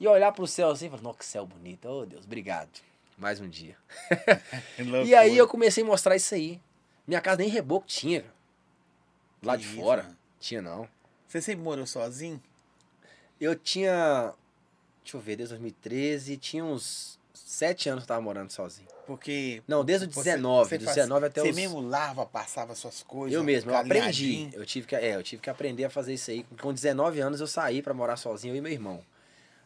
e olhar pro céu assim e falar, nossa, que céu bonito. Oh, Deus, obrigado. Mais um dia. (laughs) E aí eu comecei a mostrar isso aí. Minha casa nem reboco tinha. Lá Que de isso, fora. mano. Tinha não. Você sempre morou sozinho? Eu tinha. Deixa eu ver, desde 2013, tinha uns sete anos que eu tava morando sozinho. Porque. Não, desde o você- 19, você do faz- 19 até Você os. mesmo lava, passava suas coisas. Eu mesmo, eu aprendi. Eu tive que, é, eu tive que aprender a fazer isso aí. Com 19 anos eu saí pra morar sozinho, eu e meu irmão.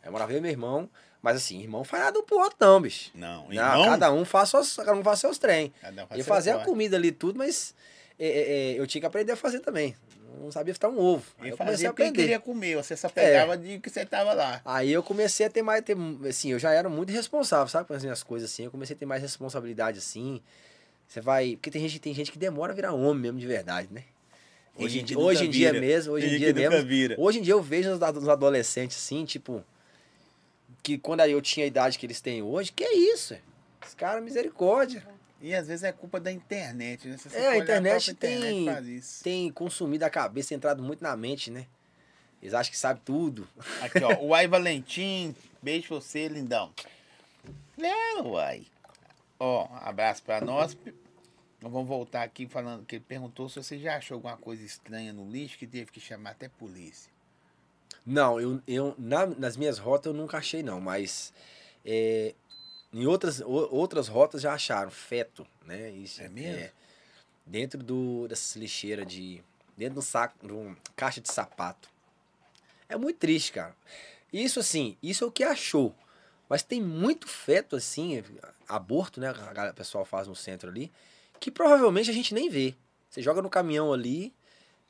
Eu morava eu e meu irmão, mas assim, irmão faz nada um pro outro, não, bicho. Não, Não, irmão, cada um faz suas, cada um faz seus trem. cada um faz Eu fazia a comida ali tudo, mas é, é, é, eu tinha que aprender a fazer também. Não sabia fritar um ovo. Aí eu comecei a aprender. É. queria comer, você só pegava de que você tava lá. Aí eu comecei a ter mais, ter, assim, eu já era muito responsável, sabe, com as minhas coisas assim. Eu comecei a ter mais responsabilidade assim. Você vai, porque tem gente, tem gente que demora a virar homem mesmo de verdade, né? Tem Hoje, gente hoje em dia mesmo, hoje Tem em dia mesmo. vira. Hoje em dia eu vejo os adolescentes assim, tipo, que quando eu tinha a idade que eles têm hoje, que é isso? é? Os caras, misericórdia. E às vezes é culpa da internet, né? Se você É, a internet internet tem- isso. Tem consumido a cabeça, entrado muito na mente, né? Eles acham que sabe tudo. Aqui, ó. (laughs) O Ai Valentim. Beijo você, lindão. É, uai. Ó, abraço pra nós. Nós vamos voltar aqui falando que ele perguntou se você já achou alguma coisa estranha no lixo que teve que chamar até polícia. Não, eu, eu na- nas minhas rotas eu nunca achei não, mas é, em outras, o- outras rotas já acharam feto, né? Isso, É mesmo? dentro do, dessas lixeiras de. Dentro de um saco, de uma caixa de sapato. É muito triste, cara. Isso assim, isso é o que achou. Mas tem muito feto assim, aborto, né? A pessoal faz no centro ali, que provavelmente a gente nem vê. Você joga no caminhão ali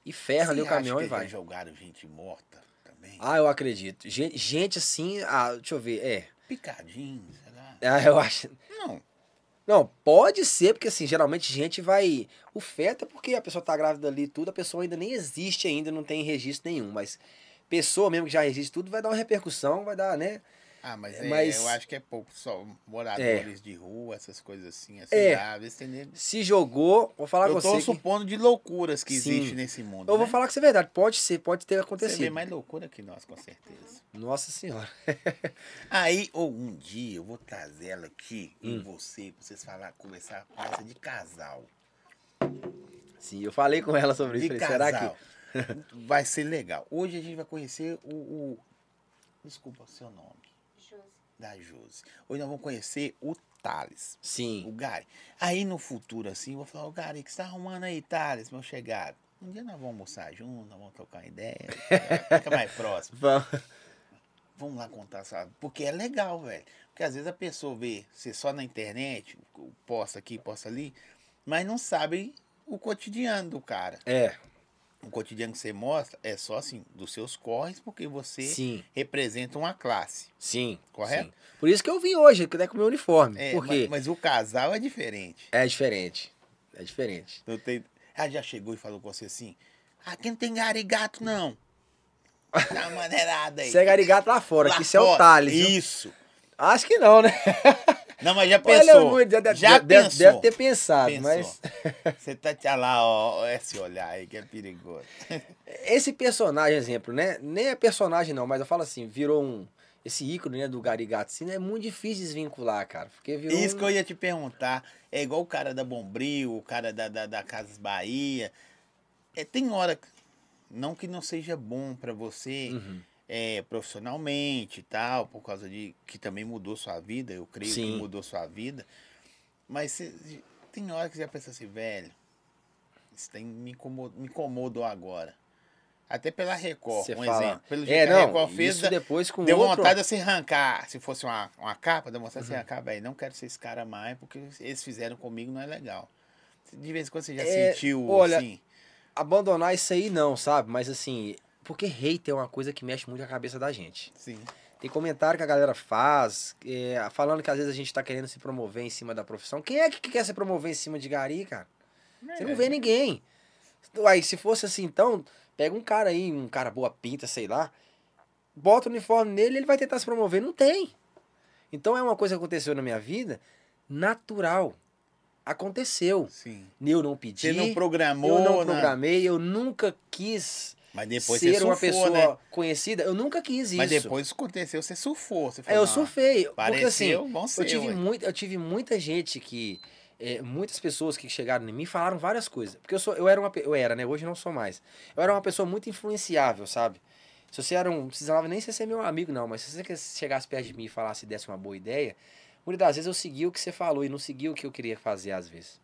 e ferra ali Você o caminhão e que já vai. jogaram gente morta também? Ah, eu acredito. Gente, gente assim, ah, deixa eu ver, é. Picadinho, sei lá. Ah, eu acho. Não. Não, pode ser, porque assim, geralmente gente vai. O feto é porque a pessoa tá grávida ali e tudo, a pessoa ainda nem existe ainda, não tem registro nenhum. Mas pessoa mesmo que já existe tudo, vai dar uma repercussão, vai dar, né? Ah, mas, É, é, mas- eu acho que é pouco. Só moradores de rua, essas coisas assim. assim É. ah, Se jogou, vou falar Eu com tô você. que- supondo de loucuras que Sim. existe nesse mundo. Eu vou né? falar que isso é verdade. Pode ser, pode ter Você vê acontecido. mais loucura que nós, com certeza. Nossa senhora. (laughs) Aí, ou um dia, eu vou trazer ela aqui Hum. em você, pra vocês falar, conversar com essa de casal. Sim, eu falei com ela sobre De isso. Falei, será que. (laughs) Vai ser legal. Hoje a gente vai conhecer o. o- Desculpa o seu nome. Da Josi. Hoje nós vamos conhecer o Thales. O Sim. Gary. Aí no futuro, assim, eu vou falar, ô Gary, o que você tá arrumando aí, Thales, meu chegado? Um dia nós vamos almoçar juntos, nós vamos trocar uma ideia. Fica mais próximo. (laughs) Vamos. Vamos lá contar, sabe? Porque é legal, velho. Porque às vezes a pessoa vê você só na internet, posta aqui, posta ali, mas não sabe o cotidiano do cara. É, O cotidiano que você mostra é só assim, dos seus corres, porque você sim, representa uma classe. sim. Correto? sim. Por isso que eu vim hoje, até com o meu uniforme. É, Por quê? mas, mas o casal é diferente. É diferente. É diferente. Não tem... Ela já chegou e falou com você assim: aqui não tem garigato, não. (laughs) Dá uma maneirada aí. Você é garigato lá fora, Lá que isso é o viu? Isso. Acho que não, né? (laughs) Não, mas já Olha, pensou. muito, deve, já deve- pensou. deve ter pensado, Pensou. mas (laughs) Você tá olha lá, ó, esse olhar aí que é perigoso. (laughs) esse personagem, exemplo, né? Nem é personagem não, mas eu falo assim, virou um esse ícone, né, do Garigato, assim, é muito difícil desvincular, cara, porque virou Isso um- que eu ia te perguntar. É igual o cara da Bombril, o cara da, da, da Casas Bahia. É, tem hora, não que não seja bom pra você Uhum. É, profissionalmente e tal, por causa de que também mudou sua vida, eu creio que Sim. mudou sua vida. Mas cê- tem hora que você já pensa assim, velho, isso tem, me, incomodou, me incomodou agora. Até pela Record, Você um fala- exemplo. Pelo jeito É, que a não, Record fez, depois com Deu outro... vontade de você arrancar, se fosse uma, uma capa, deu vontade de você Uhum. arrancar, velho, não quero ser esse cara mais, porque eles fizeram comigo, não é legal. De vez em quando você já É, sentiu, olha, assim, Abandonar isso aí não, sabe? Mas assim, porque hater é uma coisa que mexe muito com a cabeça da gente. sim. Tem comentário que a galera faz, é, falando que às vezes a gente tá querendo se promover em cima da profissão. Quem é que quer se promover em cima de gari, cara? Você não É. vê ninguém. Aí, se fosse assim, então, pega um cara aí, um cara boa pinta, sei lá, bota o uniforme nele ele vai tentar se promover. Não tem. Então é uma coisa que aconteceu na minha vida, natural. Aconteceu. Sim. Eu não pedi, Você não programou, eu não né? programei, eu nunca quis Mas depois ser você uma surfou, pessoa né? conhecida. Eu nunca quis isso. Mas depois isso aconteceu, você surfou. Você É, falou, eu "Não, surfei. Porque assim, ser, eu tive, ué." muito, eu tive muita gente que. é, muitas pessoas que chegaram em mim falaram várias coisas. Porque eu, sou, eu era uma. Eu era, né? Hoje não sou mais. Eu era uma pessoa muito influenciável, sabe? Se você era um. Não precisava nem ser meu amigo, não. Mas se você chegasse perto de mim e falasse e desse uma boa ideia, muitas das vezes eu seguia o que você falou e não seguia o que eu queria fazer às vezes.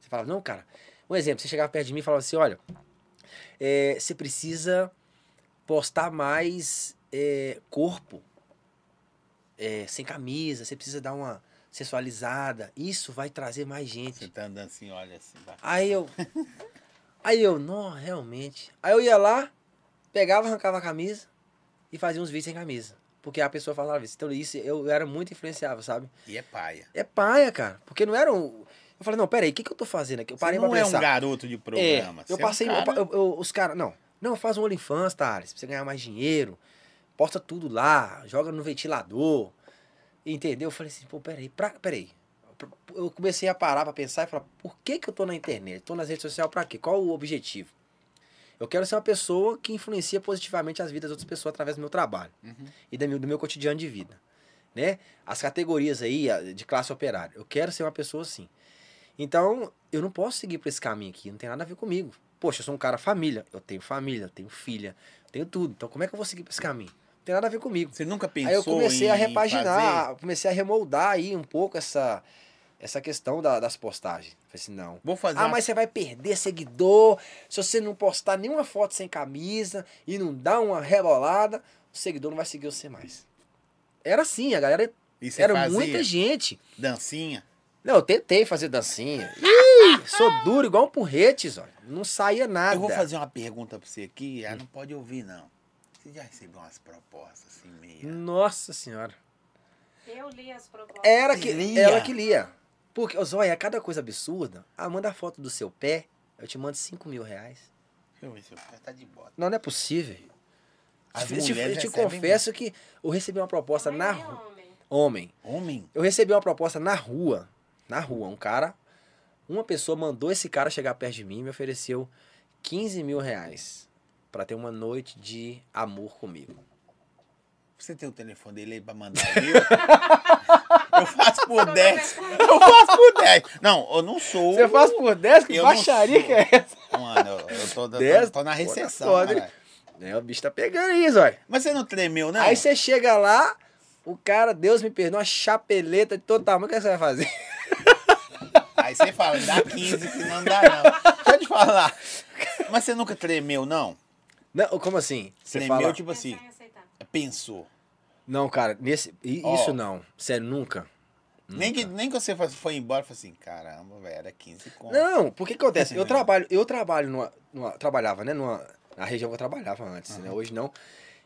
Você falava, não, cara. Um exemplo, você chegava perto de mim e falava assim: olha, é, você precisa postar mais é, corpo é, sem camisa, você precisa dar uma sensualizada. Isso vai trazer mais Você gente. tá andando assim, olha assim. vai. Aí eu. (laughs) Aí eu, não, realmente. Aí eu ia lá, pegava, arrancava a camisa e fazia uns vídeos sem camisa. Porque a pessoa falava isso. Então isso eu era muito influenciável, sabe? E é paia. É paia, cara. Porque não era um. Eu falei, não, peraí, o que, que eu tô fazendo aqui? Eu parei você não pra é pensar. um garoto de programa. É, eu é um passei. cara- eu- eu- os caras. Não, não, faz um OnlyFans, Thales, pra você ganhar mais dinheiro. Posta tudo lá, joga no ventilador. Entendeu? Eu falei assim, pô, peraí, pra, peraí. Eu comecei a parar pra pensar e falar, por que, que eu tô na internet? Tô nas redes sociais pra quê? Qual o objetivo? Eu quero ser uma pessoa que influencia positivamente as vidas das outras pessoas através do meu trabalho Uhum. e do meu, do meu cotidiano de vida. Né? As categorias aí de classe operária. Eu quero ser uma pessoa assim. Então, eu não posso seguir por esse caminho aqui, não tem nada a ver comigo. Poxa, eu sou um cara família, eu tenho família, eu tenho filha, eu tenho tudo. Então, como é que eu vou seguir por esse caminho? Não tem nada a ver comigo. Você nunca pensou Aí eu comecei a repaginar, fazer? comecei a remoldar aí um pouco essa, essa questão da- das postagens. Falei assim, não. Vou fazer Ah, uma- mas você vai perder seguidor se você não postar nenhuma foto sem camisa e não dar uma rebolada, o seguidor não vai seguir você mais. Era assim, a galera. Era fazia muita gente. dancinha. Não, eu tentei fazer dancinha. Ih, sou duro igual um porrete, zó. Não saía nada. Eu vou fazer uma pergunta pra você aqui, ela não pode ouvir, não. Você já recebeu umas propostas assim, meia? Nossa senhora. Eu li as propostas. Era que, Lia. ela que lia. Porque, ô, Zóia, cada coisa absurda. Ah, manda a foto do seu pé, eu te mando 5 mil reais. Deixa eu ver se o pé tá de bota. Não, não é possível. As eu te, eu te confesso que eu recebi uma proposta Mas na é rua. homem. Homem. Homem? Eu recebi uma proposta na rua. Na rua. Um cara. Uma pessoa mandou esse cara chegar perto de mim e me ofereceu 15 mil reais pra ter uma noite de amor comigo. Você tem o telefone dele aí pra mandar (laughs) eu faço por 10. Eu faço por 10. Não, eu não sou. Você faz por 10? Que Eu baixaria que é essa? Mano, eu, eu tô, tô- Dez? tô na tá recessão. foda, hein? caralho. É, o bicho tá pegando aí, Zóia. Mas você não tremeu, não? Aí você chega lá, O cara, Deus me perdoa, uma chapeleta de todo tamanho, o que você vai fazer? Aí você fala, dá 15 que não dá não. Deixa eu te falar. Mas você nunca tremeu, não? Não, como assim? Você Tremeu, fala... tipo assim, pensou. Não, cara, nesse... isso não. Sério, nunca. Nem que, nem que você foi- foi embora e falou assim, caramba, velho, era 15 conto. Não, porque que acontece? Eu Não. trabalho, eu trabalho numa, numa- trabalhava, né, numa, na região que eu trabalhava antes, né, hoje não,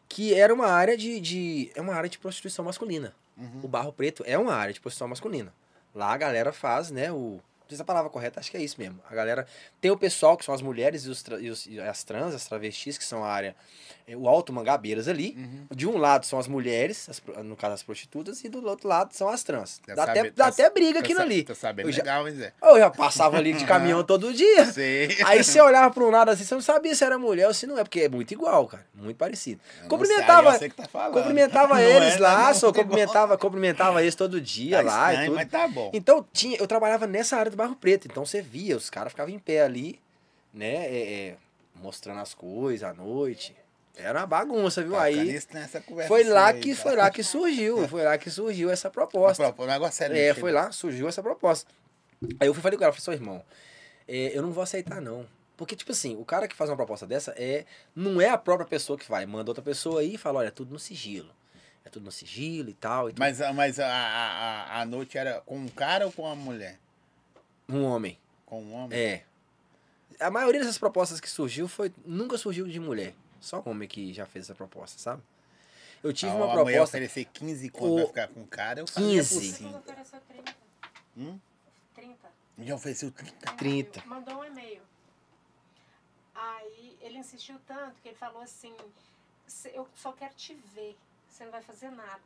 que era uma área de, de é uma área de prostituição masculina. Uhum. O Barro Preto é uma área de prostituição masculina. Lá a galera faz, né, o não sei se a palavra correta, acho que é isso mesmo. A galera tem o pessoal que são as mulheres e, os, tra- e os- e as trans, as travestis, que são a área, o alto mangabeiras ali. Uhum. De um lado são as mulheres, as no caso as prostitutas, e do outro lado são as trans. Tá Dá, até, sabe- dá tá- até briga Tá aquilo ali. Tá sabendo Eu já- legal, hein, Zé? Eu já passava ali de (laughs) caminhão todo dia. Sei. Aí você (laughs) olhava pra um lado assim, você não sabia se era mulher ou se não é, porque é muito igual, cara. Muito parecido. Eu Cumprimentava, sei, tá cumprimentava (laughs) eles é, lá, não, só tá bom. cumprimentava, cumprimentava eles todo dia Tá lá estranho. Mas tá bom. Então, tinha, eu trabalhava nessa área do Barro Preto, então você via, os caras ficavam em pé ali, né, é, é, mostrando as coisas à noite. Era uma bagunça, viu? Tá, Aí conversa foi lá aí, que tá? foi lá que surgiu, foi lá que surgiu essa proposta. O negócio sério. É, chega. foi lá, surgiu essa proposta. Aí eu fui falei com ela, falei, seu irmão, é, eu não vou aceitar, não. Porque, tipo assim, o cara que faz uma proposta dessa é não é a própria pessoa que vai, manda outra pessoa aí e fala, olha, é tudo no sigilo. É tudo no sigilo e tal. E. Mas, a- mas a, a- a noite era com um cara ou com uma mulher? Um homem. Com um homem? É. A maioria dessas propostas que surgiu foi. Nunca surgiu de mulher. Só homem que já fez essa proposta, sabe? Eu tive a, uma proposta. oferecer 15 conto O- vai ficar com o cara, eu fazia 15. por Ele cinco. ofereceu 30. Hum? 30. Já ofereceu 30. 30. Mandou um e-mail. Aí ele insistiu tanto que ele falou assim: "Se- Eu só quero te ver. Você não vai fazer nada.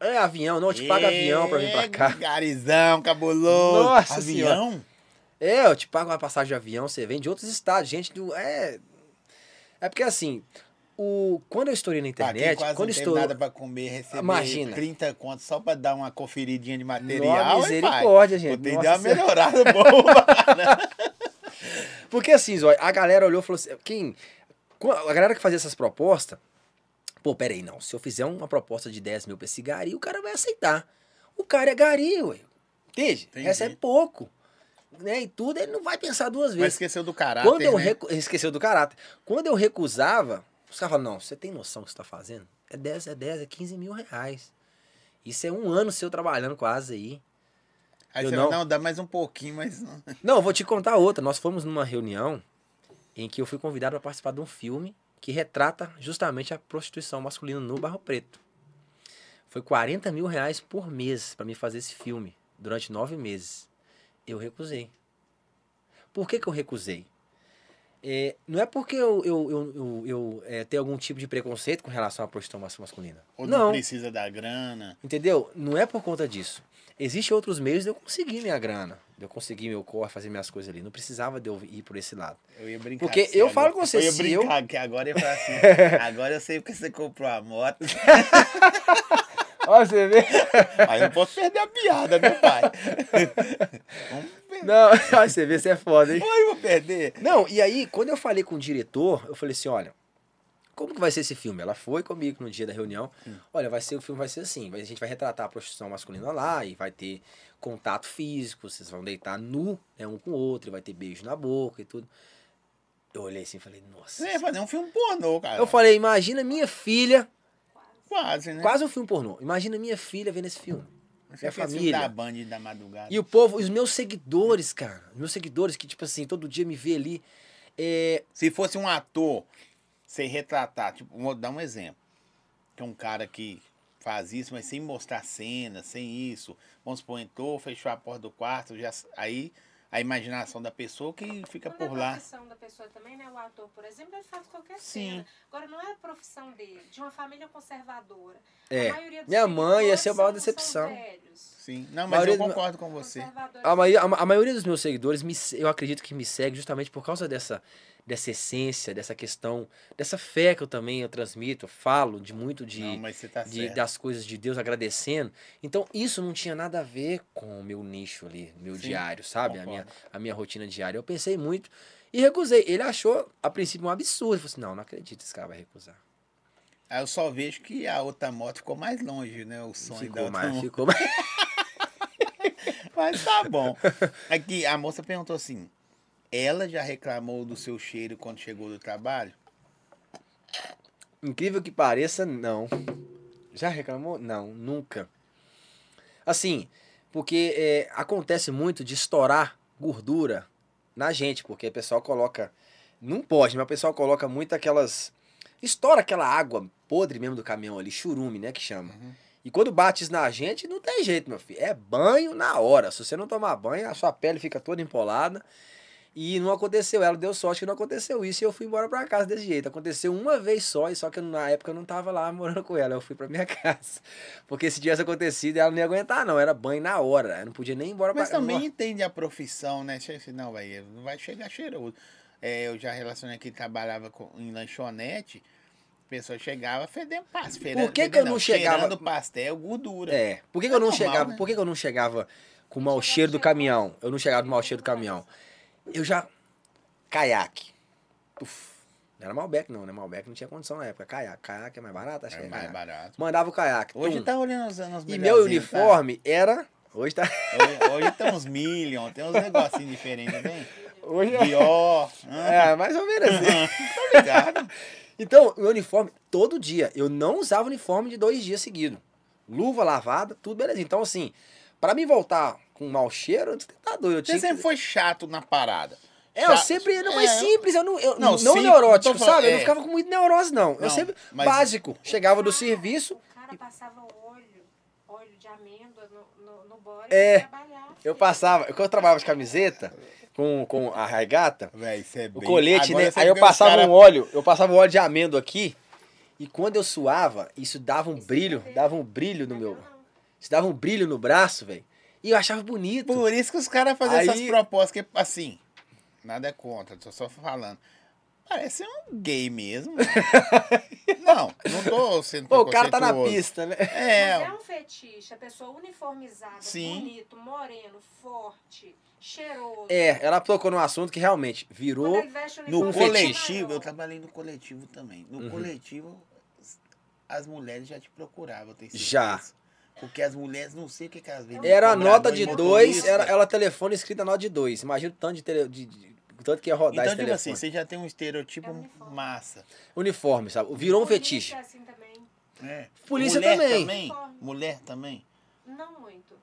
É avião, não, eu te pago avião pra vir pra cá. Garizão, cabuloso. Nossa Avião? É, eu te pago uma passagem de avião, você vem de outros estados, gente do. É. É porque assim, o, quando eu estourei na internet, quase quando não estourou. nada pra comer, receber Imagina. 30 contos só pra dar uma conferidinha de material. Nossa, hein, pai? misericórdia, gente. Ter que Nossa dar uma melhorada boa. cara. (laughs) Porque assim, Zói, a galera olhou e falou assim: quem. A galera que fazia essas propostas, pô, peraí, não. Se eu fizer uma proposta de 10 mil pra esse gari, o cara vai aceitar. O cara é gari, ué. Entende? Entendi. Recebe pouco. Né? E tudo, ele não vai pensar duas Mas vezes. esqueceu do caráter, Quando eu né? recu... esqueceu do caráter. Quando eu recusava, os caras falavam, não, você tem noção do que você tá fazendo? É 10, é 10, é 15 mil reais. Isso é um ano seu trabalhando quase aí. Aí eu você não- não... não, dá mais um pouquinho, mas... não. (laughs) Não, eu vou te contar outra. Nós fomos numa reunião em que eu fui convidado para participar de um filme que retrata justamente a prostituição masculina no Barro Preto. Foi 40 mil reais por mês para me fazer esse filme, durante nove meses. Eu recusei. Por que, que eu recusei? É, não é porque eu, eu, eu, eu, eu, é, tenho algum tipo de preconceito com relação à prostituição mas- masculina. Ou não, não, precisa da grana. entendeu? Não é por conta disso. Existem outros meios de eu conseguir minha grana, de eu conseguir meu corre, fazer minhas coisas ali. Não precisava de eu ir por esse lado. Eu ia brincar. Porque eu agora. falo com você, Eu ia se eu- brincar, que agora eu assim, (laughs) agora eu sei porque você comprou a moto. (laughs) Olha, você vê. Aí eu não posso perder a piada, né, pai? Vamos perder. Não, olha, você vê, você é foda, hein? Oi, eu vou perder. Não, e aí, quando eu falei com o diretor, eu falei assim, olha, como que vai ser esse filme? Ela foi comigo no dia da reunião. Olha, vai ser o filme vai ser assim, a gente vai retratar a prostituição masculina lá e vai ter contato físico, vocês vão deitar nu, né, um com o outro, e vai ter beijo na boca e tudo. Eu olhei assim e falei, nossa. Você ia fazer um filme pornô, cara. Eu falei, imagina minha filha, Quase, né? quase um filme pornô. Imagina minha filha vendo esse filme. Você minha família. da Band da madrugada. E o povo, os meus seguidores, cara, os meus seguidores que tipo assim, todo dia me vê ali, é, Se fosse um ator, sem retratar, tipo, vou dar um exemplo. Que é um cara que faz isso, mas sem mostrar cena, sem isso. Vamos supor, entrou, fechou a porta do quarto, já, aí a imaginação da pessoa que fica Quando por é lá. profissão da pessoa também, né? O ator, por exemplo, ele faz qualquer Sim. cena. Agora, não é a profissão dele, de uma família conservadora. É. A maioria dos Minha mãe ia ser a maior decepção. Sim. Não, mas maioria eu do- concordo com você. A, maioria, a, ma- a maioria dos meus seguidores, me, eu acredito que me segue justamente por causa dessa, dessa essência, dessa questão, dessa fé que eu também eu transmito, eu falo de muito de, Não, tá de- das coisas de Deus agradecendo. Então, isso não tinha nada a ver com o meu nicho ali, meu Sim, diário, sabe? A minha, a minha rotina diária. Eu pensei muito e recusei. Ele achou, a princípio, um absurdo. Ele falou assim: não, não acredito que esse cara vai recusar. Aí eu só vejo que a outra moto ficou mais longe, né? O sonho da Ficou outra mais, moto. ficou mais. Mas tá bom. (laughs) Aqui, a moça perguntou assim: ela já reclamou do seu cheiro quando chegou do trabalho? Incrível que pareça, não. Já reclamou? Não, nunca. Assim, porque é, acontece muito de estourar gordura na gente, porque o pessoal coloca. Não pode, mas o pessoal coloca muito aquelas. Estoura aquela água podre mesmo do caminhão ali, churume, né? Que chama. E quando bate isso na gente, não tem jeito, meu filho. É banho na hora. Se você não tomar banho, a sua pele fica toda empolada. E não aconteceu. Ela deu sorte que não aconteceu isso e eu fui embora pra casa desse jeito. Aconteceu uma vez só, e só que na época eu não tava lá morando com ela. Eu fui pra minha (laughs) casa. Porque se tivesse acontecido, ela não ia aguentar, não. Era banho na hora. Eu não podia nem ir embora Mas pra também entende a profissão, né? Assim, não, vai, não vai chegar cheiroso. É, eu já relacionei que trabalhava com, em lanchonete, a pessoa chegava fedendo pastel. Por que que eu não chegava- Cheirando pastel, gordura. É. Por que, que eu É não normal, chegava? né? Por que, que eu não chegava com o mau cheiro do caminhão? Eu não chegava com o mau cheiro do caminhão. Eu já. Caiaque. Uf. Não era Malbec, não, né? Malbec não tinha condição na época. Caiaque. Caiaque é mais barato? Acho que É é mais caiaque. barato. Mandava o caiaque. Hoje tum. tá olhando os anos E meu uniforme era. Hoje tá. Hoje, hoje tem uns million, tem uns negocinhos diferentes, tem? Hoje Pior. É, mais ou menos assim. (laughs) Tô ligado. Então, meu uniforme, todo dia. Eu não usava uniforme de dois dias seguidos. Luva lavada, tudo beleza. Então, assim, pra me voltar com mau cheiro, você tá doido. Eu Você sempre que... foi chato na parada. É, eu sempre. Não, mas É, simples, eu não. Eu, Não, não, simples, neurótico, falando- sabe? Eu não é. ficava com muito neurose, não. eu Não, sempre. mas- Básico. Chegava do serviço, O cara passava óleo, óleo de amêndoa no, no, no bode É. pra trabalhar. eu passava. Quando eu trabalhava de camiseta, com, com a regata, Véi, é o colete, Agora né? Aí eu passava cara- um óleo, eu passava um óleo de amêndoa aqui. E quando eu suava, isso dava um brilho, dava um brilho no meu. Isso dava um brilho no braço, velho. E eu achava bonito. Por isso que os caras fazem Aí- essas propostas, que assim, nada é contra, tô só falando. Parece um gay mesmo. (laughs) não, não tô sendo Pô, o cara tá na pista, né? Mas É, é um fetiche, a pessoa uniformizada, Sim. bonito, moreno, forte, cheiroso. É, ela tocou num assunto que realmente virou. no Um coletivo, maior. eu trabalhei no coletivo também. No Uhum. coletivo, as mulheres já te procuravam, eu tenho certeza. Já. Porque as mulheres, não sei o que, que elas veem. Era nota de dois, era, ela telefone escrita nota de dois. Imagina o tanto de, tele, de, de- tanto que ia rodar Então, esse tipo telefone. assim, você já tem um estereotipo É uniforme. massa. Uniforme, sabe? Virou um Polícia fetiche. é assim também. É. Polícia Mulher também. Mulher também. Não muito.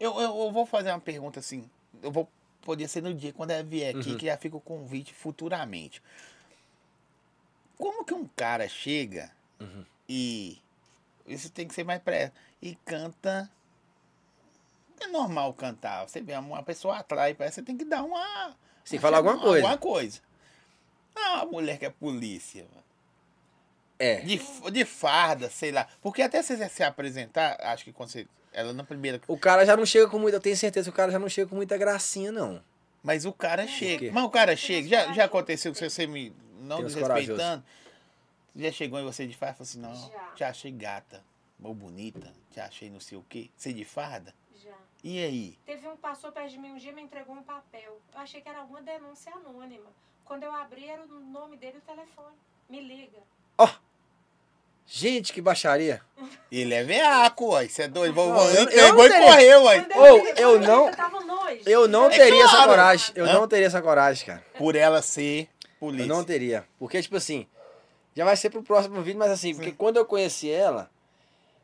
Eu, eu, eu vou fazer uma pergunta assim. Eu vou poder ser no dia quando ela vier aqui, Uhum. que já fica o convite futuramente. Como que um cara chega Uhum. e. Isso tem que ser mais pré. E canta. É normal cantar. Você vê uma pessoa atrás, parece que você tem que dar uma. Você tem que falar alguma coisa. Alguma coisa. Não, a mulher que é polícia. É. De, de farda, sei lá. Porque até você se apresentar, acho que quando você. Ela na primeira. O cara já não chega com muita. Eu tenho certeza que o cara já não chega com muita gracinha, não. Mas o cara chega. Mas o cara chega. Já, já aconteceu que você me. Não desrespeitando. Já chegou em você de farda e falou assim: não, Já. te achei gata, ou bonita, te achei não sei o quê. Você de farda? Já. E aí? Teve um que passou perto de mim um dia e me entregou um papel. Eu achei que era alguma denúncia anônima. Quando eu abri, era o nome dele e o telefone. Me liga. Gente, que baixaria. (laughs) Ele é veaco, uai. Você é doido? Vou, Não, vou, eu- ele eu não e teria- correu, me ligou, eu não- Eu. Eu não É teria essa claro. coragem. Eu Hã? não teria essa coragem, cara. Por ela ser Eu polícia. não teria. Porque, tipo assim, já vai ser pro próximo vídeo, mas assim, porque quando eu conheci ela,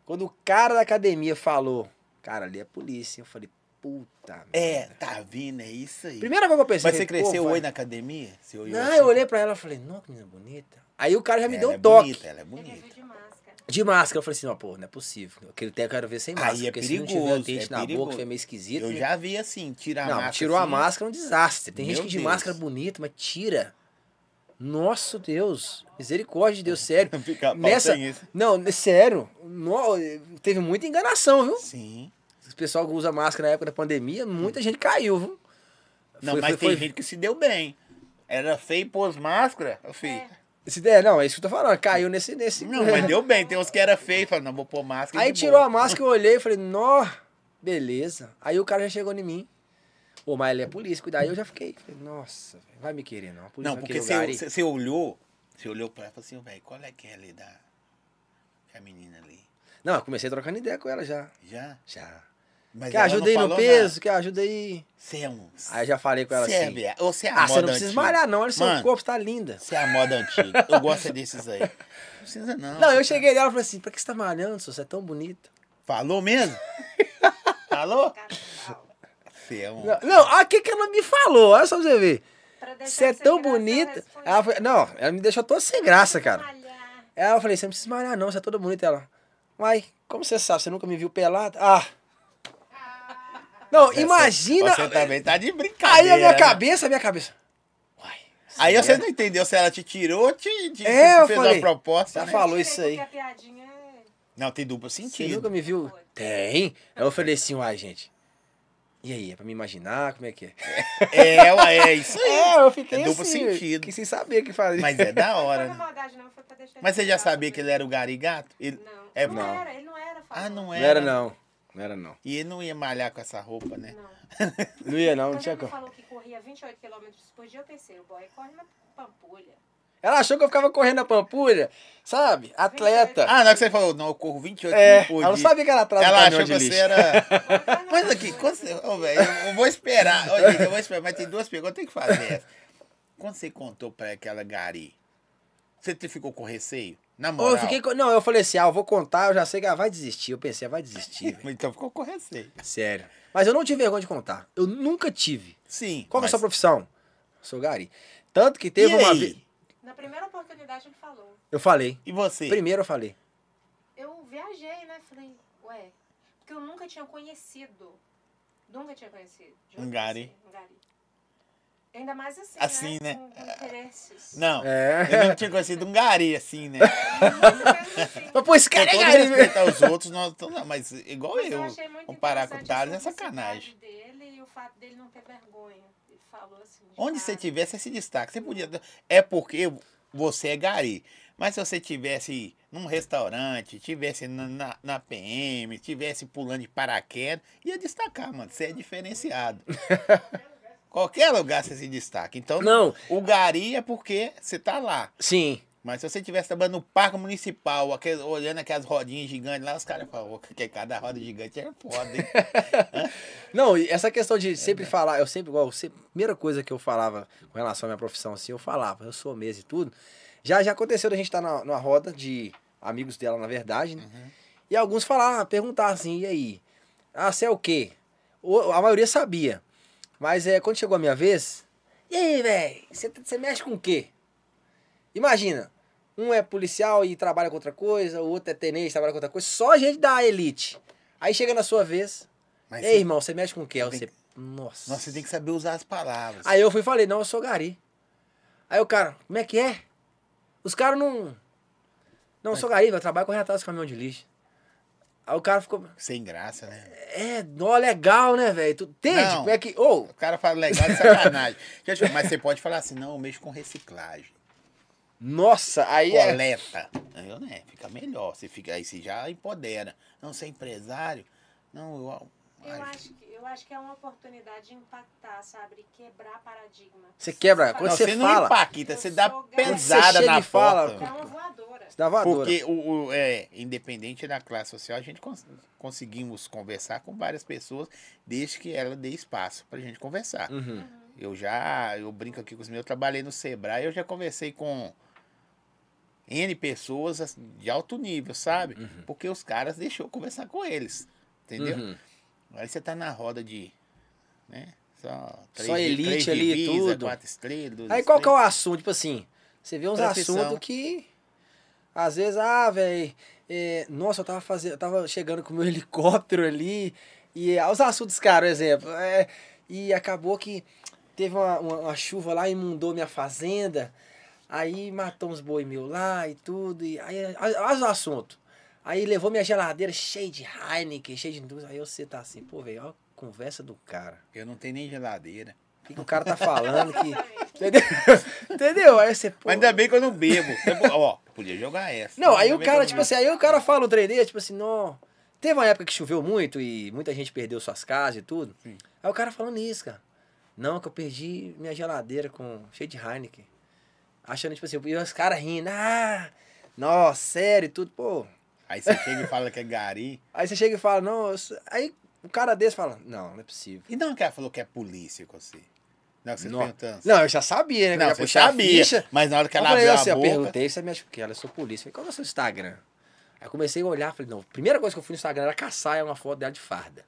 quando o cara da academia falou, cara, ali é polícia, eu falei, puta É, merda. tá vindo, é isso aí. Primeira coisa que eu pensei. Mas você cresceu hoje na academia? Você olhou Não, assim? eu olhei pra ela e falei, não, que menina bonita. Aí o cara já me Ela deu um é toque. Bonita, ela é bonita. de máscara. De máscara, eu falei assim, ó, pô, não é possível. Aquele tempo eu quero ver sem Aí máscara. é porque se não tiver perigoso, o dente é na perigoso. boca, foi meio esquisito. Eu né? já vi assim, tirar a Não, máscara. tirou a assim, máscara é um desastre. Tem gente que de Deus. máscara bonita, mas tira. Nossa Deus. Misericórdia de Deus, sério. (laughs) Pica-pau Nessa. Não, sério. No- Teve muita enganação, viu? Sim. O pessoal que usa máscara na época da pandemia, muita gente caiu, viu? Não, Foi- mas foi- tem foi- gente que se deu bem. Era feio e pôs máscara, eu fiz. É. Se der, não, é isso que eu tô falando. Caiu nesse. nesse... Não, mas deu bem. Tem uns que era feio, falaram, não, vou pôr máscara. Aí tirou boa. a máscara, eu olhei e falei, nó, beleza. Aí o cara já chegou em mim. Ô, mas ele é polícia, cuidado. Aí eu já fiquei. Falei, nossa, vai me querer, não. Não, porque você, você, você olhou, você olhou pra ela e falou assim, velho, qual é que é ali da... A menina ali. Não, eu comecei trocando ideia com ela já. Já? Já. Mas Quer ajuda aí no peso? nada. Quer ajuda aí? Você é um. Aí eu já falei com ela Você é, assim. via- ou você é a Ah, você moda não precisa antiga. malhar, não. Olha o seu Mano, corpo, tá linda. Você é a moda antiga. Eu gosto desses aí. Não precisa não. Não, eu Você cheguei nela e falei assim, pra que você tá malhando, senhor? Você é tão bonita. Falou mesmo? (laughs) Falou? Você é um. Não, não, o que que ela me falou? Olha só pra você ver. Você é tão bonita. Ela foi, não, ela me deixou toda sem graça, cara. Aí eu falei, você não precisa malhar não, você é toda bonita. Ela, uai, como você sabe? Você nunca me viu pelada? Ah. Não, Você- imagina. Você também tá de brincadeira. Aí a minha né? cabeça, a minha cabeça. Uai. Aí você não entendeu se ela te tirou ou te, te É, eu fez falei, uma proposta. já né? falou isso aí. É... Não, tem duplo Você sentido. nunca me viu? Tem. Aí eu falei assim, uai, gente. E aí, é pra me imaginar como é que é? É, ué, é isso aí. É, eu fiquei É duplo assim, sentido. que sem saber o que fazer. Mas é da hora, né? na maldade, não. Foi pra deixar Mas você já ele sabia que ele era o garigato? Ele... Não. É, não, não. era, ele não era. Ah, não Não era. era não. Não era não. E ele não ia malhar com essa roupa, né? Não. Não ia não, não tinha ele como. falou que corria 28 km por dia, eu pensei, o boy corre na pampulha. Ela achou que eu ficava correndo na pampulha, sabe? Atleta. Ah, na hora que você falou, não, eu corro 28 é, por ela não dia. sabia que era atrás do Ela achou que lixo. você era. Mas aqui, quando você. Ô, velho, eu- vou esperar. Ô, gente, eu vou esperar, mas tem duas perguntas, eu tenho que fazer essa. Quando você contou pra aquela Gari, você te ficou com receio? Na Ô, moral. eu fiquei com- Não, eu falei assim, ah, eu vou contar, eu já sei que ela vai desistir. Eu pensei, ela vai desistir. (laughs) Então ficou com receio. Sério. Mas eu não tive vergonha de contar. Eu nunca tive. Sim. Qual que é a mas- sua profissão? Sou gari. Tanto que teve e uma vez... Na primeira oportunidade ele falou. Eu falei. E você? Primeiro eu falei. Eu viajei, né? Falei, ué, porque eu nunca tinha conhecido. Nunca tinha conhecido. juro Um pra gari. você, Um gari. Ainda mais assim, Assim, né? né? Com, com interesses. Não. É. Eu não tinha conhecido um Gari assim, né? Assim. Mas, pô, esse cara é gari. respeito aos outros, nós estamos. Não, mas igual Mas eu. achei muito Comparar com o interessante a Thales é sacanagem. dele e o fato dele não ter vergonha. Falou assim. de Onde você tiver, você se destaca. Você podia. É porque você é gari. Mas se você tivesse num restaurante, tivesse na, na, na PM, tivesse pulando de paraquedas, ia destacar, mano. Você é diferenciado. (laughs) Qualquer lugar você se destaca. Então, Não. o gari é porque você tá lá. Sim. Mas se você estivesse trabalhando no parque municipal, aquele- olhando aquelas rodinhas gigantes lá, os caras falam, "Ô, que cada roda gigante é foda, hein? (laughs) Não, e essa questão de sempre falar, eu sempre, igual, sempre, primeira coisa que eu falava com relação à minha profissão, assim, eu falava, eu sou mesa e tudo. Já, já aconteceu da gente estar na, numa roda de amigos dela, na verdade, né? E alguns falavam, perguntavam assim, e aí? Ah, você é o quê? O- A maioria sabia. Mas é, quando chegou a minha vez, e aí, velho, você mexe com o quê? Imagina, um é policial e trabalha com outra coisa, o outro é tenente e trabalha com outra coisa, só gente da elite. Aí chega na sua vez, Mas Ei, você, irmão, você mexe com o tem você. Nossa. nossa, você tem que saber usar as palavras. Aí eu fui e falei, não, eu sou gari. Aí o cara, como é que é? Os caras não. Não, eu sou gari, eu trabalho correndo atrás do caminhão de lixo. Aí o cara ficou. Sem graça, né? É, ó, legal, né, velho? Tu entende? Não. É que. Ô, O cara fala legal de sacanagem. (laughs) Mas você pode falar assim, não, eu mexo com reciclagem. Nossa, aí é. Coleta. Aí, né, fica melhor. Você fica, aí você já empodera. Não, você é empresário? Não, eu. Eu acho, que, eu acho que é uma oportunidade de impactar, sabe? Quebrar paradigma. Você quebra, fala- quando não, você você não fala- impacta, você dá pesada na fala- porta. Dá uma voadora. Você dá voadora. Porque, o, o- é, independente da classe social, a gente cons- conseguimos conversar com várias pessoas, desde que ela dê espaço pra gente conversar. Uhum. Eu já, eu brinco aqui com os meus, eu trabalhei no Sebrae, eu já conversei com N pessoas assim, de alto nível, sabe? Porque os caras deixou conversar com eles, entendeu? Uhum. Aí você tá na roda de, né? Só, Só elite ali e divisas, tudo. quatro estrelas, Aí qual que é o assunto? Tipo assim, você vê uns assuntos que. Às vezes, ah, velho. nossa, eu tava fazendo. Eu tava chegando com o meu (laughs) helicóptero ali. E ah, os assuntos, cara, por exemplo. é, e acabou que teve uma, uma, uma chuva lá, inundou minha fazenda. Aí matou uns boi meu lá e tudo. E aí, olha os assuntos. Aí levou minha geladeira cheia de Heineken, cheia de indústria. Aí você tá assim, pô, velho, olha a conversa do cara. Eu não tenho nem geladeira. O que, que o cara tá falando que. Entendeu? (laughs) Entendeu? Aí você, pô. Mas ainda bem que eu não bebo. Ó, podia jogar essa. Não, aí o cara, tipo assim, aí o cara fala o trem dele, tipo assim, não. Teve uma época que choveu muito e muita gente perdeu suas casas e tudo. Sim. Aí o cara falando isso, cara. Não, que eu perdi minha geladeira com cheio de Heineken. Achando, tipo assim, e os caras rindo, ah, nossa, sério e tudo, pô. Aí você chega e fala que é gari. (laughs) Aí você chega e fala, não, eu aí o cara desse fala, não, não é possível. E não que ela falou que é polícia com você. Não, que você Não. perguntando. Não, eu já sabia, né? eu Não, você sabia. Mas na hora que Eu ela abriu assim, a eu boca... perguntei, você com o que? Ela, eu sou polícia. Eu falei, qual é o seu Instagram? Aí eu comecei a olhar, falei, não, a primeira coisa que eu fui no Instagram era caçar é uma foto dela de farda.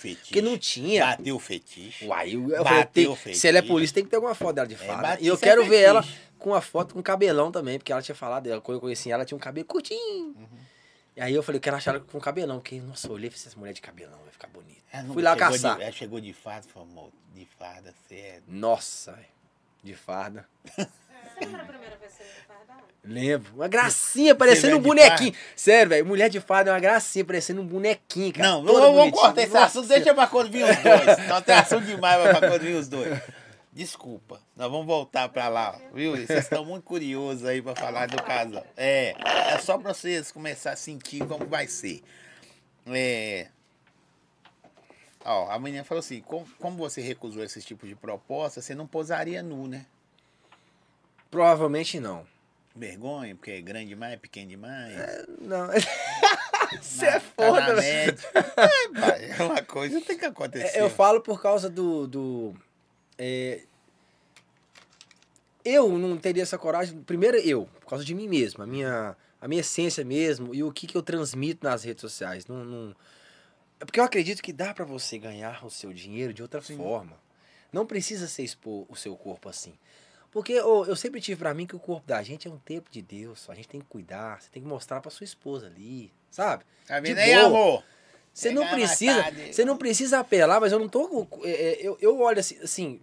Fetiche. Porque não tinha. Bateu o fetiche. Uai, eu, eu falei, tem- fetiche. se ela é polícia, tem que ter alguma foto dela de farda. bate- e eu isso é quero ver ela com a foto com cabelão também, porque ela tinha falado, ela, quando eu conheci ela, tinha um cabelo curtinho. Uhum. E aí eu falei, quero achar ela com cabelão, porque, nossa, eu olhei e falei, essa mulher de cabelão vai ficar bonita. Fui lá caçar. De, ela chegou de farda e falou, "Amor, de farda, você é... Nossa, velho, de farda. Você lembra a primeira vez que você viu fardado? Lembro. Uma gracinha, parecendo um bonequinho. Sério, velho. Mulher de farda é uma gracinha, parecendo um bonequinho, cara. Não, Toda vamos, cortar esse assunto, deixa pra quando vir os dois. Nós tem assunto demais pra quando vir os dois. Desculpa, nós vamos voltar pra lá, viu? Vocês estão muito curiosos aí pra falar do casal. É, é só pra vocês começarem a sentir como vai ser. É. Ó, a menina falou assim: como, como você recusou esse tipo de proposta, você não posaria nu, né? Provavelmente não. Vergonha, porque é grande demais, pequeno demais. Não. (laughs) Você é tá foda, média. É, (laughs) é uma coisa que tem que acontecer. É, Eu falo por causa do. do é, eu não teria essa coragem. Primeiro, eu, por causa de mim mesmo, a minha, a minha essência mesmo e o que, que eu transmito nas redes sociais. Não, não- É porque eu acredito que dá pra você ganhar o seu dinheiro de outra Sim. forma. Não precisa você expor o seu corpo assim. Porque ô, eu sempre tive pra mim que o corpo da gente é um tempo de Deus. A gente tem que cuidar, você tem que mostrar pra sua esposa ali, sabe? De vendo aí, boa. amor? Você não Pegar na precisa, você não precisa apelar, mas eu não tô, é, é, eu, eu olho assim, assim,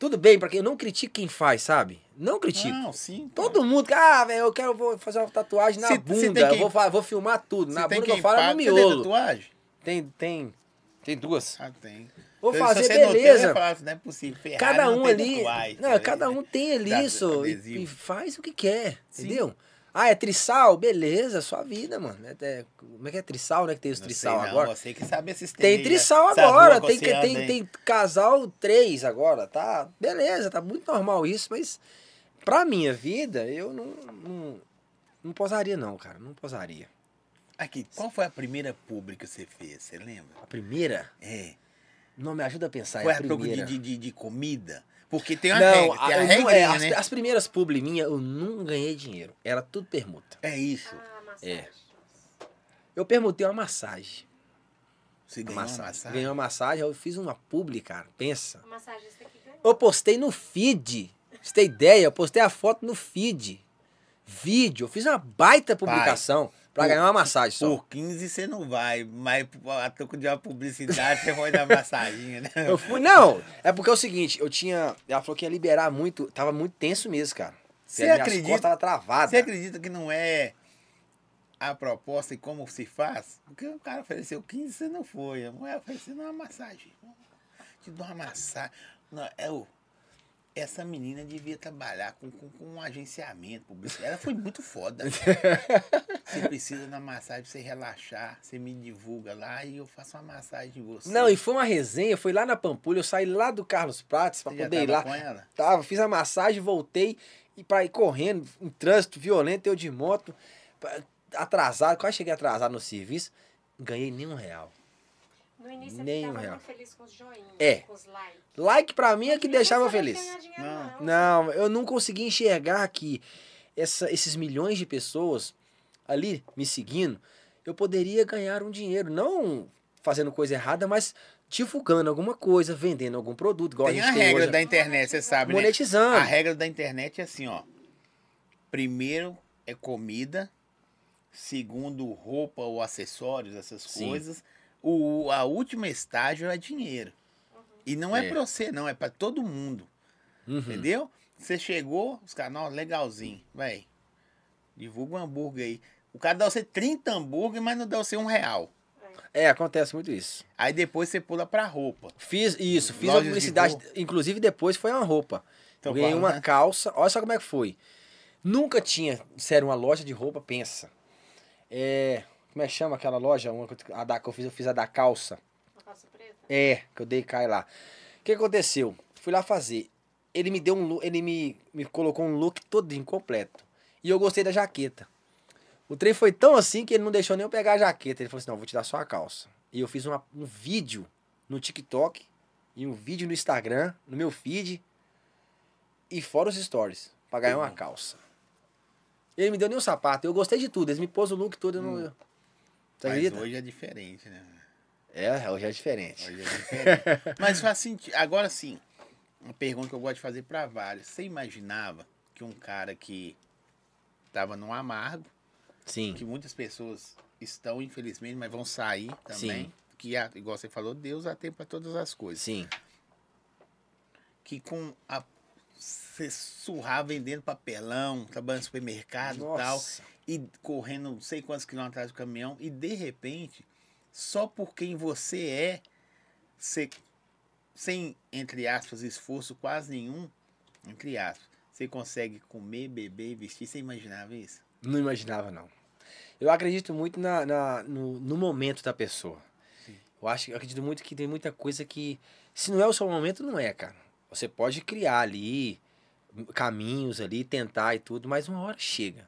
tudo bem, porque eu não critico quem faz, sabe? Não critico. Não, sim. Todo mundo, ah, velho, eu quero vou fazer uma tatuagem na Se- se bunda, tem eu quem- vou, vou filmar tudo. Você na bunda que eu quem falo é paga, no você tem miolo. tatuagem? Tem, tem, tem duas. Ah, tem. Vou Se fazer, não tem, beleza. falar, não é possível. Ferrari Cada um tem ali, tatuagem, não, tá cada um tem ali isso e, e faz o que quer, Sim. entendeu? Ah, é trissal? Beleza, sua vida, mano. É, é- como é que é trissal, né? Que tem os Não trissal sei não, agora. Você que sabe esses Tem aí, trissal agora, tem, que que, tem, tem casal três agora, tá? Beleza, tá muito normal isso, mas pra minha vida, eu não, não, não posaria não, cara, não posaria. Aqui, qual foi a primeira pública que você fez? Você lembra? A primeira, É. não me ajuda a pensar, foi é a a primeira. de, de, de comida? Porque tem uma não, regra, tem a, a- eu não- regrinha, é, as, né? as primeiras publi minha, eu não ganhei dinheiro, era tudo permuta. É isso. Ah, massagem. É. Eu permutei uma massagem. Você ganhou uma massagem. massagem? Ganhei uma massagem, eu fiz uma publi, cara, pensa. O massagista que ganhou. Eu postei no feed. Você tem ideia? Eu postei a foto no feed. Vídeo. Eu fiz uma baita publicação pra por- ganhar uma massagem só. Por 15 você não vai, mas a troco de uma publicidade você foi dar massaginha, né? Eu fui. Não, é porque é o seguinte, eu tinha. Ela falou que ia liberar muito. Tava muito tenso mesmo, cara. Você acredita- costas tava travada. Você acredita que não é a proposta e como se faz? Porque o cara ofereceu 15 você não foi. A mulher ofereceu uma massagem. Te dou uma massagem. Não, é o. Essa menina devia trabalhar com, com, com um agenciamento publicitário. Ela foi muito foda. (laughs) Você precisa da massagem pra você relaxar. Você me divulga lá e eu faço uma massagem de você. Não, e foi uma resenha, foi lá na Pampulha, eu saí lá do Carlos Prates pra Você poder ir lá. com ela? Tava, fiz a massagem, voltei e pra ir correndo, um trânsito violento, eu de moto, atrasado, quase cheguei atrasado no serviço, ganhei nem um real. No início Nem ele um ficava real. muito feliz com os joinhas, É. com os likes. Like pra mim é que deixava feliz. ganhar dinheiro, Não. não. Não, eu não consegui enxergar que essa- esses milhões de pessoas ali me seguindo, eu poderia ganhar um dinheiro, não fazendo coisa errada, mas divulgando alguma coisa, vendendo algum produto, igual Tem a a regra hoje. da internet, você sabe, né? monetizando. A regra da internet é assim, ó. Primeiro é comida, segundo roupa ou acessórios, essas Sim. coisas. O a última estágio é dinheiro. E não é, É. pra você, não, é pra todo mundo. Uhum. Entendeu? Você chegou, os caras, não, legalzinho, véi. Divulga um hambúrguer aí. O cara dá você 30 hambúrguer, mas não dá você um real. É, acontece muito isso. Aí depois você pula pra roupa. Fiz isso, fiz Lojas a de publicidade, roupa. inclusive depois foi uma roupa. Então, ganhei uma né? calça, olha só como é que foi. Nunca tinha, sério, uma loja de roupa, pensa. É, como é que chama aquela loja? Uma, a da, que eu fiz, eu fiz a da calça. Uma calça preta. É, que eu dei cai lá. O que aconteceu? Fui lá fazer. Ele me deu um look, ele me, me colocou um look todo incompleto. E eu gostei da jaqueta. O trem foi tão assim que ele não deixou nem eu pegar a jaqueta. Ele falou assim: não, vou te dar só a calça. E eu fiz uma- um vídeo no TikTok e um vídeo no Instagram, no meu feed, e fora os stories, pra ganhar uma calça. Ele me deu nem um sapato. Eu gostei de tudo. Ele me pôs o look todo. Eu não... Você Mas acredita? hoje é diferente, né? É, hoje é diferente. Hoje é diferente. (laughs) Mas faz sentido. Agora sim, uma pergunta que eu gosto de fazer pra vários. Você imaginava que um cara que tava no amargo, Sim. que muitas pessoas estão, infelizmente, mas vão sair também. Sim. Que, igual você falou, Deus há tempo para todas as coisas. Sim. Que com a. Você surrar vendendo papelão, trabalhando no supermercado e tal, e correndo não sei quantos quilômetros atrás do caminhão, e de repente, só por quem você é, você, sem, entre aspas, esforço quase nenhum, entre aspas, você consegue comer, beber vestir. Você imaginava isso? Não imaginava, não. Eu acredito muito na, na- no, no momento da pessoa. Eu acho, eu acredito muito que tem muita coisa que, se não é o seu momento, não é, cara. Você pode criar ali caminhos ali, tentar e tudo, mas uma hora chega.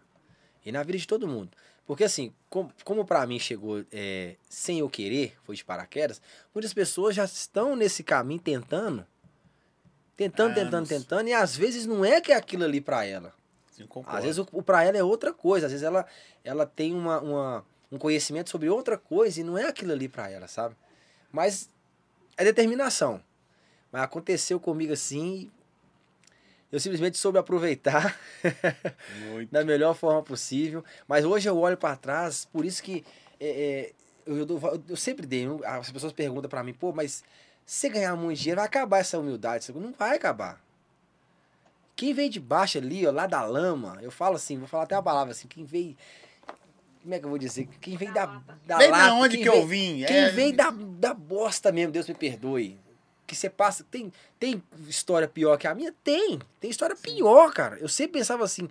E na vida de todo mundo. Porque assim, como, como para mim chegou é, sem eu querer, foi de paraquedas, muitas pessoas já estão nesse caminho tentando, tentando, tentando, Anos. tentando, e às vezes não é que é aquilo ali para ela. Concordo. Às vezes o, o pra ela é outra coisa, às vezes ela, ela tem uma, uma- um conhecimento sobre outra coisa e não é aquilo ali pra ela, sabe? Mas é determinação. Mas aconteceu comigo assim, eu simplesmente soube aproveitar (laughs) Muito. da melhor forma possível. Mas hoje eu olho pra trás, por isso que é, é, eu, eu eu sempre dei. eu- As pessoas perguntam pra mim, pô, mas se você ganhar muito dinheiro, vai acabar essa humildade? Não vai acabar. Quem veio de baixo ali, ó, lá da lama, eu falo assim, vou falar até a palavra assim, quem veio. Como é que eu vou dizer? Quem veio da, Da da Vem lata, da onde que veio- eu vim? quem É, veio da, da bosta mesmo, Deus me perdoe. Que você passa. Tem, tem história pior que a minha? Tem. Tem história pior, cara. Eu sempre pensava assim: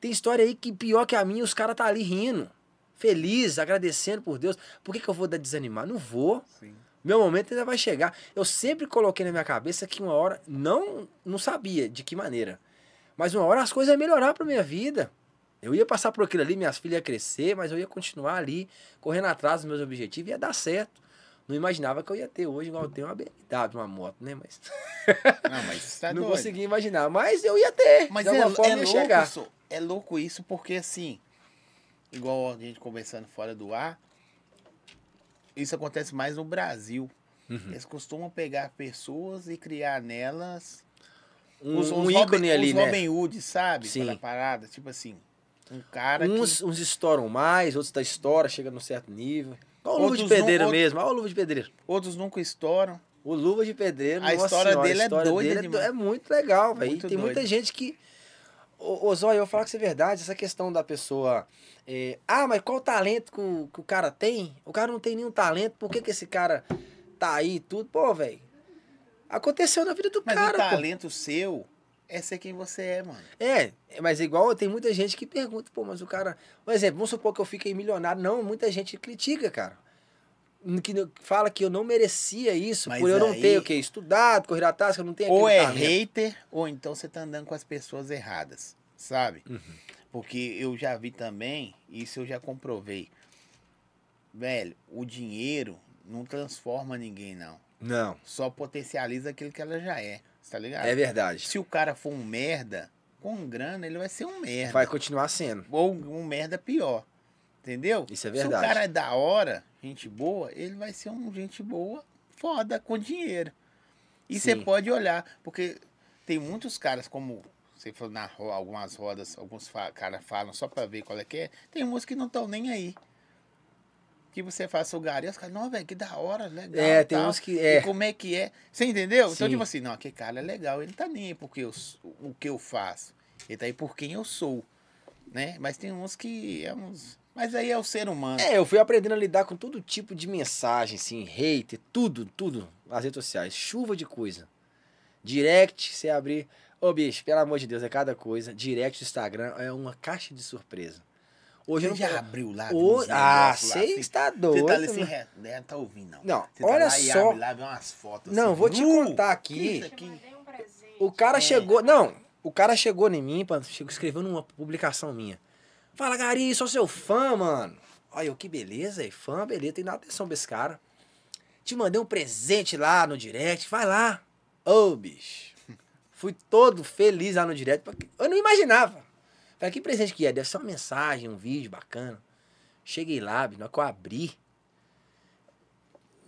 tem história aí que pior que a minha, os caras tá ali rindo. Feliz, agradecendo por Deus. Por que, que eu vou dar desanimar? Não vou. Sim. Meu momento ainda vai chegar. Eu sempre coloquei na minha cabeça que uma hora, não, não sabia de que maneira, mas uma hora as coisas iam melhorar pra minha vida. Eu ia passar por aquilo ali, minhas filhas iam crescer, mas eu ia continuar ali, correndo atrás dos meus objetivos e ia dar certo. Não imaginava que eu ia ter hoje, igual eu tenho uma BMW, uma moto, né? Mas (laughs) Não, mas tá não doido. conseguia imaginar. Mas eu ia ter. Mas de é, forma é louco, chegar. isso, é louco isso porque assim, igual a gente conversando fora do ar, isso acontece mais no Brasil. Uhum. Eles costumam pegar pessoas e criar nelas Um, os, um os ícone Robin, ali, os né? Robin Hood, sabe? Sim. Aquela parada, tipo assim, um cara Uns, que... uns estouram mais, outros da história, chega num certo nível. Olha o Luva de não- Pedreiro outro- mesmo, olha o Luva de Pedreiro. Outros nunca estouram. O Luva de Pedreiro, A história senhora, dele é a história doida dele é, é muito legal, velho. Tem muita doida. gente que. Ô, ô Zóia, eu vou falar que isso é verdade, essa questão da pessoa. é, ah, mas qual o talento que o, que o cara tem? O cara não tem nenhum talento, por que, que esse cara tá aí e tudo? Pô, velho. Aconteceu na vida do Mas cara, o pô. talento seu é ser quem você é, mano. É, mas igual tem muita gente que pergunta, pô, mas o cara. Por exemplo, vamos supor que eu fiquei milionário. Não, muita gente critica, cara. Que não- fala que eu não merecia isso, Mas por eu não aí- ter o quê? Estudado, correr atrás, que eu não tenho Ou é talento. hater, ou então você tá andando com as pessoas erradas, sabe? Uhum. Porque eu já vi também, isso eu já comprovei. Velho, o dinheiro não transforma ninguém, não. Não, Só potencializa aquilo que ela já é. Tá ligado? é verdade. Se o cara for um merda, com grana, ele vai ser um merda. Vai continuar sendo. Ou um merda pior. Entendeu? Isso é Se verdade. o cara é da hora, gente boa, ele vai ser um gente boa, foda, com dinheiro. E você pode olhar, porque tem muitos caras, como você falou na algumas rodas, alguns fa caras falam só pra ver qual é que é. Tem uns que não estão nem aí. Que você faça o gari, os caras, não, velho, que da hora, legal. É, tem tal. uns que- E é. como é que é? Você entendeu? Então, Sim. tipo assim, não, aquele cara é legal, ele tá nem aí porque eu, o que eu faço. Ele tá aí por quem eu sou. Né? Mas tem uns que é uns. Mas aí é o ser humano. É, eu fui aprendendo a lidar com todo tipo de mensagem, assim, hater, tudo, tudo nas redes sociais. Chuva de coisa. Direct, você abrir. Ô, bicho, pelo amor de Deus, é cada coisa. Direct do Instagram é uma caixa de surpresa. Hoje não já abriu lá? Uns ah, você assim? está doido. Você tá ali assim, né? re- né, tá ouvindo, não. Não, Você tá olha lá e só. abre lá, vê umas fotos Não, assim, vou te uh, contar aqui. aqui? O cara É. chegou. Não, o cara chegou em mim, escreveu numa publicação minha. Fala, Gari, sou seu fã, mano. Olha, eu, que beleza, fã, beleza, tem que dar atenção pra esse cara. Te mandei um presente lá no direct, vai lá. Ô, bicho. (laughs) Fui todo feliz lá no direct. Eu não imaginava. Falei, que presente que é? Deve ser uma mensagem, um vídeo bacana. Cheguei lá, na hora que eu abri,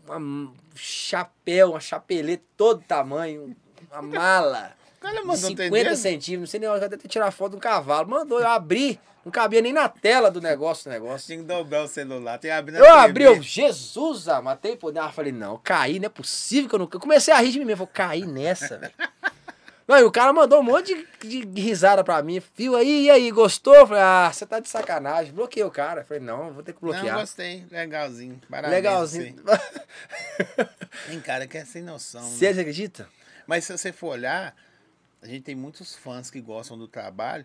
um chapéu, uma chapeleta todo tamanho, uma mala cara de mandou 50 entender. centímetros, não sei nem onde, até tirar foto de um cavalo. Mandou, eu abri, não cabia nem na tela do negócio o negócio. Tinha que dobrar o celular. Tem que abrir na Eu abri, eu, TV. Jesus, ah, matei por. Eu falei, não, caí, não é possível que eu não. Eu comecei a rir de mim mesmo, eu caí nessa, velho. Não, e o cara mandou um monte de, de risada pra mim. Viu aí, e aí, gostou? Eu falei, ah, você tá de sacanagem. Bloqueei o cara. Eu falei, não, vou ter que Não, bloquear. gostei. Legalzinho. Parabéns. Legalzinho. pra. (laughs) Tem cara que é sem noção. né? Você acredita? Mas se você for olhar, a gente tem muitos fãs que gostam do trabalho,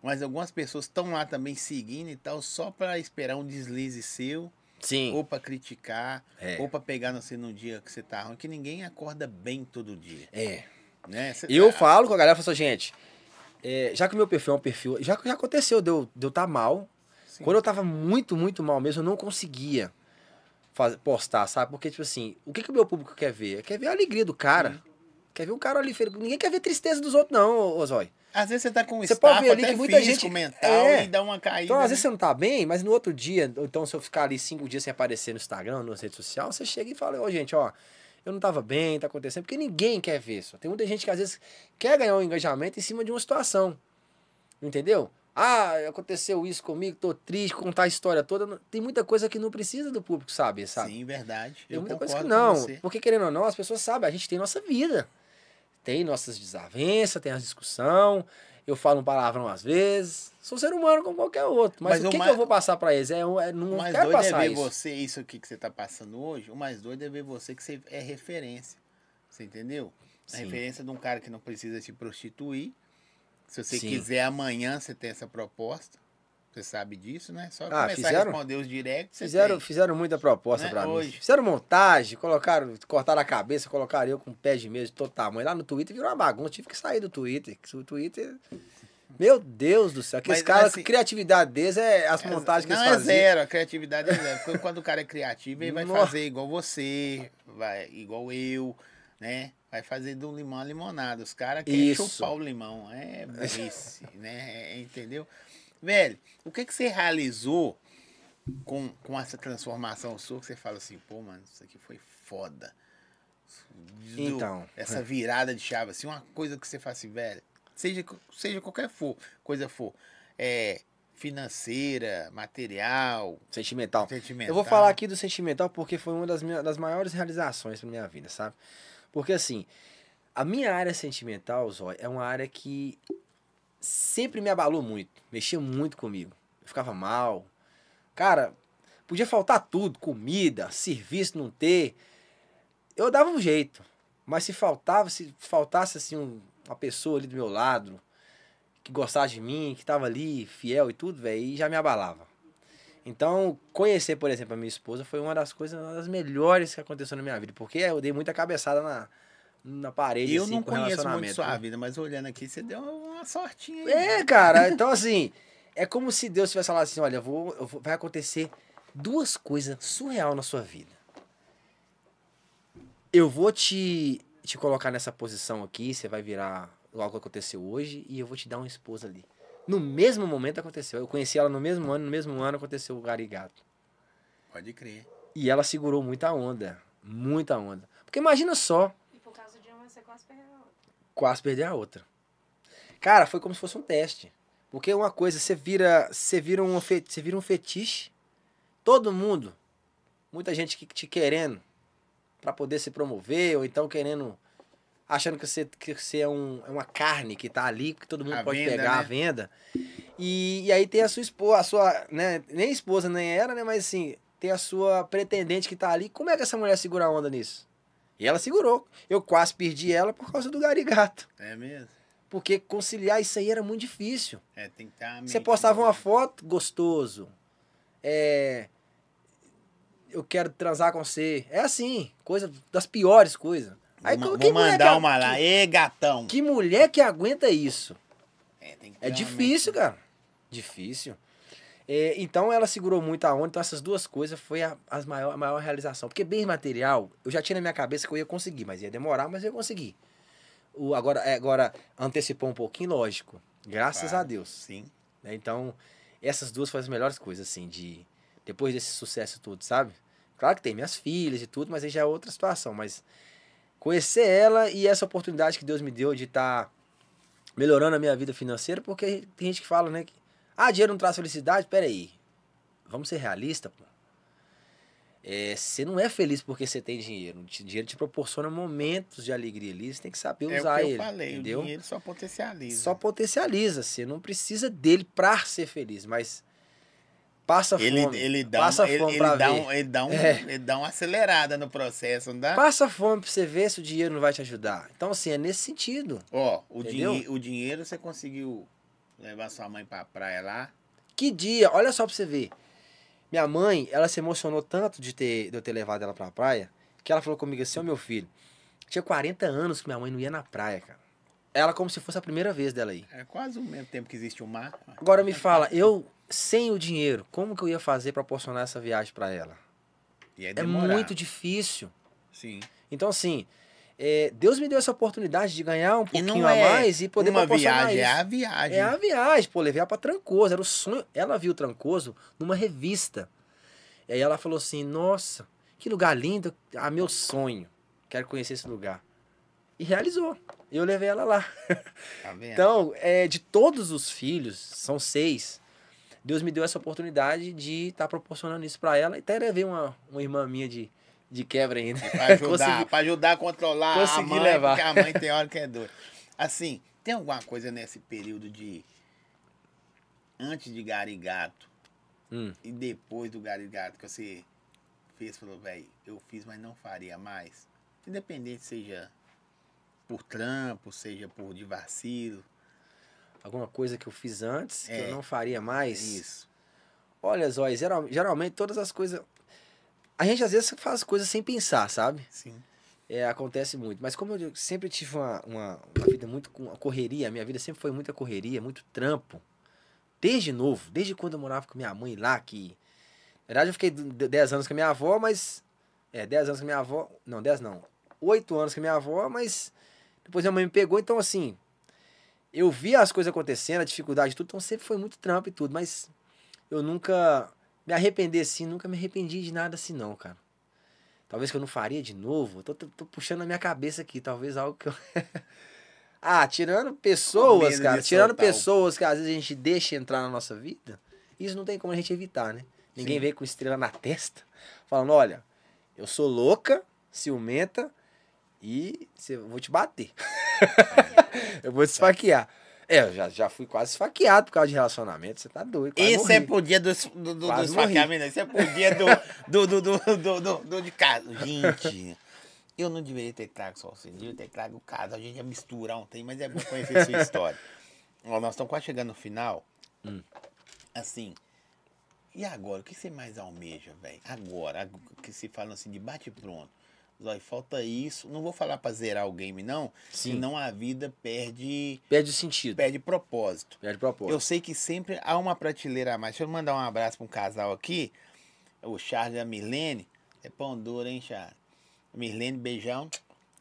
mas algumas pessoas estão lá também seguindo e tal, só para esperar um deslize seu, Sim. ou para criticar, É. ou para pegar você no dia que você tá ruim, que ninguém acorda bem todo dia, É. né? Eu ah, falo com a galera, falo assim, gente, é, já que o meu perfil é um perfil. Já, já aconteceu de eu, de eu tá mal. sim. Quando eu tava muito, muito mal mesmo, eu não conseguia faz- postar, sabe? Porque, tipo assim, o que, que o meu público quer ver? Quer ver a alegria do cara. Quer ver o cara ali feliz. Ninguém quer ver tristeza dos outros, não, Zói. Às vezes você tá com um Você pode ver ali que muita físico, gente- mental, É. e dá uma caída. Então, às né? vezes você não tá bem, mas no outro dia, então se eu ficar ali cinco dias sem aparecer no Instagram, nas redes sociais, você chega e fala, ô gente, ó, eu não tava bem, tá acontecendo, porque ninguém quer ver isso. Tem muita gente que às vezes quer ganhar um engajamento em cima de uma situação. Entendeu? Ah, aconteceu isso comigo, tô triste, contar a história toda. Tem muita coisa que não precisa do público saber, sabe? Sim, verdade. Tem Eu muita coisa que não. Porque, querendo ou não, as pessoas sabem, a gente tem nossa vida. Tem nossas desavenças, tem as discussão. Eu falo um palavrão às vezes. Sou ser humano como qualquer outro. Mas, Mas o que, mais- que eu vou passar pra eles? É, um- é, não O mais quero doido é passar ver isso. você, isso aqui que você tá passando hoje, o mais doido é ver você que você é referência. Você entendeu? A referência de um cara que não precisa se prostituir. Se você Sim. quiser amanhã, você tem essa proposta. Você sabe disso, né? Só Ah, começar a fizeram? responder os directs. Fizeram, tem. fizeram muita proposta Né? pra mim. Fizeram montagem, colocaram, cortaram a cabeça, colocaram eu com pé de mesa de todo tamanho. Lá no Twitter virou uma bagunça, tive que sair do Twitter. O Twitter. Meu Deus do céu, aqueles caras, assim, a criatividade deles é as montagens que não eles é faziam. zero, a criatividade é zero. Quando- Quando o cara é criativo, ele vai Nossa. fazer igual você, vai igual eu, né? Vai fazer do limão a limonada. Os caras querem chupar o limão. É burrice, né? É, entendeu? Velho, o que, que você realizou com, com essa transformação sua que você fala assim, pô, mano, isso aqui foi foda. Do- Então, Essa virada de chave, assim, uma coisa que você fala assim, velho, seja, seja qualquer for, coisa for, é financeira, material, Sentimental. sentimental. Eu vou falar aqui do sentimental porque foi uma das, minhas, das maiores realizações da minha vida, sabe? Porque assim, a minha área sentimental, Zói, é uma área que sempre me abalou muito, mexia muito comigo. Eu ficava mal. Cara, podia faltar tudo, comida, serviço não ter. Eu dava um jeito. Mas se faltava, se faltasse assim um- uma pessoa ali do meu lado, que gostava de mim, que tava ali, fiel e tudo, velho, já me abalava. Então, conhecer, por exemplo, a minha esposa foi uma das coisas, uma das melhores que aconteceu na minha vida. Porque eu dei muita cabeçada na, na parede, Eu assim, não com conheço muito sua vida, mas olhando aqui, você deu uma sortinha aí. É, cara, então assim, é como se Deus tivesse falado assim, olha, vou, vou- vai acontecer duas coisas surreal na sua vida. Eu vou te, te colocar nessa posição aqui, você vai virar algo que aconteceu hoje, e eu vou te dar uma esposa ali. No mesmo momento aconteceu. Eu conheci ela no mesmo ano, no mesmo ano aconteceu o Garigato. Pode crer. E ela segurou muita onda. Muita onda. Porque imagina só, E por causa de uma, você quase perdeu a outra. quase perder a outra. Cara, foi como se fosse um teste. Porque uma coisa, você vira, você vira um, fe- você vira um fetiche. Todo mundo, muita gente que te querendo pra poder se promover ou então querendo achando que você, que você é, um, é uma carne que tá ali, que todo mundo À pode venda, pegar à né? venda. E, e aí tem a sua esposa, a sua, né, nem esposa nem era, né, mas assim, tem a sua pretendente que tá ali. Como é que essa mulher segura a onda nisso? E ela segurou. Eu quase perdi ela por causa do garigato. É mesmo? Porque conciliar isso aí era muito difícil. É, tem que estar. Você postava uma foto, gostoso. É. Eu quero transar com você. É assim, coisa das piores coisas. Aí, vou, que vou mandar que- uma lá. Ê, gatão. Que mulher que aguenta isso? É, tem que É difícil, mente- cara. Difícil. É, então ela segurou muito a onda, então essas duas coisas foi a, as maior, a maior realização. Porque bem material, eu já tinha na minha cabeça que eu ia conseguir, mas ia demorar, mas eu ia conseguir. O, agora, é, agora, antecipou um pouquinho, lógico. Graças Claro, a Deus. Sim. né? Então, essas duas foram as melhores coisas, assim, de. Depois desse sucesso todo, sabe? Claro que tem minhas filhas e tudo, mas aí já é outra situação. Mas conhecer ela e essa oportunidade que Deus me deu de estar melhorando a minha vida financeira, porque tem gente que fala, né? Que, ah, dinheiro não traz felicidade? Peraí. Vamos ser realistas, pô. É, você não é feliz porque você tem dinheiro. O dinheiro te proporciona momentos de alegria ali. Você tem que saber É o usar que eu ele. falei, entendeu? o dinheiro só potencializa. Só potencializa. Você não precisa dele pra ser feliz, mas passa ele, fome. ele dá, passa ele, fome ele pra dá ver. um, ele, dá um, É. ele dá uma acelerada no processo, não dá? Passa fome pra você ver se o dinheiro não vai te ajudar. Então, assim, é nesse sentido. Ó, o, dinhe o dinheiro você conseguiu levar sua mãe pra praia lá. Que dia, olha só pra você ver. Minha mãe, ela se emocionou tanto de, ter, de eu ter levado ela pra praia, que ela falou comigo assim, ô meu filho, tinha 40 anos que minha mãe não ia na praia, cara. Ela como se fosse a primeira vez dela aí. É quase o mesmo tempo que existe o mar. Agora me fala, eu, sem o dinheiro, como que eu ia fazer pra proporcionar essa viagem pra ela? E é, muito difícil. Sim. Então, assim, é, Deus me deu essa oportunidade de ganhar um pouquinho a é mais e poder uma viagem, isso. é a viagem. É a viagem, pô, levei ela pra Trancoso, era o sonho. Ela viu Trancoso numa revista. E aí ela falou assim: Nossa, que lugar lindo, ah, meu sonho. Quero conhecer esse lugar. E realizou. Eu levei ela lá. Tá? Então, é, de todos os filhos, são seis, Deus me deu essa oportunidade de estar proporcionando isso pra ela. E até levei uma, uma irmã minha de, de quebra ainda. Pra (laughs) ajudar, pra ajudar a controlar a consegui mãe, levar. porque a mãe tem hora que é doida. (laughs) Assim, tem alguma coisa nesse período de antes de Garigato Hum. e depois do Garigato que você fez, falou, velho, eu fiz, mas não faria mais. Independente seja por trampo, seja por de vacilo. Alguma coisa que eu fiz antes, que É. eu não faria mais. Isso. Olha, Zói, geral, geralmente todas as coisas. A gente às vezes faz coisas sem pensar, sabe? Sim. É, acontece muito. Mas como eu sempre tive uma, uma, uma vida muito com uma correria, a minha vida sempre foi muita correria, muito trampo. Desde novo, desde quando eu morava com minha mãe lá, que. Na verdade, eu fiquei d- 10 anos com a minha avó, mas. É, 10 anos com a minha avó. Não, 10 não. 8 anos com a minha avó, mas. Depois minha mãe me pegou, então assim. Eu via as coisas acontecendo, a dificuldade e tudo, então sempre foi muito trampo e tudo, mas eu nunca me arrependi assim, nunca me arrependi de nada assim, não, cara. Talvez que eu não faria de novo. Tô, tô- tô puxando na minha cabeça aqui, talvez algo que eu. (laughs) ah, tirando pessoas, cara. Tirando pessoas que às vezes a gente deixa entrar na nossa vida, isso não tem como a gente evitar, né? Ninguém Sim. vem com estrela na (laughs) testa, falando: olha, eu sou louca, ciumenta e cê- vou te bater. (laughs) eu vou te esfaquear. É, eu já, já fui quase esfaqueado por causa de relacionamento. Você tá doido. Esse é pro dia do, do, do, do esfaqueamento, esse é pro dia do, (laughs) do, do, do, do, do, do de casa. Gente, eu não deveria ter trago só você, deveria ter trago o caso. A gente ia misturar um trem, mas é bom conhecer a sua história. (laughs) Ó, nós estamos quase chegando no final. Hum. Assim, e agora? O que você mais almeja, velho? Agora, ag- que se fala assim, de bate Zói, falta isso. Não vou falar pra zerar o game, não. Sim. Senão a vida perde, Perde sentido. perde propósito. Perde propósito. Eu sei que sempre há uma prateleira a mais. Deixa eu mandar um abraço para um casal aqui. O Charles e a Mirlene. É pão duro, hein, Charles? Mirlene, beijão.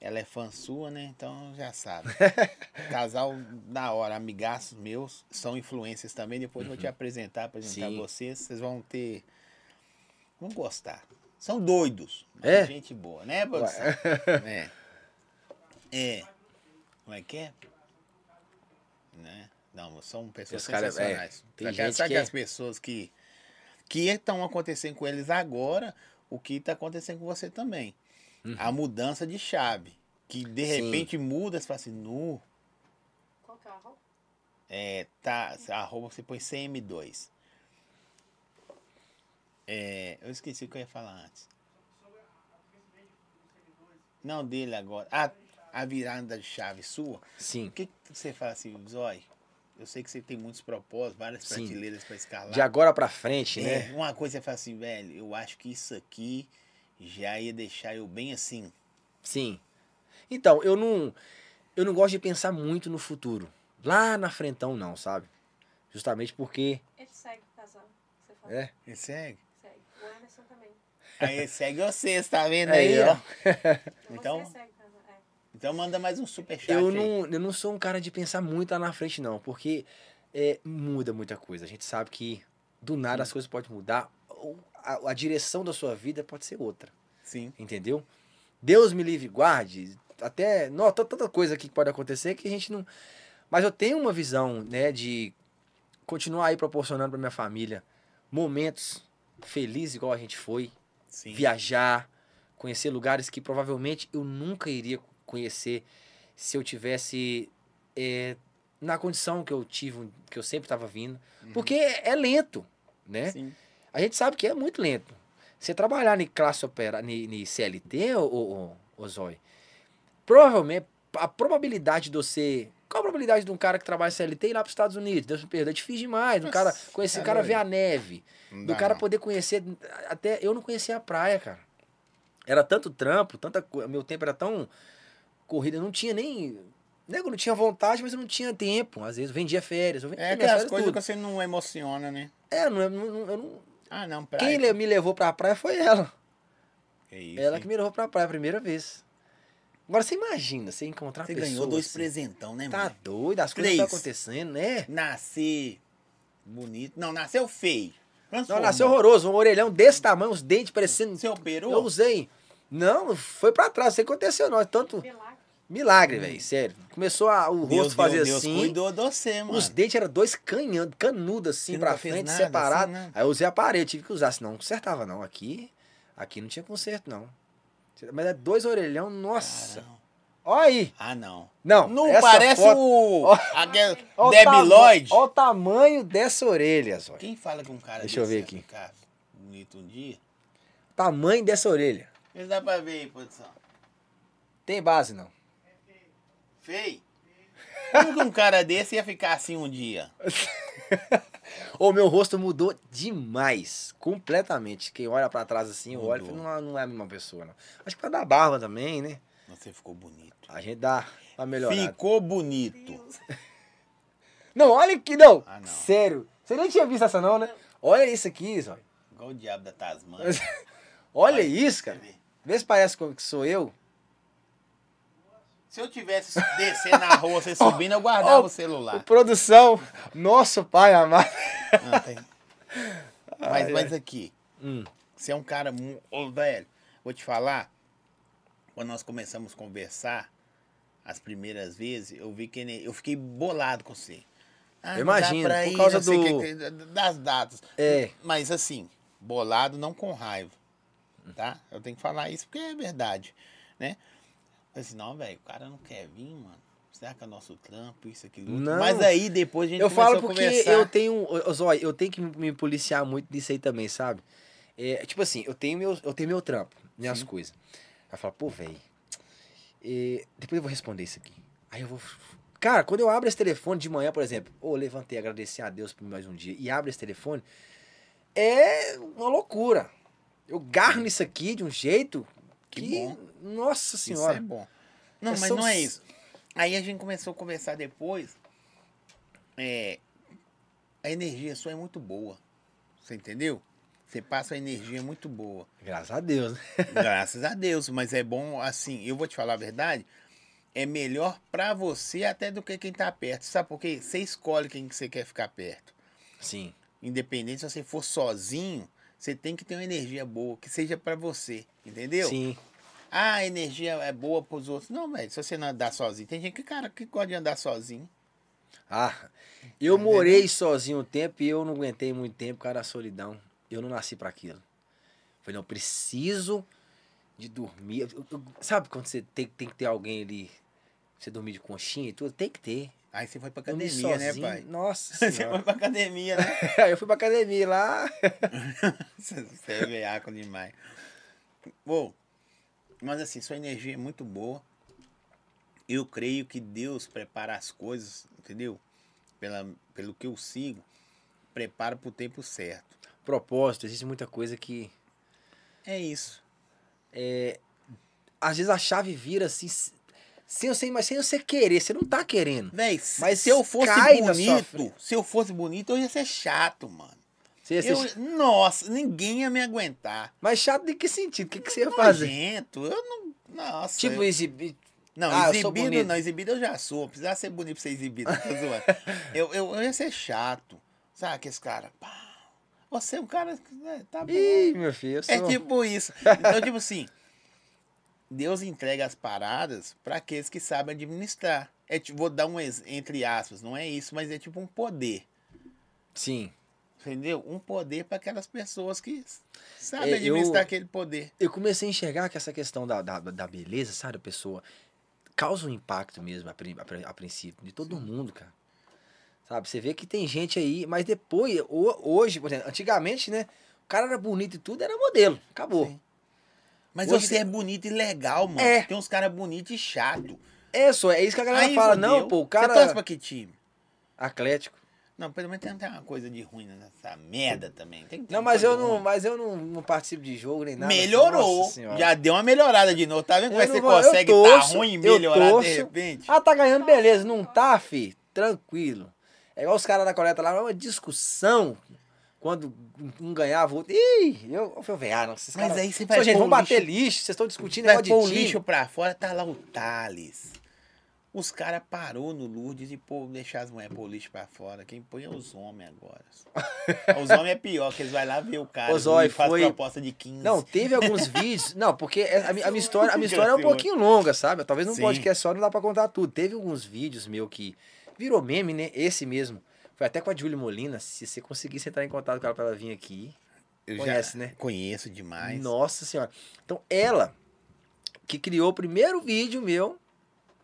Ela é fã sua, né? Então já sabe. (laughs) casal da hora, amigaços meus. São influências também. Depois eu vou te apresentar, apresentar Sim. vocês. Vocês vão ter. Vão gostar. São doidos. É? Gente boa, né, produção? (laughs) É. É. Como é que é? Né? Não, são pessoas Esse cara é- sensacionais. tem Sabe, gente sabe que é- as pessoas que que estão acontecendo com eles agora, o que está acontecendo com você também. A mudança de chave. Que de Uhum. Sim. repente muda, você fala assim, nu, Qual que é o arroba? é, tá, a roupa você põe CM2. É, eu esqueci o que eu ia falar antes. Não, dele agora. Ah, a virada de chave sua. Sim. O que, que você fala assim, Zói? Eu sei que você tem muitos propósitos, várias Sim. prateleiras para escalar. De agora pra frente, É, né? uma coisa você fala assim, velho, eu acho que isso aqui já ia deixar eu bem assim. Sim. Então, eu não. Eu não gosto de pensar muito no futuro. Lá na frentão, não, sabe? Justamente porque. Ele segue o casal. É? Ele segue? Segue. O Anderson também. Aí segue vocês, tá vendo Aí, aí, ó. (laughs) Então- Você segue também. É. Então manda mais um superchat Eu aí. não, eu não sou um cara de pensar muito lá na frente, não, porque é, muda muita coisa. A gente sabe que do nada as coisas podem mudar, ou a, a direção da sua vida pode ser outra, Sim. entendeu? Deus me livre e guarde, até. Não, t- tanta coisa aqui que pode acontecer que a gente não. Mas eu tenho uma visão, né, de continuar aí proporcionando pra minha família momentos felizes, igual a gente foi, Sim. viajar, conhecer lugares que provavelmente eu nunca iria conhecer se eu tivesse é, na condição que eu tive, que eu sempre estava vindo. Porque é lento, né? Sim. A gente sabe que é muito lento. Você trabalhar em classe opera, em CLT, ô, ô, ô Zói, provavelmente a probabilidade de você. Qual a probabilidade de um cara que trabalha CLT ir lá para os Estados Unidos? Deus me perdoe, é difícil demais. Do cara conhecer, o tá cara ver a neve Não do cara não. poder conhecer. Até eu não conhecia a praia, cara. Era tanto trampo, tanta. Meu tempo era tão corrida, eu não tinha nem. Nego, eu não tinha vontade, mas eu não tinha tempo. Às vezes eu vendia férias. Eu vendia É aquelas coisas tudo. que você não emociona, né? É, não, eu não- eu não- Ah, não, praia. Quem me levou pra praia foi ela. Que isso, ela hein? que me levou pra praia a primeira vez. Agora você imagina, você encontrar Você pessoas. ganhou dois assim, presentão, né, Tá mano? doido, as coisas estão Três. acontecendo, né? Nascer bonito. Não, nasceu feio. Não, Transformou. nasceu horroroso, um orelhão desse tamanho, os dentes parecendo. Você operou? Eu usei. Não, foi pra trás, não sei o que aconteceu, não. é Tanto. Milagre. Milagre, velho, sério. Começou a, o. Deus, rosto fazer Deus, Deus assim. cuidou de você, mano. Os dentes eram dois canhão, canudos assim Você fez frente, nada separados. assim, né? Aí eu usei a parede, tive que usar, senão não consertava, não. Aqui, aqui não tinha conserto, não. Mas é dois orelhão, nossa. Caramba. Olha aí. Ah, não. Não, Não parece foto- o... (laughs) O Lloyd. Olha o tamanho dessa orelha, Zóio. Quem fala que um cara Deixa eu desse ver ia aqui. ficar bonito um dia? Tamanho dessa orelha. Mas dá pra ver aí, produção. Tem base, não. Feio. Como que um cara desse ia ficar assim um dia? (laughs) O meu rosto mudou demais. Completamente. Quem olha pra trás assim, Mudou. falo, não, não é a mesma pessoa, não. Acho que pra dar barba também, né? Você ficou bonito. A gente dá. Ficou bonito. (laughs) Não, olha aqui, não. Ah, não. Sério. Você nem tinha visto essa não, né? Olha isso aqui, Zóio. Igual o diabo da Tasmania. (laughs) Olha Olha, isso, cara. Vê se parece com- que sou eu. Se eu tivesse descer na rua, você subindo, eu guardava ó, o celular. Produção, nosso pai amado. Não, tem- Mas, mas aqui, Hum. você é um cara mu- Ô, velho, vou te falar. Quando nós começamos a conversar, as primeiras vezes, eu vi que eu fiquei bolado com você. Ah, pra por ir, causa do- que, das datas. É. Mas assim, bolado não com raiva, tá? Eu tenho que falar isso porque é verdade, né? Assim, não, velho, o cara não quer vir, mano. Será que é nosso trampo, isso, aquilo, outro? Não. Mas aí depois a gente Eu falo porque eu tenho. ô, ô, Zói, eu tenho que me policiar muito nisso aí também, sabe? É, tipo assim, eu tenho meu, eu tenho meu trampo, minhas Sim. coisas. Aí eu falo, pô, velho. depois eu vou responder isso aqui. Aí eu vou. Cara, quando eu abro esse telefone de manhã, por exemplo, ou levantei, agradecer a Deus por mais um dia, e abro esse telefone, é uma loucura. Eu garro nisso aqui de um jeito Que que. bom. Nossa Isso senhora. é bom. Não, É, mas são não é isso. Aí a gente começou a conversar depois. É, a energia sua é muito boa. Você entendeu? Você passa uma energia muito boa. Graças a Deus, né? (laughs) Graças a Deus. Mas é bom, assim, eu vou te falar a verdade. É melhor pra você até do que quem tá perto. Sabe por quê? Você escolhe quem que você quer ficar perto. Sim. Independente se você for sozinho, você tem que ter uma energia boa, que seja pra você. Entendeu? Sim. Ah, a energia é boa pros outros. Não, velho, se você não andar sozinho. Tem gente que, cara, que gosta de andar sozinho. Ah, eu morei sozinho um tempo e eu não aguentei muito tempo causa da solidão. Eu não nasci pra aquilo. Falei, não, preciso de dormir. Eu- eu- sabe quando você tem, tem que ter alguém ali, você dormir de conchinha e tudo? Tem que ter. Aí você foi pra academia, né, sozinho, pai? Nossa (laughs) Você foi pra academia, né? Aí (laughs) eu fui pra academia lá. (laughs) Você é veaco demais. Bom, mas assim, sua energia é muito boa. Eu creio que Deus prepara as coisas, entendeu? Pela, pelo que eu sigo, prepara pro tempo certo. Propósito, existe muita coisa que. É isso. Às vezes a chave vira assim. Sem você, mas sem você querer, você não tá querendo. Véi, Mas se eu fosse bonito, se eu fosse bonito, eu ia ser chato, mano. Você ia Eu, assistir- nossa, ninguém ia me aguentar. Mas chato de que sentido? O que, que você ia fazer? Nojento, eu não. Nossa. Tipo, eu- exibir. Não, Ah, eu exibido não, exibido eu já sou. Precisava ser bonito pra ser exibido. Eu, (laughs) eu, eu ia ser chato. Sabe aqueles caras? Pá, Você é um cara. né, Tá bom. Ih, meu filho, eu sou... É tipo isso. (laughs) Então, tipo assim, Deus entrega as paradas para aqueles que sabem administrar. É, vou dar um entre aspas, não é isso, mas é tipo um poder. Sim. Entendeu? Um poder para aquelas pessoas que sabem É, eu- administrar aquele poder. Eu comecei a enxergar que essa questão da, da, da beleza, sabe, a pessoa causa um impacto mesmo a, a a princípio, de todo mundo, cara. Sabe, você vê que tem gente aí, mas depois, ho- hoje, por exemplo, antigamente, né, o cara era bonito e tudo, era modelo, acabou. Sim. Mas Hoje você é bonito e legal, mano. É. Tem uns caras bonitos e chato. É só, é isso que a galera Aí fala, não, pô, o Você torce cara pra que time? atlético. Não, pelo menos tem tem uma coisa de ruim nessa merda também. Não, mas eu não, mas eu não, não participo de jogo nem nada. Melhorou. Nossa Senhora. Já deu uma melhorada de novo. Tá vendo como é que você vou- consegue torço, tá ruim e melhorar de repente? Ah, tá ganhando, beleza. Não tá, fi? Tranquilo. É igual os caras da coleta lá, uma discussão. Quando um ganhava, o outro. Ih, eu, eu falei, ah, não, esses Mas caras- aí você Pô, vai gente, pôr vamos bater lixo- vocês estão discutindo Vai negócio pôr o time. lixo pra fora, tá lá o Thales. Os caras parou no Lourdes e pô, deixar as mulheres pôr o lixo pra fora. Quem põe é os homens agora. (laughs) os homens é pior, que eles vão lá ver o cara Ô, e faz foi- proposta de 15. Não, teve alguns (laughs) vídeos. Não, porque é- a, a minha história, a minha história é um pouquinho longa, sabe? Talvez num Sim. podcast só não dá pra contar tudo. Teve alguns vídeos meu que virou meme, né? Esse mesmo. Foi até com a Julie Molina. Se você conseguisse entrar em contato com ela pra ela vir aqui. Eu conhece, né? Conheço demais. Nossa senhora. Então, ela que criou o primeiro vídeo meu,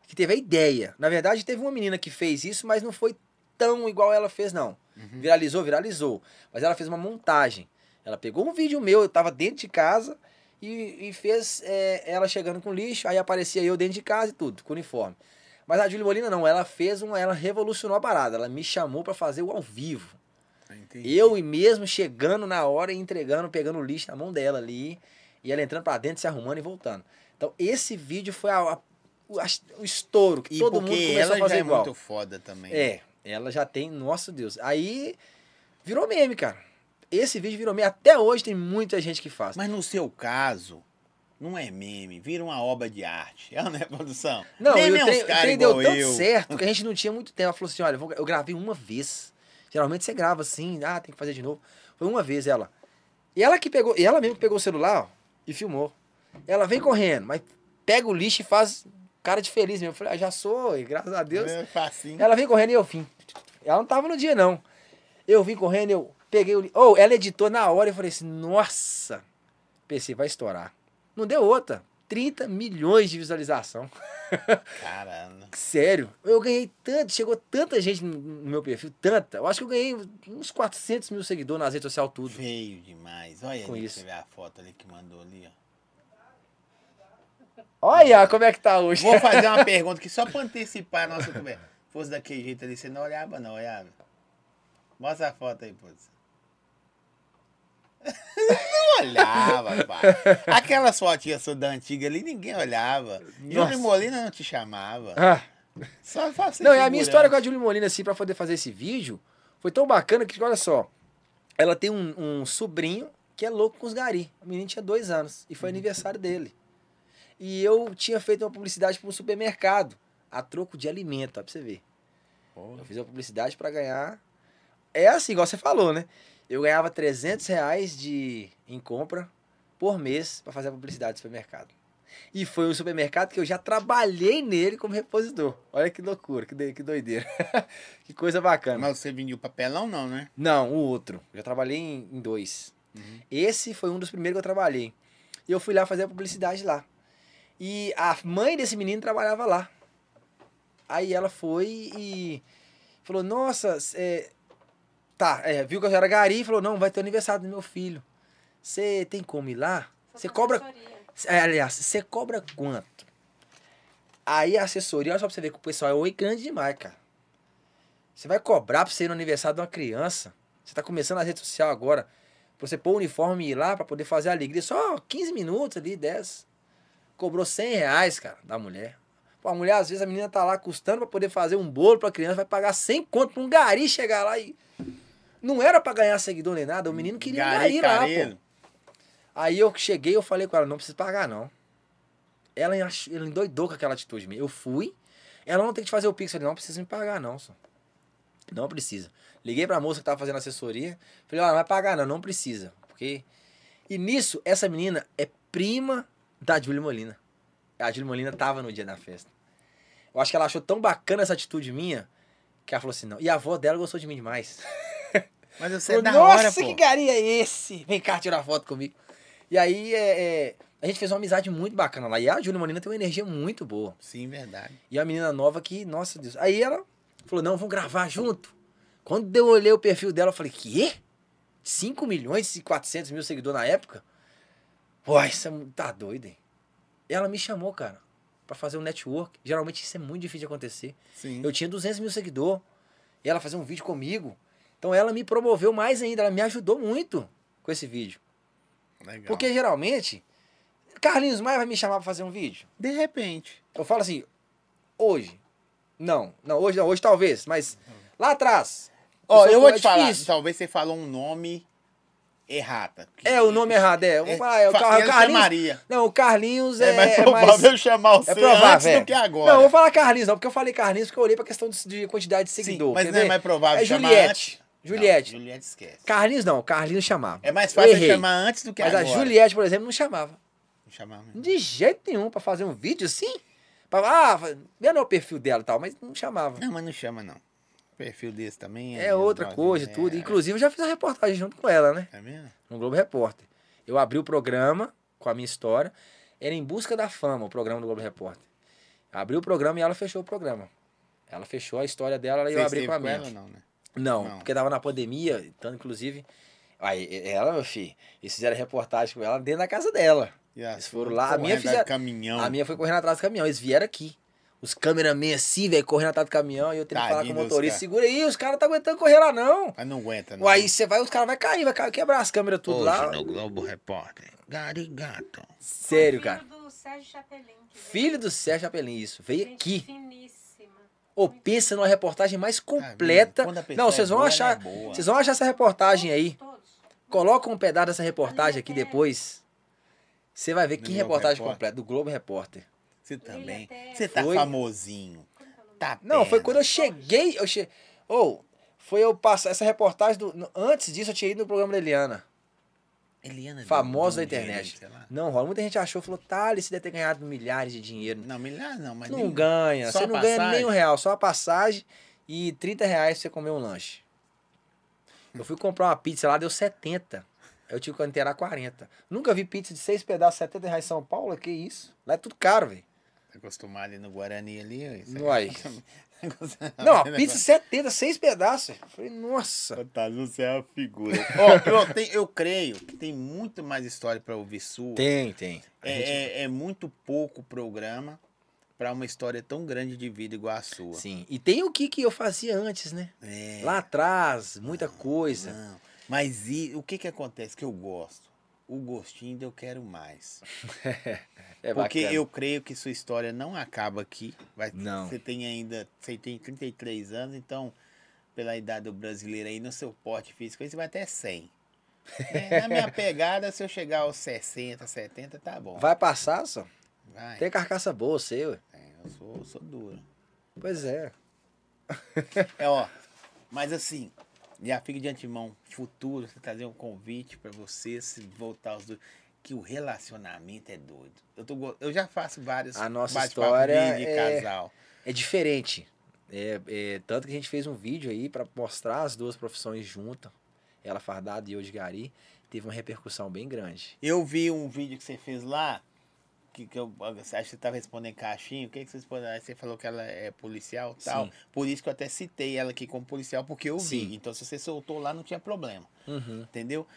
que teve a ideia. Na verdade, teve uma menina que fez isso, mas não foi tão igual ela fez, não. Uhum. Viralizou, viralizou. Mas ela fez uma montagem. Ela pegou um vídeo meu, eu tava dentro de casa, e, e fez é, ela chegando com lixo, aí aparecia eu dentro de casa e tudo, com uniforme. Mas a Julie Molina não, ela fez uma, ela revolucionou a parada. Ela me chamou pra fazer o ao vivo. Entendi. Eu e mesmo chegando na hora e entregando, pegando o lixo na mão dela ali. E ela entrando pra dentro, se arrumando e voltando. Então, esse vídeo foi a- a- o, a- o estouro, que E todo mundo começou ela a fazer já é igual. muito foda também. É, ela já tem, nossa Deus. Aí virou meme, cara. Esse vídeo virou meme. Até hoje tem muita gente que faz. Mas no seu caso, não é meme, vira uma obra de arte. É, né, produção? Não, Meme eu é uns trem, o cara trem deu igual tanto eu. certo que a gente não tinha muito tempo. Ela falou assim: olha, eu vou- eu gravei uma vez. Geralmente você grava assim, ah, tem que fazer de novo. Foi uma vez ela. E ela que pegou, e ela mesmo que pegou o celular ó, e filmou. Ela vem correndo, mas pega o lixo e faz cara de feliz mesmo. Eu falei, ah, já sou, e graças a Deus. É facinho. Ela vem correndo e eu vim. Ela não tava no dia, não. Eu vim correndo, eu peguei o. li- Oh, ela editou na hora e eu falei assim: nossa, pensei, vai estourar. Não deu outra. 30 milhões de visualização. Caramba. (laughs) Sério. Eu ganhei tanto, chegou tanta gente no meu perfil, tanta. Eu acho que eu ganhei uns 400 mil seguidores nas redes sociais, tudo. Feio demais. Olha Com ali, isso. você vê a foto ali que mandou ali, ó. Olha como é que tá hoje. Vou fazer uma (laughs) pergunta que só pra antecipar a nossa conversa. Se fosse daquele jeito ali, você não olhava, não, olhava. Mostra a foto aí, produção. Não olhava, pai. Aquelas fotinhas sua da antiga ali, ninguém olhava. Nossa. Júlio Molina não te chamava. Ah. Só faça Não, e a minha história com a Julie Molina, assim, pra poder fazer esse vídeo, foi tão bacana que, olha só, ela tem um, um sobrinho que é louco com os gari. O menino tinha dois anos e foi aniversário dele. E eu tinha feito uma publicidade para um supermercado, a troco de alimento, ó, pra você ver. Eu fiz uma publicidade para ganhar. É assim, igual você falou, né? Eu ganhava 300 reais de, em compra por mês para fazer a publicidade do supermercado. E foi um supermercado que eu já trabalhei nele como repositor. Olha que loucura, que, que doideira. (laughs) que coisa bacana. Mas você vendia o papelão, não, né? Não, o outro. Eu já trabalhei em, em dois. Esse foi um dos primeiros que eu trabalhei. E eu fui lá fazer a publicidade lá. E a mãe desse menino trabalhava lá. Aí ela foi e falou: Nossa, é, tá, é, viu que eu era gari e falou: Não, vai ter o aniversário do meu filho. Você tem como ir lá? Você cobra. É, aliás, você cobra quanto? Aí a assessoria, olha só pra você ver que o pessoal é oi grande demais, cara. Você vai cobrar pra você ir no aniversário de uma criança. Você tá começando a rede social agora. Pra você pôr o uniforme e ir lá pra poder fazer a alegria. Só 15 minutos ali, 10. Cobrou 100 reais, cara, da mulher. Pô, a mulher, às vezes, a menina tá lá custando pra poder fazer um bolo pra criança. Vai pagar 100 conto pra um gari chegar lá e... Não era pra ganhar seguidor nem nada, o menino queria Gari ir lá, pô. Aí eu cheguei, eu falei com ela, não precisa pagar, não. Ela, ela endoidou com aquela atitude minha. Eu fui, ela não tem que te fazer o pix. Eu falei, não precisa me pagar, não, só. Não precisa. Liguei pra moça que tava fazendo assessoria. Falei, ó, não vai pagar, não, não precisa. Porque. E nisso, essa menina é prima da Júlia Molina. A Júlia Molina tava no dia da festa. Eu acho que ela achou tão bacana essa atitude minha que ela falou assim, não. E a avó dela gostou de mim demais. (laughs) Mas você é Falou, da hora, Nossa, pô. que gari é esse? Vem cá tirar foto comigo. E aí, é, é, a gente fez uma amizade muito bacana lá. E a Júlia Molina tem uma energia muito boa. Sim, verdade. E a menina nova que, nossa Deus. Aí ela falou, não, vamos gravar junto. Quando eu olhei o perfil dela, eu falei, quê? 5 milhões e 400 mil seguidores na época? Pô, isso é, tá doido, hein? Ela me chamou, cara, pra fazer um network. Geralmente isso é muito difícil de acontecer. Sim. Eu tinha 200 mil seguidores. E ela fazia um vídeo comigo. Então ela me promoveu mais ainda. Ela me ajudou muito com esse vídeo. Legal. Porque geralmente, Carlinhos Maia vai me chamar pra fazer um vídeo. De repente. Eu falo assim, hoje. Não, não, hoje não, hoje talvez, mas lá atrás. Ó, eu vou é te falar. difícil. Talvez você falou um nome errata. É o nome errado, é. Eu vou falar, é o Car- Carlinhos. chamaria. Não, o Carlinhos É, é, mais é provável mais. eu chamar você É provável, antes é. do que agora. Não, eu vou falar Carlinhos, não, porque eu falei Carlinhos porque eu olhei pra questão de, de quantidade de Sim, seguidor. mas quer não é ver? mais provável É chamar Juliette. antes? Juliette. Não, Juliette esquece. Carlinhos não, Carlinhos chamava. É mais fácil Errei. chamar antes do que Mas agora. a Juliette, por exemplo, não chamava. Vou chamar mesmo. De jeito nenhum pra fazer um vídeo assim. Pra, ah, vendo o perfil dela e tal, mas não chamava. Não, mas não chama, não. Perfil desse também É outra coisa, é, tudo. Inclusive, eu já fiz a reportagem junto com ela, né? É mesmo? No Globo Repórter. Eu abri o programa com a minha história. Era Em Busca da Fama, o programa do Globo Repórter. Abri o programa e ela fechou o programa. Ela fechou a história dela e eu abri com a com minha. ela ou não, né? Não, Não. porque tava na pandemia, então, inclusive. Aí, ela, meu filho, eles fizeram reportagem com ela dentro da casa dela. A Eles foram lá, a minha correndo fizeram- caminhão. A minha foi correndo atrás do caminhão. Eles vieram aqui. Os cameramen assim, velho, correndo atrás do caminhão. E eu tenho que falar com o motorista: segura aí, os caras não tá aguentando correr lá, não. Mas não aguenta, não. Aí você vai, os caras vão cair, vai cair, quebrar as câmeras tudo Hoje lá. no Globo Repórter. Garigato. Sério, Filho cara. do Sérgio Chapelin. Filho do Sérgio Chapelin, isso. Veio Gente aqui. Finíssima. Ô, pensa numa reportagem mais completa. Não, é vocês vão boa, achar. é. Vocês vão achar essa reportagem aí. Coloca um pedaço dessa reportagem aqui depois. Você vai ver Do que Globo reportagem Repórter. completa, do Globo Repórter. Você também. Você tá foi. famosinho. Tá Não, foi quando eu cheguei. Eu che... Ou, foi eu passar essa reportagem. Do... Antes disso, eu tinha ido no programa da Eliana. Eliana Famosa da dinheiro internet. lá. Não, rola. Muita gente achou, falou, Thales, você deve ter ganhado milhares de dinheiro. Não, milhares não, mas Não nem- ganha. Só Você não ganha passagem? nem um real, só a passagem e 30 reais pra você comer um lanche. Eu fui comprar uma pizza lá, deu 70. Eu tive que inteirar 40. Nunca vi pizza de seis pedaços, 70 reais em São Paulo. Que isso? Lá é tudo caro, velho. Tá acostumado ali no Guarani ali. Uai. Não, a pizza 70, seis pedaços. Eu falei, nossa. Fantasma, você é uma figura. (laughs) Ó, eu, tenho- eu creio que tem muito mais história pra ouvir sua. Tem, tem. É, gente- é, é muito pouco programa pra uma história tão grande de vida igual a sua. Sim. E tem o que, que eu fazia antes, né? É. Lá atrás, muita coisa. Não. Mas e, o que que acontece que eu gosto? O gostinho de eu quero mais. (laughs) É Porque bacana. eu creio que sua história não acaba aqui. Vai, Não. Você tem ainda, você tem 33 anos, então, pela idade do brasileiro aí, no seu porte físico, aí você vai até 100. É, na minha (laughs) pegada, se eu chegar aos 60, 70, tá bom. Vai passar, só. Vai. Tem carcaça boa, você, ué. É, eu sou, eu sou duro. Pois é. É, ó, mas assim, já fica de antemão, futuro, você trazer um convite pra você se voltar aos dois. Que o relacionamento é doido. Eu, tô, eu já faço vários A nossa história de, é- casal. É diferente. É, é, tanto que a gente fez um vídeo aí pra mostrar as duas profissões juntas. Ela fardada e eu de gari. Teve uma repercussão bem grande. Eu vi um vídeo que você fez lá, que, que eu acho que você estava respondendo caixinha. O que, que você respondeu? Aí você falou que ela é policial e tal. Sim. Por isso que eu até citei ela aqui como policial, porque eu Sim. vi. Então, se você soltou lá, não tinha problema. Uhum. Entendeu?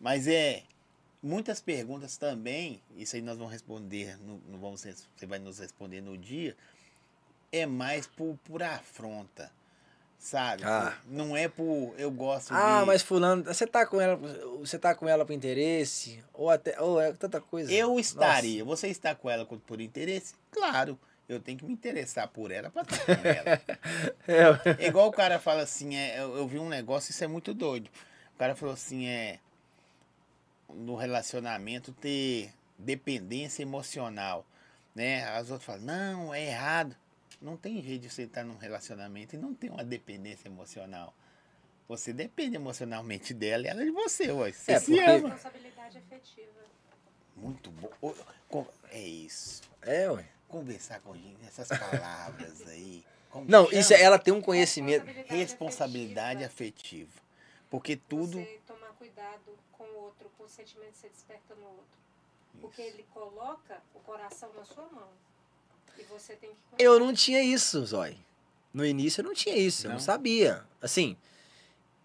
Mas é. Muitas perguntas também, isso aí nós vamos responder, no, no vamos, você vai nos responder no dia, é mais por, por afronta, sabe? Ah. Não é por eu gosto Ah, de... mas fulano, você tá com ela, você tá com ela por interesse? Ou até, ou é tanta coisa. Eu estaria. Você está com ela por- por interesse? Claro. Eu tenho que me interessar por ela pra estar com ela. (laughs) É, É igual o cara fala assim, é, eu, eu vi um negócio, isso é muito doido. O cara falou assim, é. No relacionamento ter dependência emocional. Né? As outras falam, não, é errado. Não tem jeito de você estar num relacionamento e não ter uma dependência emocional. Você depende emocionalmente dela e ela de você, ué. Você É, se porque- ama. Responsabilidade afetiva. Muito bom. É isso. é, ué. Conversar com gente, essas palavras aí. Não, chama? isso é- ela tem um conhecimento. Responsabilidade afetiva. Porque tudo. Você tomar cuidado com o outro, com o sentimento que você desperta no outro. Porque ele coloca o coração na sua mão. E você tem que. Eu não tinha isso, Zói. No início eu não tinha isso, eu não Não? sabia. Assim,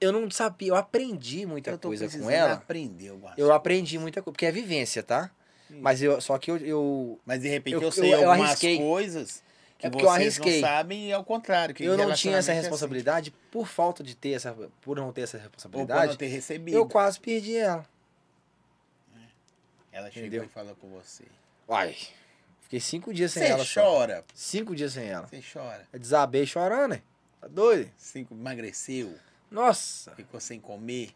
eu não sabia, eu aprendi muita eu coisa com ela. aprender algumas Eu aprendi muita coisa, porque é vivência, tá? Isso. Mas eu, só que eu, eu, Mas de repente Eu- eu, sei eu- eu algumas arrisquei. coisas que É porque eu vocês arrisquei. não sabem e é o contrário. Que eu não tinha essa é assim. responsabilidade por falta de ter essa, por não ter essa Ou por responsabilidade. não ter recebido. Eu quase perdi ela. Ela chegou Entendeu? e falou com você. Uai, fiquei cinco dias sem Você ela só. chora. Cinco dias sem ela. Você chora. Eu desabei chorando, hein? Tá doido? Cinco, emagreceu. Nossa. Ficou sem comer.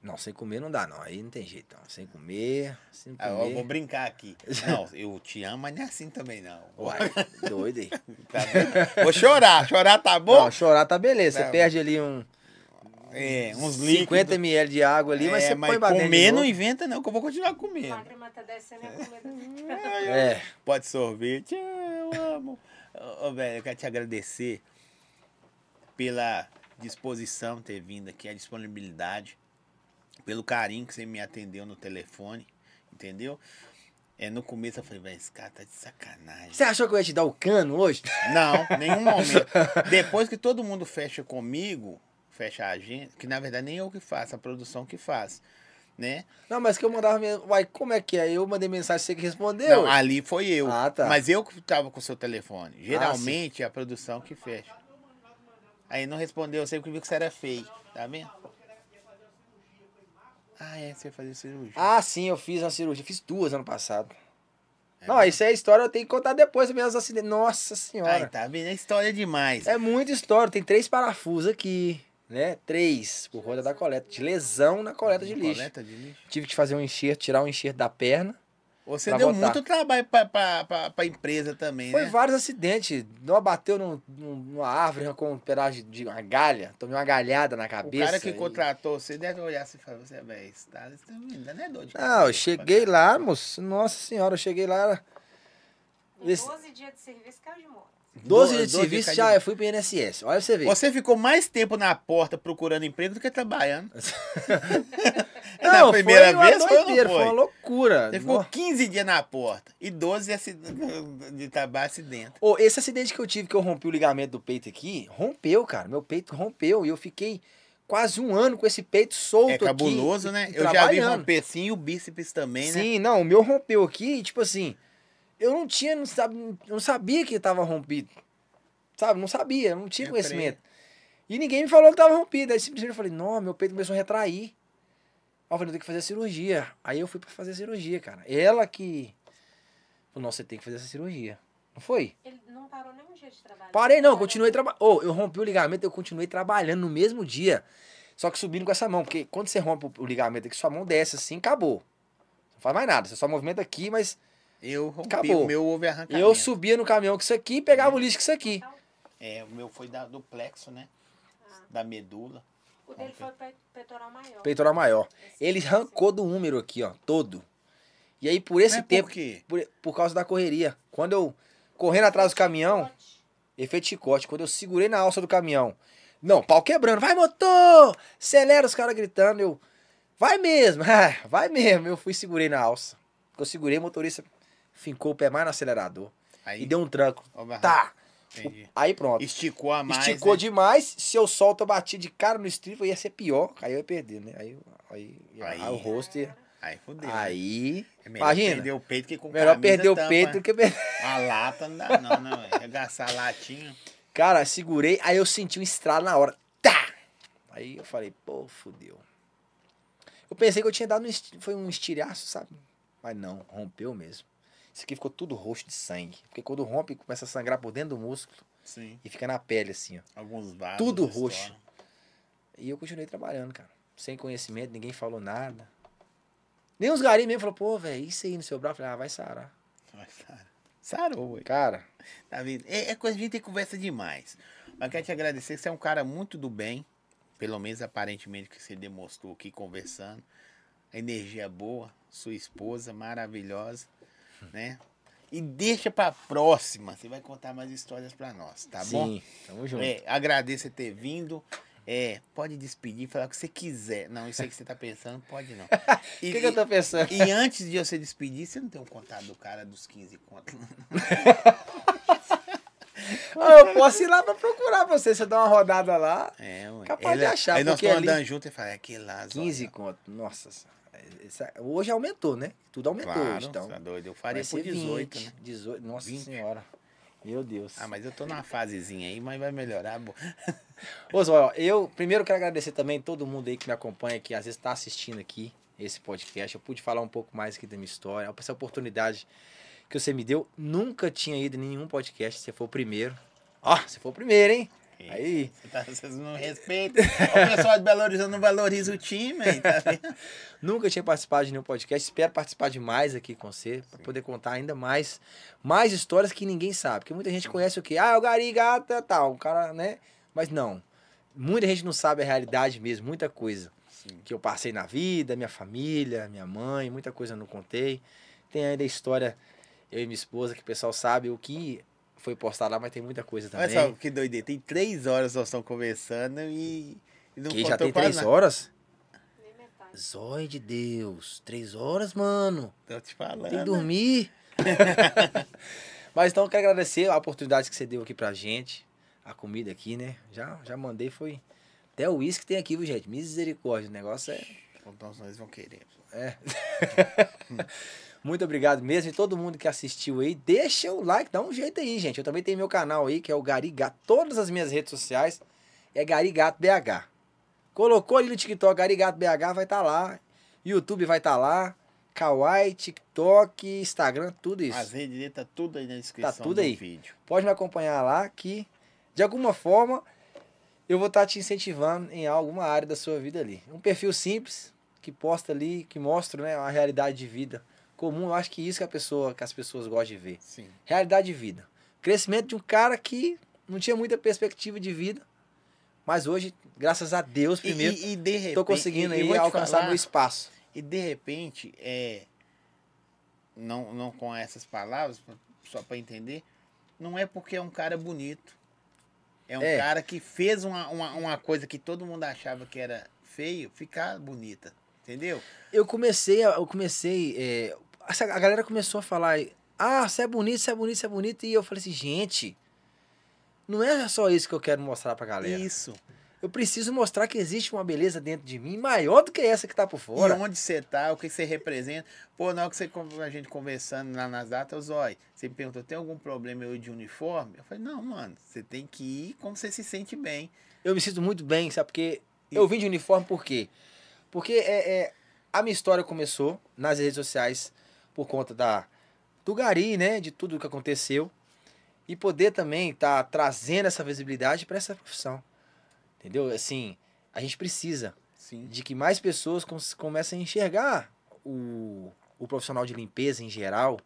Não, sem comer não dá, não. Aí não tem jeito, não. Sem comer, sem Ah, eu comer. vou brincar aqui. (laughs) Não, eu te amo, mas não é assim também não. Uai, doido aí. (laughs) Tá? Vou chorar. Chorar tá bom? Não, chorar tá beleza. Tá Você bom. perde ali um É, uns 50 líquidos. ml de água ali, mas é, você mas põe pra comer não inventa não, que eu vou continuar comendo. Lágrima tá descendo a comida. (laughs) É, Pode sorvete, eu amo. Ô, ô, velho, eu quero te agradecer pela disposição ter vindo aqui, a disponibilidade, pelo carinho que você me atendeu no telefone, entendeu? É, no começo eu falei, velho, esse cara tá de sacanagem. Você achou que eu ia te dar o cano hoje? Não, nenhum momento. (laughs) Depois que todo mundo fecha comigo, fecha a agenda, que na verdade nem eu que faço, a produção que faz, né? Não, mas que eu mandava mesmo. Uai, como é que é? Eu mandei mensagem, você que respondeu. Não, ali foi eu. Ah, tá. Mas eu que tava com o seu telefone. Geralmente é a produção que fecha. Aí não respondeu, eu sempre viu que você era feio. Tá vendo? Ah, é, você fazia cirurgia. Ah, sim, eu fiz uma cirurgia. Fiz duas ano passado. É não, isso é história, eu tenho que contar depois dos meus acidentes. Nossa Ai, senhora. tá vendo? É história demais. É muita história. Tem três parafusos aqui, né? Três, por conta da coleta. De lesão na coleta de lixo. Coleta de lixo. Tive que fazer um enxerto, tirar um enxerto da perna. Você deu botar. muito trabalho pra, pra, pra, pra empresa também, Foi né? vários acidentes. Não bateu num- num- numa árvore com um pedaço de uma galha. Tomei uma galhada na O cabeça. cara que e- contratou você deve olhar assim e falar, você, velho, esse tá, tá ainda não é dor de Não, eu cheguei lá, moço. Nossa senhora, eu cheguei lá. era Em Esse- 12 dias de serviço, caiu de moto. 12 Do- dias de 12 serviço, já eu fui pro INSS. Olha você ver. Você ficou mais tempo na porta procurando emprego do que trabalhando. (laughs) Não, na primeira foi vez foi doideira, foi? foi uma loucura. Você ficou No- 15 dias na porta e 12 acid- de trabalho acidente. Ô, esse acidente que eu tive, que eu rompi o ligamento do peito aqui, rompeu, cara. Meu peito rompeu e eu fiquei quase um ano com esse peito solto É aqui cabuloso, e- né? Eu já vi romper sim o bíceps também, né? Sim, não, o meu rompeu aqui, e, tipo assim, eu não tinha, não, não sabia que tava rompido. Sabe, não sabia, não tinha Eu conhecimento. E ninguém me falou que tava rompido. Aí simplesmente eu falei, não, meu peito começou a retrair. Aí eu falei, eu tenho que fazer a cirurgia. Aí eu fui pra fazer a cirurgia, cara. Ela que. Falou, não, você tem que fazer essa cirurgia. Não foi? Ele não parou nenhum dia de trabalho. Parei não, continuei trabalhando. Ô, eu rompi o ligamento, eu continuei trabalhando no mesmo dia. Só que subindo com essa mão, porque quando você rompe o ligamento aqui, sua mão desce assim, acabou. Não faz mais nada, você só movimenta aqui, mas Eu rompi, Acabou. o meu houve arrancamento. eu subia no caminhão com isso aqui e pegava o lixo com isso aqui. É, o meu foi da- do plexo, né? Ah. Da medula. O dele foi pe- peitoral maior. Peitoral maior. Ele arrancou do úmero aqui, ó, todo. E aí por esse Mas tempo, Por quê? por, por causa da correria, quando eu correndo atrás do caminhão, efeito chicote, quando eu segurei na alça do caminhão, não, pau quebrando, vai motor, acelera os caras gritando, eu, vai mesmo, (laughs) vai mesmo, eu fui e segurei na alça. Eu segurei, o motorista fincou o pé mais no acelerador Aí, e deu um tranco. Tá, Entendi. aí pronto. Esticou a mais. Esticou né? demais, se eu solto, eu bati de cara no estribo, ia ser pior, aí eu ia perder, né? Aí, aí, aí, Aí. o rosto ia... Aí fudeu. né? Aí, É melhor imagina. perder o peito que com melhor perder o tampa. peito do que perder... A lata não dá não, não. velho. Arregaçar a latinha. Cara, segurei, aí eu senti um estralo na hora. Tá! Aí eu falei, pô, fudeu. Eu pensei que eu tinha dado um, foi um estilhaço, sabe? Mas não, rompeu mesmo. Isso aqui ficou tudo roxo de sangue. Porque quando rompe, começa a sangrar por dentro do músculo Sim. e fica na pele, assim, ó. Alguns vasos. Tudo roxo. E eu continuei trabalhando, cara. Sem conhecimento, ninguém falou nada. Nem os garim mesmo falou, pô, velho, isso aí no seu braço. Eu falei, ah, vai sarar. Mas, Sara, Sarou, ué. Cara, Tá vendo? É, é coisa, a gente tem conversa demais. Mas quero te agradecer, você é um cara muito do bem. Pelo menos aparentemente que você demonstrou aqui conversando. A energia boa, sua esposa maravilhosa, né? E deixa pra próxima. Você vai contar mais histórias pra nós, tá bom? sim, tamo junto. É, agradeço você ter vindo. É, pode despedir, falar o que você quiser. Não, isso aí que você tá pensando, pode não. (laughs) O E, que, que eu tô pensando? e antes de você despedir, você não tem um contato do cara dos 15 contos? (laughs) Ah, eu posso ir lá pra procurar pra você. Você dá uma rodada lá. É, ué. Capaz de achar, Aí nós estamos ali- andando junto e fala, é aquele lá. 15 Zóia. conto. Nossa. senhora. Essa- Hoje aumentou, né? Tudo aumentou Claro, hoje, então. tá doido. Eu faria por ser 18, 20, né? 18. Nossa 20. senhora. Meu Deus. Ah, mas eu tô numa fasezinha aí, mas vai melhorar. (laughs) Ô, Zóio, eu primeiro quero agradecer também todo mundo aí que me acompanha, que às vezes está assistindo aqui esse podcast. Eu pude falar um pouco mais aqui da minha história, essa oportunidade que você me deu. Nunca tinha ido em nenhum podcast, você foi o primeiro. Ó, você foi o primeiro, hein? Aí. Tá- Vocês não respeitam. O pessoal de Belo Horizonte não valoriza o time, aí, tá vendo? (laughs) Nunca tinha participado de nenhum podcast. Espero participar de mais aqui com você, para poder contar ainda mais, mais histórias que ninguém sabe. Porque muita gente conhece o quê? Ah, o Gari Gata, tal, o cara, né? Mas não. Muita gente não sabe a realidade mesmo, muita coisa. Sim. Que eu passei na vida, minha família, minha mãe, muita coisa eu não contei. Tem ainda a história, eu e minha esposa, que o pessoal sabe o que foi postado lá, mas tem muita coisa também. Olha só que doideira. Tem três horas nós estamos conversando e, e não que já tem três nada. horas? Nem metade. Zóio de Deus, três horas, mano. Tô te falando. Tem que dormir. (laughs) Mas então eu quero agradecer a oportunidade que você deu aqui pra gente. A comida aqui, né? Já, já mandei, foi. Até o uísque tem aqui, viu, gente? Misericórdia. O negócio é. Então nós vamos querer. é. (laughs) Muito obrigado mesmo. E todo mundo que assistiu aí, deixa o like, dá um jeito aí, gente. Eu também tenho meu canal aí, que é o Garigato. Todas as minhas redes sociais é Garigato BH. Colocou ali no TikTok Garigato BH, vai estar lá. YouTube vai estar lá. Kawaii, TikTok, Instagram, tudo isso. As redes tá tudo aí na descrição tudo do aí. vídeo. Pode me acompanhar lá que, de alguma forma, eu vou estar te incentivando em alguma área da sua vida ali. Um perfil simples, que posta ali, que mostra né, a realidade de vida comum. Eu acho que isso que, a pessoa, que as pessoas gostam de ver. Sim. Realidade de vida. Crescimento de um cara que não tinha muita perspectiva de vida, mas hoje, graças a Deus, primeiro, e, e repente. estou conseguindo e- alcançar falar, meu espaço. E de repente, é, não, não com essas palavras, só para entender, não é porque é um cara bonito. É um É. cara que fez uma, uma, uma coisa que todo mundo achava que era feio, ficar bonita. Entendeu? eu comecei, eu comecei, é, a galera começou a falar, ah, você é bonito, você é bonito, você é bonito, e eu falei assim, gente, não é só isso que eu quero mostrar pra galera. Isso. Eu preciso mostrar que existe uma beleza dentro de mim maior do que essa que tá por E fora. onde você tá, o que você representa. Pô, na hora que você, a gente conversando lá nas datas, Zói, você me perguntou, tem algum problema eu de uniforme? Eu falei, não, mano, você tem que ir como você se sente bem. Eu me sinto muito bem, sabe? Porque eu vim de uniforme por quê? Porque é, é, a minha história começou nas redes sociais por conta da, do Gari, né? De tudo que aconteceu. E poder também estar trazendo essa visibilidade para essa profissão. Entendeu? Assim, a gente precisa Sim. de que mais pessoas comecem a enxergar o, o profissional de limpeza em geral.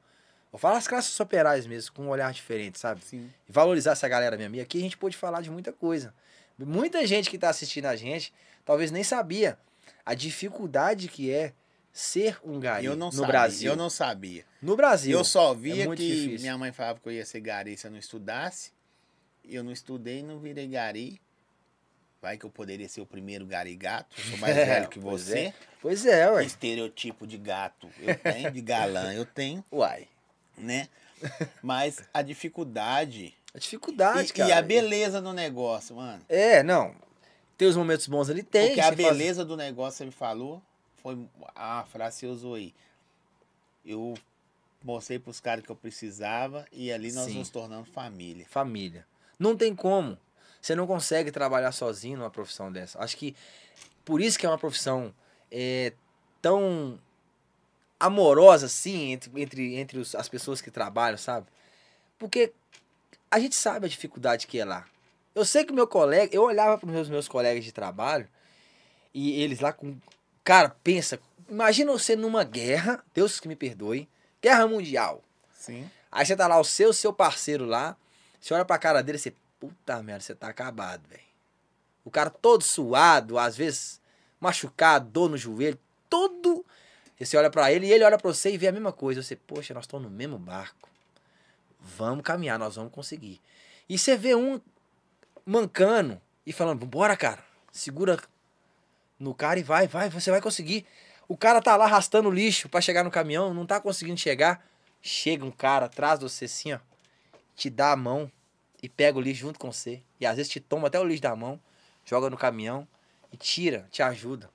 Vou falar as classes operais mesmo, com um olhar diferente, sabe? Sim. E valorizar essa galera mesmo. E aqui a gente pôde falar de muita coisa. Muita gente que está assistindo a gente talvez nem sabia a dificuldade que é ser um gari eu não no sabia. Brasil. Eu não sabia. No Brasil. Eu só via é que difícil. minha mãe falava que eu ia ser gari se eu não estudasse. Eu não estudei, não virei gari. Vai que eu poderia ser o primeiro gari gato. Eu sou mais (laughs) É, velho que pois você. Pois é, ué. Estereotipo de gato eu tenho, de galã eu tenho, Uai. né? Mas a dificuldade A dificuldade, e, cara. e a beleza do negócio, mano. É, não. Tem os momentos bons ali, tem. Porque a você faz- beleza do negócio, você me falou, foi a frase que você usou aí. Eu mostrei pros caras que eu precisava e ali nós Sim. nos tornamos família. Família. Não tem como. Você não consegue trabalhar sozinho numa profissão dessa. Acho que por isso que é uma profissão é, tão amorosa, assim, entre, entre, entre os- as pessoas que trabalham, sabe? Porque a gente sabe a dificuldade que é lá. Eu sei que meu colega, eu olhava para os meus, meus colegas de trabalho e eles lá com. Cara, pensa, imagina você numa guerra, Deus que me perdoe, guerra mundial. Sim. Aí você tá lá, o seu, seu parceiro lá, você olha pra cara dele e você, puta merda, você tá acabado, velho. O cara todo suado, às vezes machucado, dor no joelho, todo. E você olha pra ele e ele olha pra você e vê a mesma coisa. Você, poxa, nós estamos no mesmo barco. Vamos caminhar, nós vamos conseguir. E você vê um mancando e falando, bora, cara, segura no cara e vai, vai, você vai conseguir. O cara tá lá arrastando lixo pra chegar no caminhão, não tá conseguindo chegar. Chega um cara atrás de você assim, ó, te dá a mão e pega o lixo junto com você. E às vezes te toma até o lixo da mão, joga no caminhão e tira, te ajuda.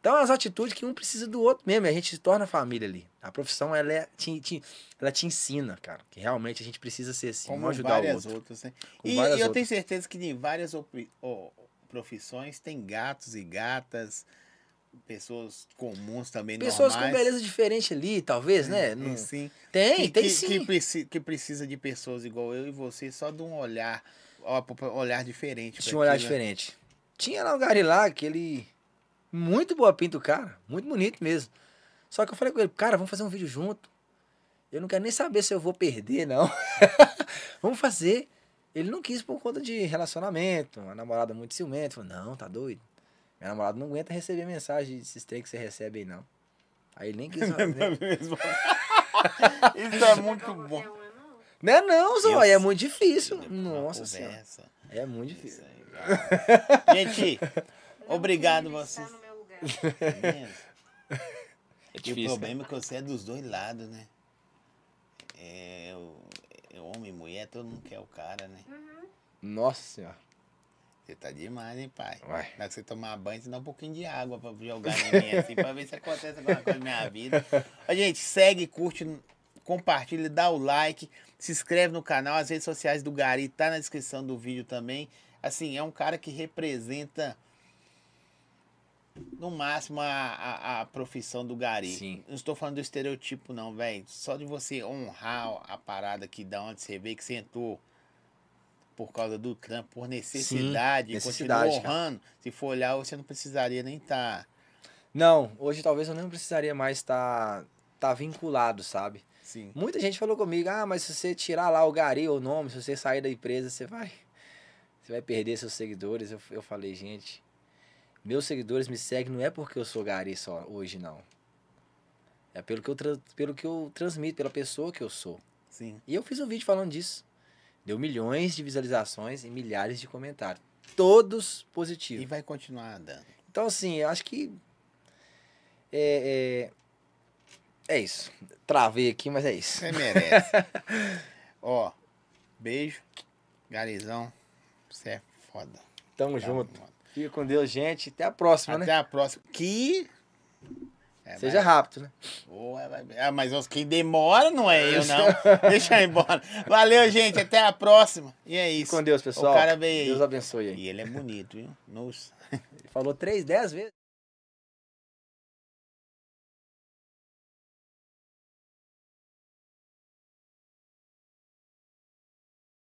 Então, as atitudes que um precisa do outro mesmo, a gente se torna família ali. A profissão, ela, é, te, te- ela te ensina, cara, que realmente a gente precisa ser assim, Como um ajudar o outro. outras, né? E, e eu outras. tenho certeza que em várias ó, profissões tem gatos e gatas, pessoas comuns também, Pessoas com normais. beleza diferente ali, talvez, né? Não- sim. Tem, que, tem que, sim. Que, preci- que precisa de pessoas igual eu e você, só de um olhar, ó, olhar diferente. Tinha um olhar né? diferente. Tinha lá o Gary lá, aquele. Muito boa pinta o cara. Muito bonito mesmo. Só que eu falei com ele, cara, vamos fazer um vídeo junto. Eu não quero nem saber se eu vou perder, não. (laughs) vamos fazer. Ele não quis por conta de relacionamento, uma namorada muito ciumenta. Falou, não, tá doido. Minha namorada não aguenta receber mensagem desses trem que você recebe aí, não. Aí ele nem quis. (laughs) Não é né? mesmo? (laughs) Isso é muito bom. uma, não. É não, Zó, é muito difícil. Nossa senhora. É muito difícil. Gente, (laughs) Não Obrigado, vocês. estar no meu lugar. é mesmo? É E o difícil. problema é que você é dos dois lados, né? É, o, é homem mulher, todo mundo quer o cara, né? Uhum. Nossa senhora. Você tá demais, hein, pai? Vai. Na que você tomar banho, você dá um pouquinho de água pra jogar em mim, assim, pra ver se acontece alguma coisa na minha vida. (laughs) Ó, gente, segue, curte, compartilha, dá o like, se inscreve no canal, as redes sociais do Gari tá na descrição do vídeo também. Assim, é um cara que representa no máximo a, a, a profissão do Gari. Sim. Não estou falando do estereotipo, não, velho. Só de você honrar a parada aqui da onde você vê que você entrou por causa do trampo, por necessidade, e necessidade, continua cara. honrando. Se for olhar, você não precisaria nem tá. estar. Não, hoje talvez eu nem precisaria mais estar tá, vinculado, sabe? Sim. Muita gente falou comigo, ah, mas se você tirar lá o Gari, o nome, se você sair da empresa, você vai. Você vai perder seus seguidores. Eu, eu falei, gente, meus seguidores me seguem não é porque eu sou Gari só hoje, não. É pelo que eu, pelo que eu transmito, pela pessoa que eu sou. Sim. E eu fiz um vídeo falando disso. Deu milhões de visualizações e milhares de comentários. Todos E positivos. vai continuar dando. Então, assim, eu acho que. É, é, é isso. Travei aqui, mas é isso. Você merece. (laughs) Ó, beijo. Garizão. Você é foda. Tamo junto. Fica com Deus, gente. Até a próxima, Até né? a próxima. Que. É, Seja rápido, né? Vai- Ah, mas os que demora não é eu, não. (laughs) Deixa eu ir embora. Valeu, gente. Até a próxima. E é Fique isso. com Deus, pessoal. O cara veio. Deus abençoe aí. E ele é bonito, viu? Nossa. Ele falou três, dez vezes.